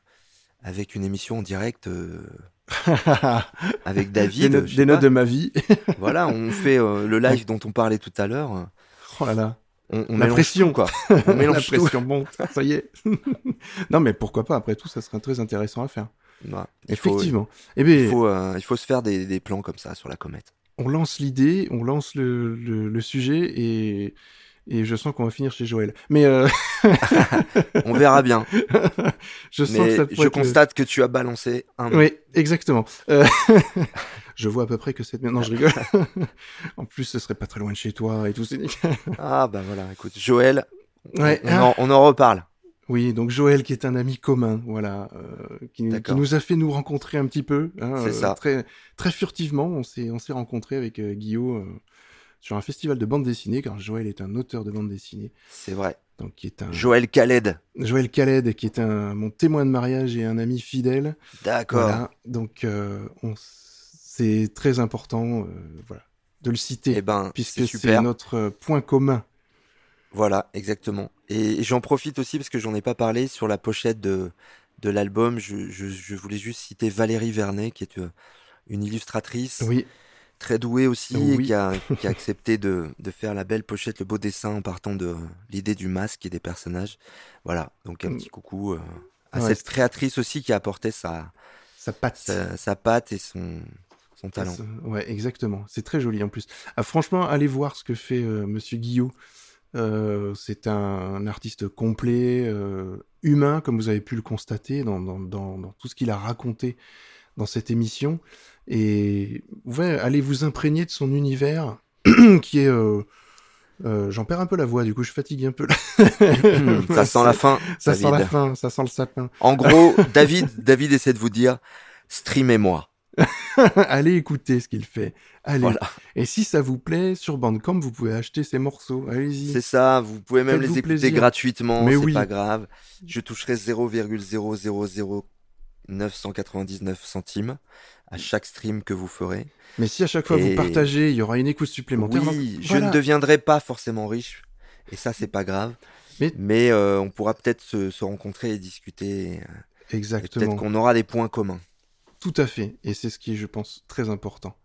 avec une émission en direct euh, avec David. des notes, des notes de ma vie. Voilà, on fait le live dont on parlait tout à l'heure. oh là là. On, on La pression. tout, quoi. On mélange La pression monte. Ça y est. non, mais pourquoi pas. Après tout, ça serait très intéressant à faire. Ouais. Il faut, Effectivement. Eh bien, il faut, il faut se faire des, des plans comme ça sur la comète. On lance l'idée, on lance le, le, le sujet et, et je sens qu'on va finir chez Joël. Mais euh, On verra bien. je sens que ça je être le- constate que tu as balancé un. Oui, exactement. Euh, je vois à peu près que c'est... Non, je rigole. en plus, ce serait pas très loin de chez toi et tout. c'est nickel. Ah bah voilà, écoute, Joël, on- Ouais, on, en, on en reparle. Oui, donc Joël qui est un ami commun, voilà, euh, qui, nous a fait nous rencontrer un petit peu. hein, C'est ça. Très, très furtivement, on s'est, on s'est rencontrés avec euh, Guillaume euh, sur un festival de bande dessinée, car Joël est un auteur de bande dessinée, C'est vrai. donc qui est un Joël Khaled. Joël Khaled, qui est un mon témoin de mariage et un ami fidèle. D'accord. Voilà, donc euh, on, c'est très important, euh, voilà, de le citer, Eh ben, puisque c'est notre euh, point commun. Voilà, exactement. Et j'en profite aussi parce que j'en ai pas parlé sur la pochette de, de l'album. Je, je, je voulais juste citer Valérie Vernet, qui est euh, une illustratrice Oui, très douée aussi Oui. et qui a, qui a accepté de, de faire la belle pochette, le beau dessin en partant de l'idée du masque et des personnages. Voilà, donc un petit coucou euh, à Ouais, cette créatrice aussi qui a apporté sa, ça patte. sa, sa patte et son, son talent. Ouais, exactement. C'est très joli en plus. Ah, franchement, allez voir ce que fait euh, Monsieur Guillot. Euh, c'est un, un artiste complet, euh, humain, comme vous avez pu le constater dans, dans, dans, dans tout ce qu'il a raconté dans cette émission. Et ouais, allez vous imprégner de son univers qui est... euh, J'en perds un peu la voix, du coup je fatigue un peu. là. ça sent la fin. Ça sent la fin, ça sent le sapin. En gros, David, David essaie de vous dire, streamez-moi. allez écouter ce qu'il fait. Allez. Voilà. Et si ça vous plaît, sur Bandcamp, vous pouvez acheter ces morceaux. Allez-y. C'est ça, vous pouvez même les écouter plaisir. gratuitement, Mais c'est oui. pas grave. Je toucherai 0,000999 centimes à chaque stream que vous ferez. Mais si à chaque fois Et- vous partagez, il y aura une écoute supplémentaire. Oui, Donc, je ne deviendrai pas forcément riche, et ça c'est pas grave. Mais- euh, on pourra peut-être se, se rencontrer et discuter. et Exactement. Peut-être qu'on aura des points communs. Tout à fait. Et c'est ce qui est, je pense, très important.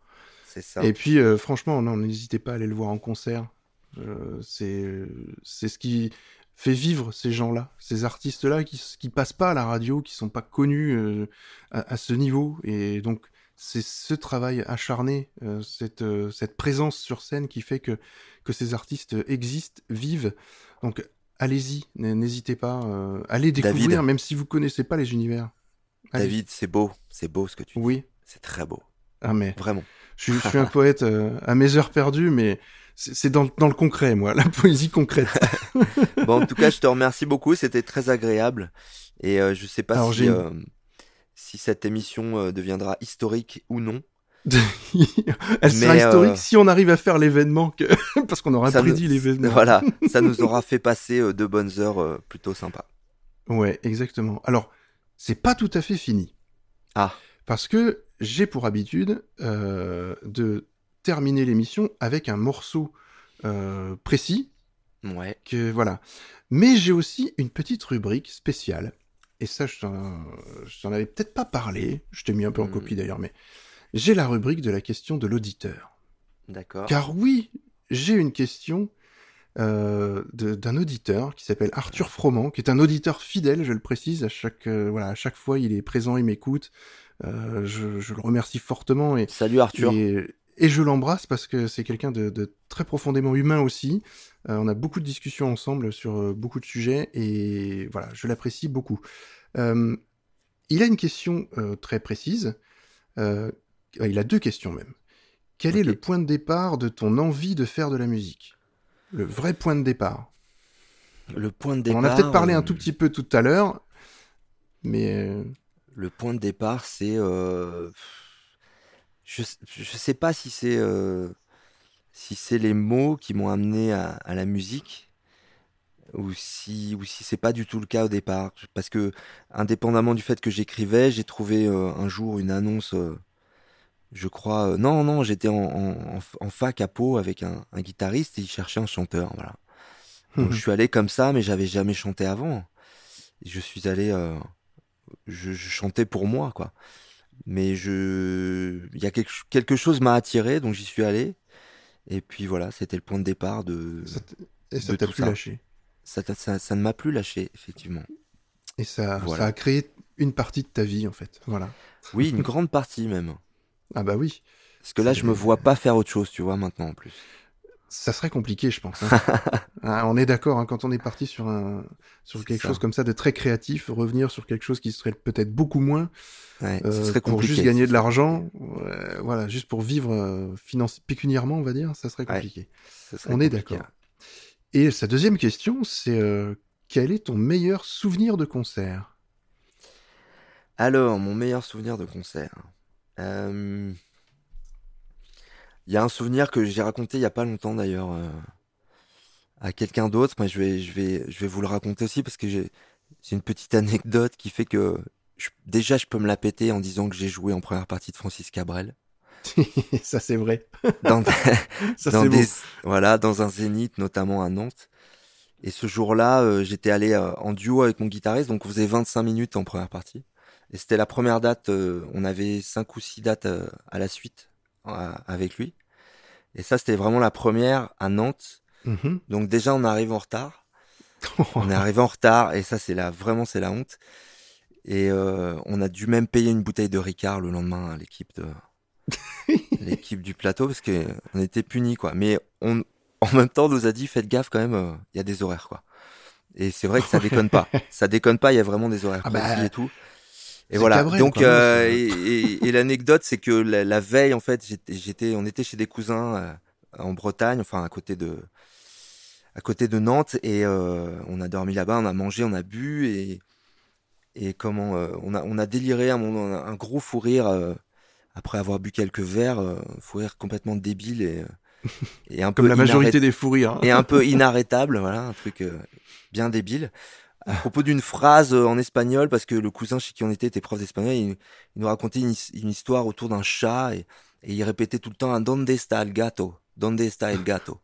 C'est ça. Et puis, euh, franchement, non, n'hésitez pas à aller le voir en concert. Euh, c'est, c'est ce qui fait vivre ces gens-là, ces artistes-là qui, qui passent pas à la radio, qui sont pas connus euh, à, à ce niveau. Et donc, c'est ce travail acharné, cette, cette présence sur scène qui fait que, que ces artistes existent, vivent. Donc, allez-y, n'hésitez pas. allez découvrir, David. même si vous connaissez pas les univers. David, c'est beau, c'est beau ce que tu dis. Oui. C'est très beau, Ah, mais vraiment. je, suis- je suis un poète euh, à mes heures perdues, mais c'est dans, dans le concret, moi, la poésie concrète. Bon, en tout cas, je te remercie beaucoup. C'était très agréable. Et euh, je sais pas Alors, si, euh, si cette émission euh, deviendra historique ou non. Elle sera Mais, historique euh, si on arrive à faire l'événement, que... parce qu'on aura Ça prédit nous- l'événement. Voilà, ça nous aura fait passer de bonnes heures plutôt sympas. Ouais, exactement. Alors, c'est pas tout à fait fini. Ah. Parce que j'ai pour habitude euh, de terminer l'émission avec un morceau euh, précis, Ouais. que voilà. Mais j'ai aussi une petite rubrique spéciale. Et ça, je t'en avais peut-être pas parlé. Je t'ai mis un peu en Hmm. copie d'ailleurs, mais j'ai la rubrique de la question de l'auditeur. D'accord. Car oui, j'ai une question euh, d'un auditeur qui s'appelle Arthur Froment, qui est un auditeur fidèle, je le précise, à chaque, euh, voilà, à chaque fois il est présent, il m'écoute. Euh, je, je le remercie fortement et, Salut Arthur. et, et je l'embrasse parce que c'est quelqu'un de, de très profondément humain aussi. On a beaucoup de discussions ensemble sur beaucoup de sujets et voilà, je l'apprécie beaucoup. Il a une question très précise. Il a deux questions même. Quel est le point de départ de ton envie de faire de la musique? Le vrai point de départ. Le point de On départ. en a peut-être parlé un euh, tout petit peu tout à l'heure, mais euh, Le point de départ, c'est. euh, Je, je sais pas si c'est. euh, Si c'est les mots qui m'ont amené à, à la musique. Ou si, ou si c'est pas du tout le cas au départ. Parce que, indépendamment du fait que j'écrivais, j'ai trouvé un jour une annonce. Je crois. euh, non, non, j'étais en, en, en- en fac à Pau avec un, un guitariste et il cherchait un chanteur. Voilà. Donc je suis allé comme ça, mais j'avais jamais chanté avant. Je suis allé, euh, je, je chantais pour moi, quoi. Mais je, il y a quelque, quelque chose m'a attiré, donc j'y suis allé. Et puis voilà, c'était le point de départ de. ça et ça t'a plus ça. lâché? Ça, ça, ça ne m'a plus lâché, effectivement. Et ça, Voilà. ça a créé une partie de ta vie en fait. Voilà. Oui, une grande partie même. Ah bah oui. Parce que là, je me vois pas faire autre chose, tu vois, maintenant en plus. Ça serait compliqué, je pense. hein. Ah, on est d'accord, hein, quand on est parti sur un sur C'est quelque ça. chose comme ça de très créatif, revenir sur quelque chose qui serait peut-être beaucoup moins Ouais, euh, ce serait pour juste gagner de l'argent, euh, voilà, juste pour vivre euh, finance pécuniairement, on va dire, ça serait Ouais, compliqué. Serait On est d'accord. Et sa deuxième question, c'est euh, quel est ton meilleur souvenir de concert? Alors, mon meilleur souvenir de concert. Euh, Il y a un souvenir que j'ai raconté il y a pas longtemps d'ailleurs euh, à quelqu'un d'autre. Moi, je vais, je vais, je vais vous le raconter aussi parce que j'ai, une petite anecdote qui fait que je- déjà je peux me la péter en disant que j'ai joué en première partie de Francis Cabrel Ça c'est vrai. dans, Ça dans des, voilà, dans un zénith notamment à Nantes. Et ce jour-là, euh, j'étais allé euh, en duo avec mon guitariste, donc on faisait 25 minutes en première partie. Et c'était la première date, euh, on avait cinq ou six dates euh, à la suite euh, avec lui. Et ça, c'était vraiment la première à Nantes. Mhm. Donc déjà, on arrive en retard. On est arrivé en retard et ça, c'est la vraiment c'est la honte. Et euh, on a dû même payer une bouteille de Ricard le lendemain à l'équipe de l'équipe du plateau parce que on était punis quoi. Mais on en même temps on nous a dit faites gaffe quand même, il y a des horaires quoi. Et c'est vrai que ça déconne pas. Ça déconne pas, il y a vraiment des horaires Ah bah, et tout. Et c'est voilà. Cabrel, Donc quoi, euh, et, et- et l'anecdote c'est que la, la veille en fait j'étais on était chez des cousins euh, en Bretagne, enfin à côté de à côté de Nantes et euh, on a dormi là-bas, on a mangé, on a bu et et comment euh, on a on a déliré un moment un gros fou rire euh, après avoir bu quelques verres, euh, fou rire complètement débile et euh, et un Comme peu la majorité des fous rires. hein. et un peu inarrêtable, voilà, un truc euh, bien débile. À propos d'une phrase euh, en espagnol, parce que le cousin chez qui on était était prof d'espagnol, il, il nous racontait une, his- une histoire autour d'un chat et, et il répétait tout le temps un Donde está el gato? Donde está el gato?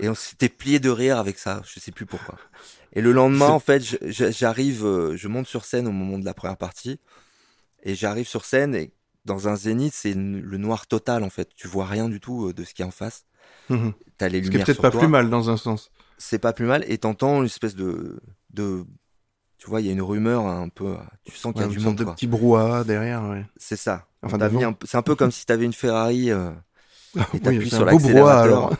Et on s'était plié de rire avec ça, je sais plus pourquoi. Et le lendemain, C'est- en fait, j'arrive, euh, je monte sur scène au moment de la première partie, et j'arrive sur scène et dans un zénith, c'est le noir total en fait. Tu vois rien du tout euh, de ce qui est en face. T'as les Ce qui est lumières peut-être pas toi plus mal dans un sens. c'est pas plus mal et t'entends une espèce de de tu vois il y a une rumeur un peu tu sens qu'il y a du monde de quoi. petit brouhaha derrière. Ouais. c'est ça Enfin, un c'est un peu comme si t'avais une Ferrari euh, et t'appuies Oui, c'est sur l'accélérateur alors.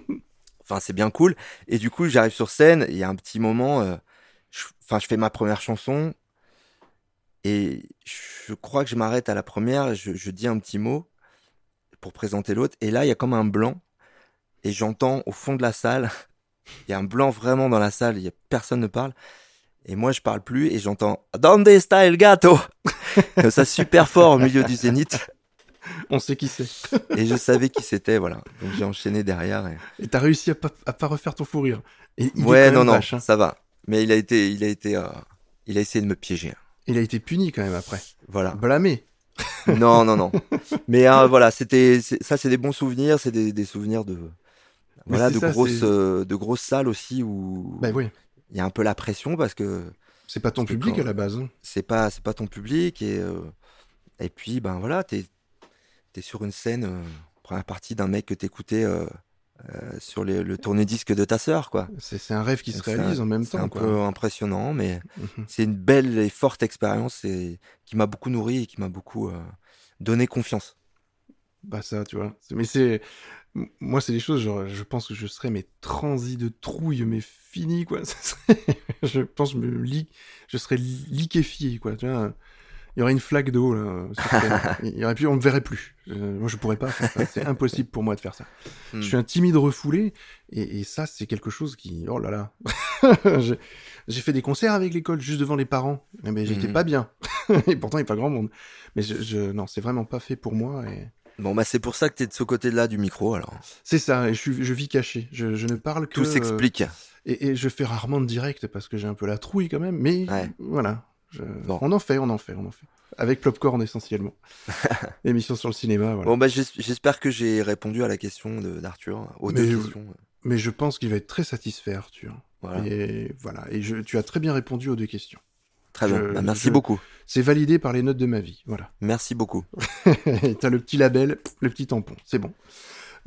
enfin c'est bien cool et du coup j'arrive sur scène il y a un petit moment euh, je- enfin je fais ma première chanson et je crois que je m'arrête à la première je, je dis un petit mot pour présenter l'autre et là il y a comme un blanc et j'entends au fond de la salle il y a un blanc vraiment dans la salle y a personne ne parle et moi je parle plus et j'entends Donde está el gato comme ça super fort au milieu du zénith On sait qui c'est. et je savais qui c'était voilà donc j'ai enchaîné derrière et... T'as réussi à pas, à pas refaire ton fou rire. Et il est ouais non non vache, hein. ça va mais il a été il a été euh, il a essayé de me piéger Il a été puni quand même après. voilà Blâmé. non non non mais euh, voilà c'était ça c'est des bons souvenirs c'est des, des souvenirs de voilà c'est de ça, grosses c'est- euh, de grosses salles aussi où Bah oui. il y a un peu la pression parce que C'est pas ton public quand- à la base. hein. c'est pas c'est pas ton public et euh, et puis ben voilà t'es t'es sur une scène euh, première partie d'un mec que t'écoutais euh, sur les- le tourne-disque de ta sœur, quoi. C'est c'est un rêve qui se C'est réalise un- en même C'est temps. un quoi. peu impressionnant, mais Mhm. c'est une belle et forte expérience et qui m'a beaucoup nourri et qui m'a beaucoup donné confiance. Bah ça, tu vois. C'est- Mais c'est... Moi, c'est des choses, genre, je pense que je serais mais transi de trouille, mais fini, quoi. Serait- je pense que je me li... je serais li- liquéfié, quoi. Tu vois, il y aurait une flaque d'eau, là. scène. il y aurait plus, on me verrait plus. Euh, moi, je pourrais pas faire ça. C'est impossible pour moi de faire ça. Hmm. Je suis un timide refoulé, et, et ça, c'est quelque chose qui... Oh là là J'ai- fait des concerts avec l'école, juste devant les parents, mais j'étais Mhm. pas bien. et pourtant, il n'y a pas grand monde. Mais je, je... non, c'est vraiment pas fait pour moi, et... Bon, bah c'est pour ça que t'es de ce côté-là du micro, alors. C'est ça, et je, suis, je vis caché. Je, je ne parle que. Tout s'explique. euh, et, et je fais rarement de direct parce que j'ai un peu la trouille quand même, mais Ouais. voilà. je- Bon. On en fait, on en fait, on en fait. Avec Popcorn essentiellement. Émission sur le cinéma, voilà. Bon, bah j'es- j'espère que j'ai répondu à la question de- d'Arthur, aux Mais deux je- questions. Mais je pense qu'il va être très satisfait, Arthur. Voilà. Et voilà. Et je, tu as très bien répondu aux deux questions. Très je- bien. Bah, merci je- beaucoup. C'est validé par les notes de ma vie. Voilà. Merci beaucoup. T'as le petit label, le petit tampon, c'est bon.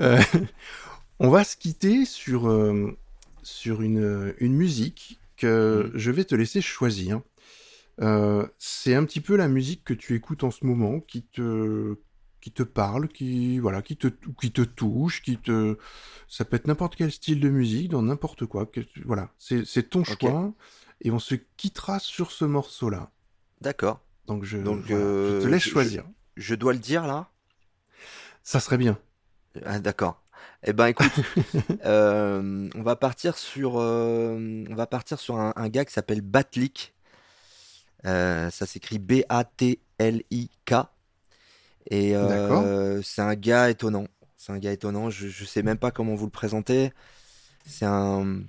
Euh, on va se quitter sur, euh, sur une, une musique que Mm. je vais te laisser choisir. Euh, c'est un petit peu la musique que tu écoutes en ce moment, qui te, qui te parle, qui, voilà, qui te, qui te touche, qui te, ça peut être n'importe quel style de musique, dans n'importe quoi. que voilà, c'est c'est ton choix, et on se quittera sur ce morceau-là. D'accord. Donc je, Donc, voilà, euh, je te laisse choisir. Je dois le dire là? Ça serait bien. Ah, D'accord. Eh ben écoute, euh, on va partir sur, euh, on va partir sur un, un gars qui s'appelle Batlik. Ça s'écrit B-A-T-L-I-K. Et c'est un gars étonnant. C'est un gars étonnant. Je, je sais même pas comment vous le présenter. C'est un,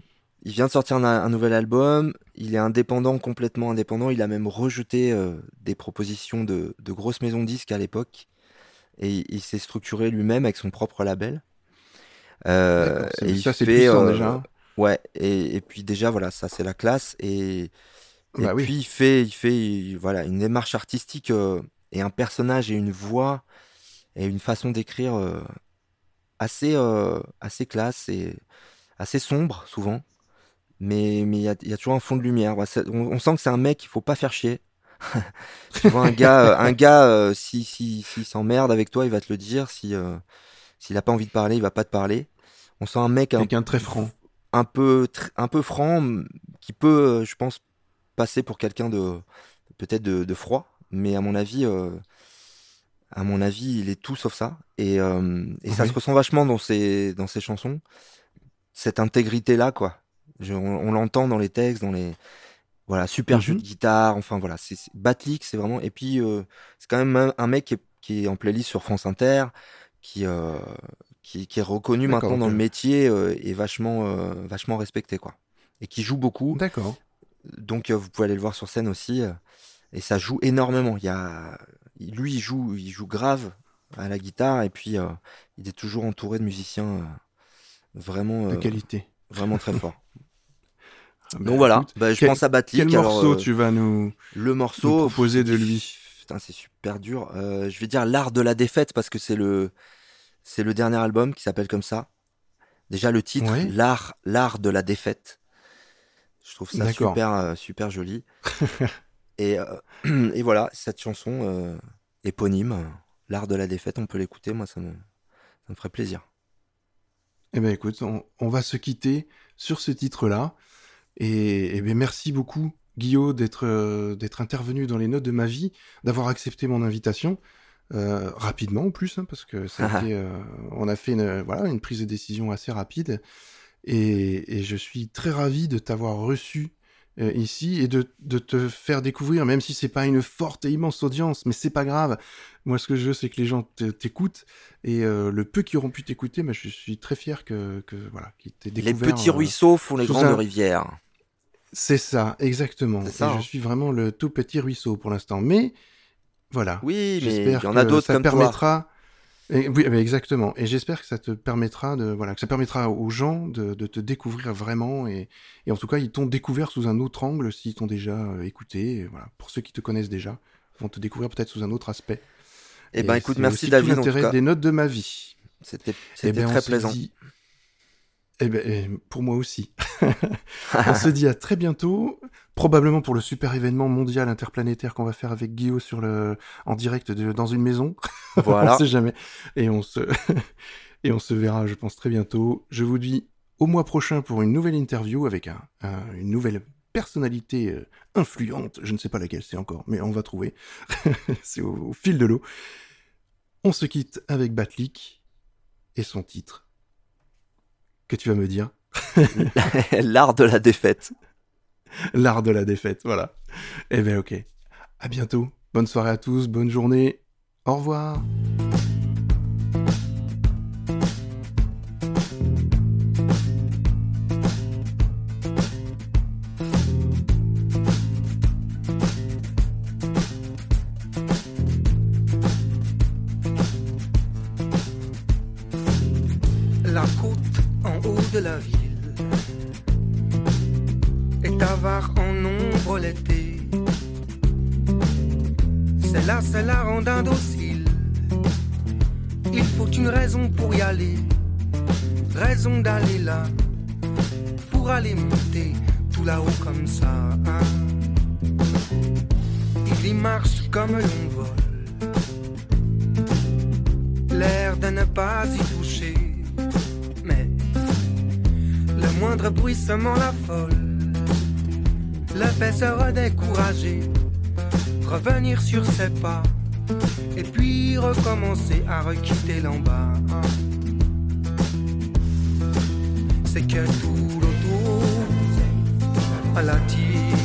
il vient de sortir un, un nouvel album. Il est indépendant, complètement indépendant. Il a même rejeté euh, des propositions de, de grosses maisons de disques à l'époque. Et il, s'est structuré lui-même avec son propre label. Euh, et ça c'est puissant euh, déjà. Ouais, et, et puis déjà, voilà, ça c'est la classe. Et, et Bah oui. puis il fait, il fait il- voilà, une démarche artistique et un personnage et une voix et une façon d'écrire assez, assez classe et assez sombre souvent. Mais mais il y a, y a toujours un fond de lumière. Ouais, c'est- on, on sent que c'est un mec qu'il faut pas faire chier. tu vois, un gars, euh, un gars euh, si, si, s'il s'emmerde avec toi, il va te le dire. Si, euh, s'il a pas envie de parler, il va pas te parler. On sent un mec un Quelqu'un de très franc. un peu un peu franc qui peut je pense passer pour quelqu'un de peut-être de, de froid mais à mon avis euh, à mon avis il est tout sauf ça et, euh, et ça se ressent vachement dans ses dans ses chansons cette intégrité là quoi Je- on, on l'entend dans les textes dans les voilà super jeu Mhm. de guitare enfin voilà c'est Batlik c'est vraiment et puis euh, c'est quand même un, un mec qui est, qui est en playlist sur France Inter qui euh, qui, qui est reconnu maintenant dans le métier euh, et vachement vachement respecté quoi et qui joue beaucoup D'accord. donc vous pouvez aller le voir sur scène aussi et ça joue énormément il y a lui il joue il joue grave à la guitare et puis il est toujours entouré de musiciens vraiment De qualité. Vraiment très bah, donc voilà écoute, bah, je quel- pense à Batlik Quel alors, morceau euh, tu vas nous, le nous morceau proposer de lui? Putain, c'est super dur. Euh, je vais dire l'art de la défaite parce que c'est le c'est le dernier album qui s'appelle comme ça. Déjà le titre, l'art l'art de la défaite. Je trouve ça super euh, super joli. et et voilà cette chanson éponyme, l'art de la défaite. On peut l'écouter. Moi ça me ça me ferait plaisir. Eh ben écoute, on, on va se quitter sur ce titre-là. Et, eh ben merci beaucoup, Guillaume, d'être euh, d'être intervenu dans les notes de ma vie, d'avoir accepté mon invitation. euh, rapidement en plus, hein, parce que ça a été, euh, on a fait une, voilà, une prise de décision assez rapide. Et, et je suis très ravi de t'avoir reçu euh, ici et de, de te faire découvrir, même si c'est pas une forte et immense audience, mais c'est pas grave. Moi, ce que je veux, c'est que les gens t'écoutent et euh, le peu qui auront pu t'écouter, bah, je suis très fier que, que voilà, qu'ils t'aient Les découvert. petits euh, ruisseaux font les grandes un- rivières. C'est ça, exactement. Ça, Et hein. Je suis vraiment le tout petit ruisseau pour l'instant, mais voilà. Oui, mais il y en a d'autres comme toi. permettra. Et- oui, mais exactement. Et j'espère que ça te permettra de, voilà, que ça permettra aux gens de, de te découvrir vraiment. Et, et en tout cas, ils t'ont découvert sous un autre angle s'ils t'ont déjà euh, écouté. Voilà. Pour ceux qui te connaissent déjà, ils vont te découvrir peut-être sous un autre aspect. Eh ben Et écoute, c'est merci tout David en tout cas. des notes de ma vie. C'était Eh ben, très plaisant. dit- Eh ben, eh, pour moi aussi. on se dit à très bientôt, probablement pour le super événement mondial interplanétaire qu'on va faire avec Guillaume sur le, en direct de, dans une maison. Voilà. on sait jamais. Et on se, et on se verra, je pense, très bientôt. Je vous dis au mois prochain pour une nouvelle interview avec un, un- une nouvelle personnalité euh, influente. Je ne sais pas laquelle c'est encore, mais on va trouver. c'est au, au fil de l'eau. On se quitte avec Batlik et son titre. Que tu vas me dire? L'art de la défaite. L'art de la défaite, voilà. Eh ben ok. À bientôt. Bonne soirée à tous, bonne journée. Au revoir. Raison d'aller là, pour aller monter tout là-haut comme ça. hein. Il y marche comme l'on vole, l'air de ne pas y toucher mais le moindre bruissement l'affole. Le fait se redécourager, revenir sur ses pas, et puis recommencer à requitter l'en bas. C'est que tout l'auto à la tire,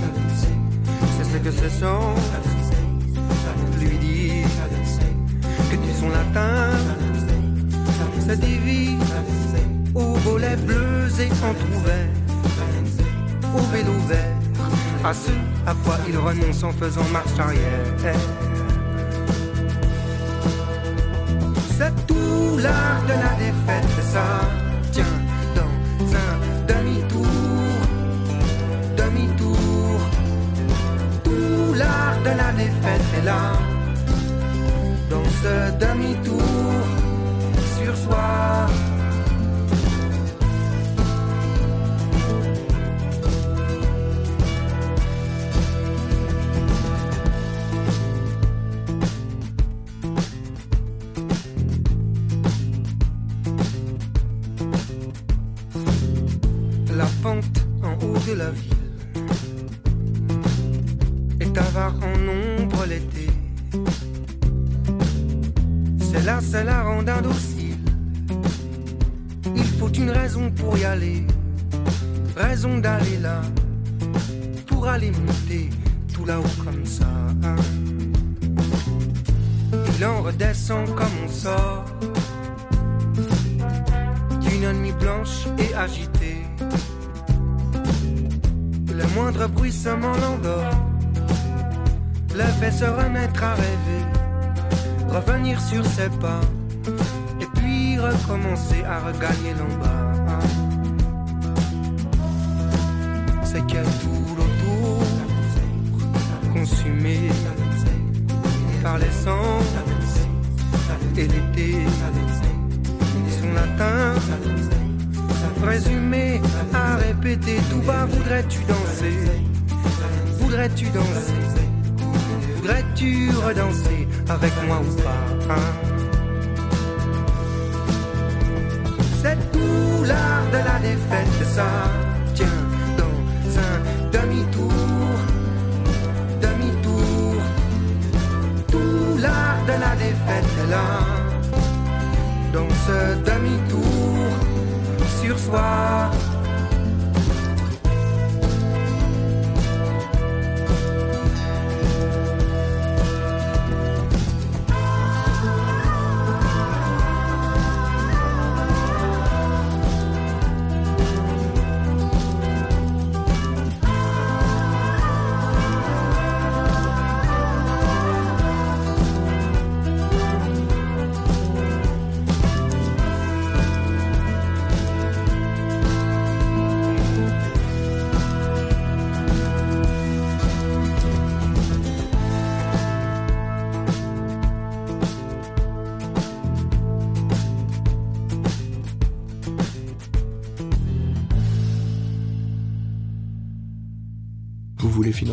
c'est ce que ce son lui dit que tu son latin. Se divise aux volets bleus et entrouverts, au vélo vert, à ce à quoi il renonce en faisant marche arrière. C'est tout l'art de la défaite, ça de la défaite est là, dans ce demi-tour sur soi.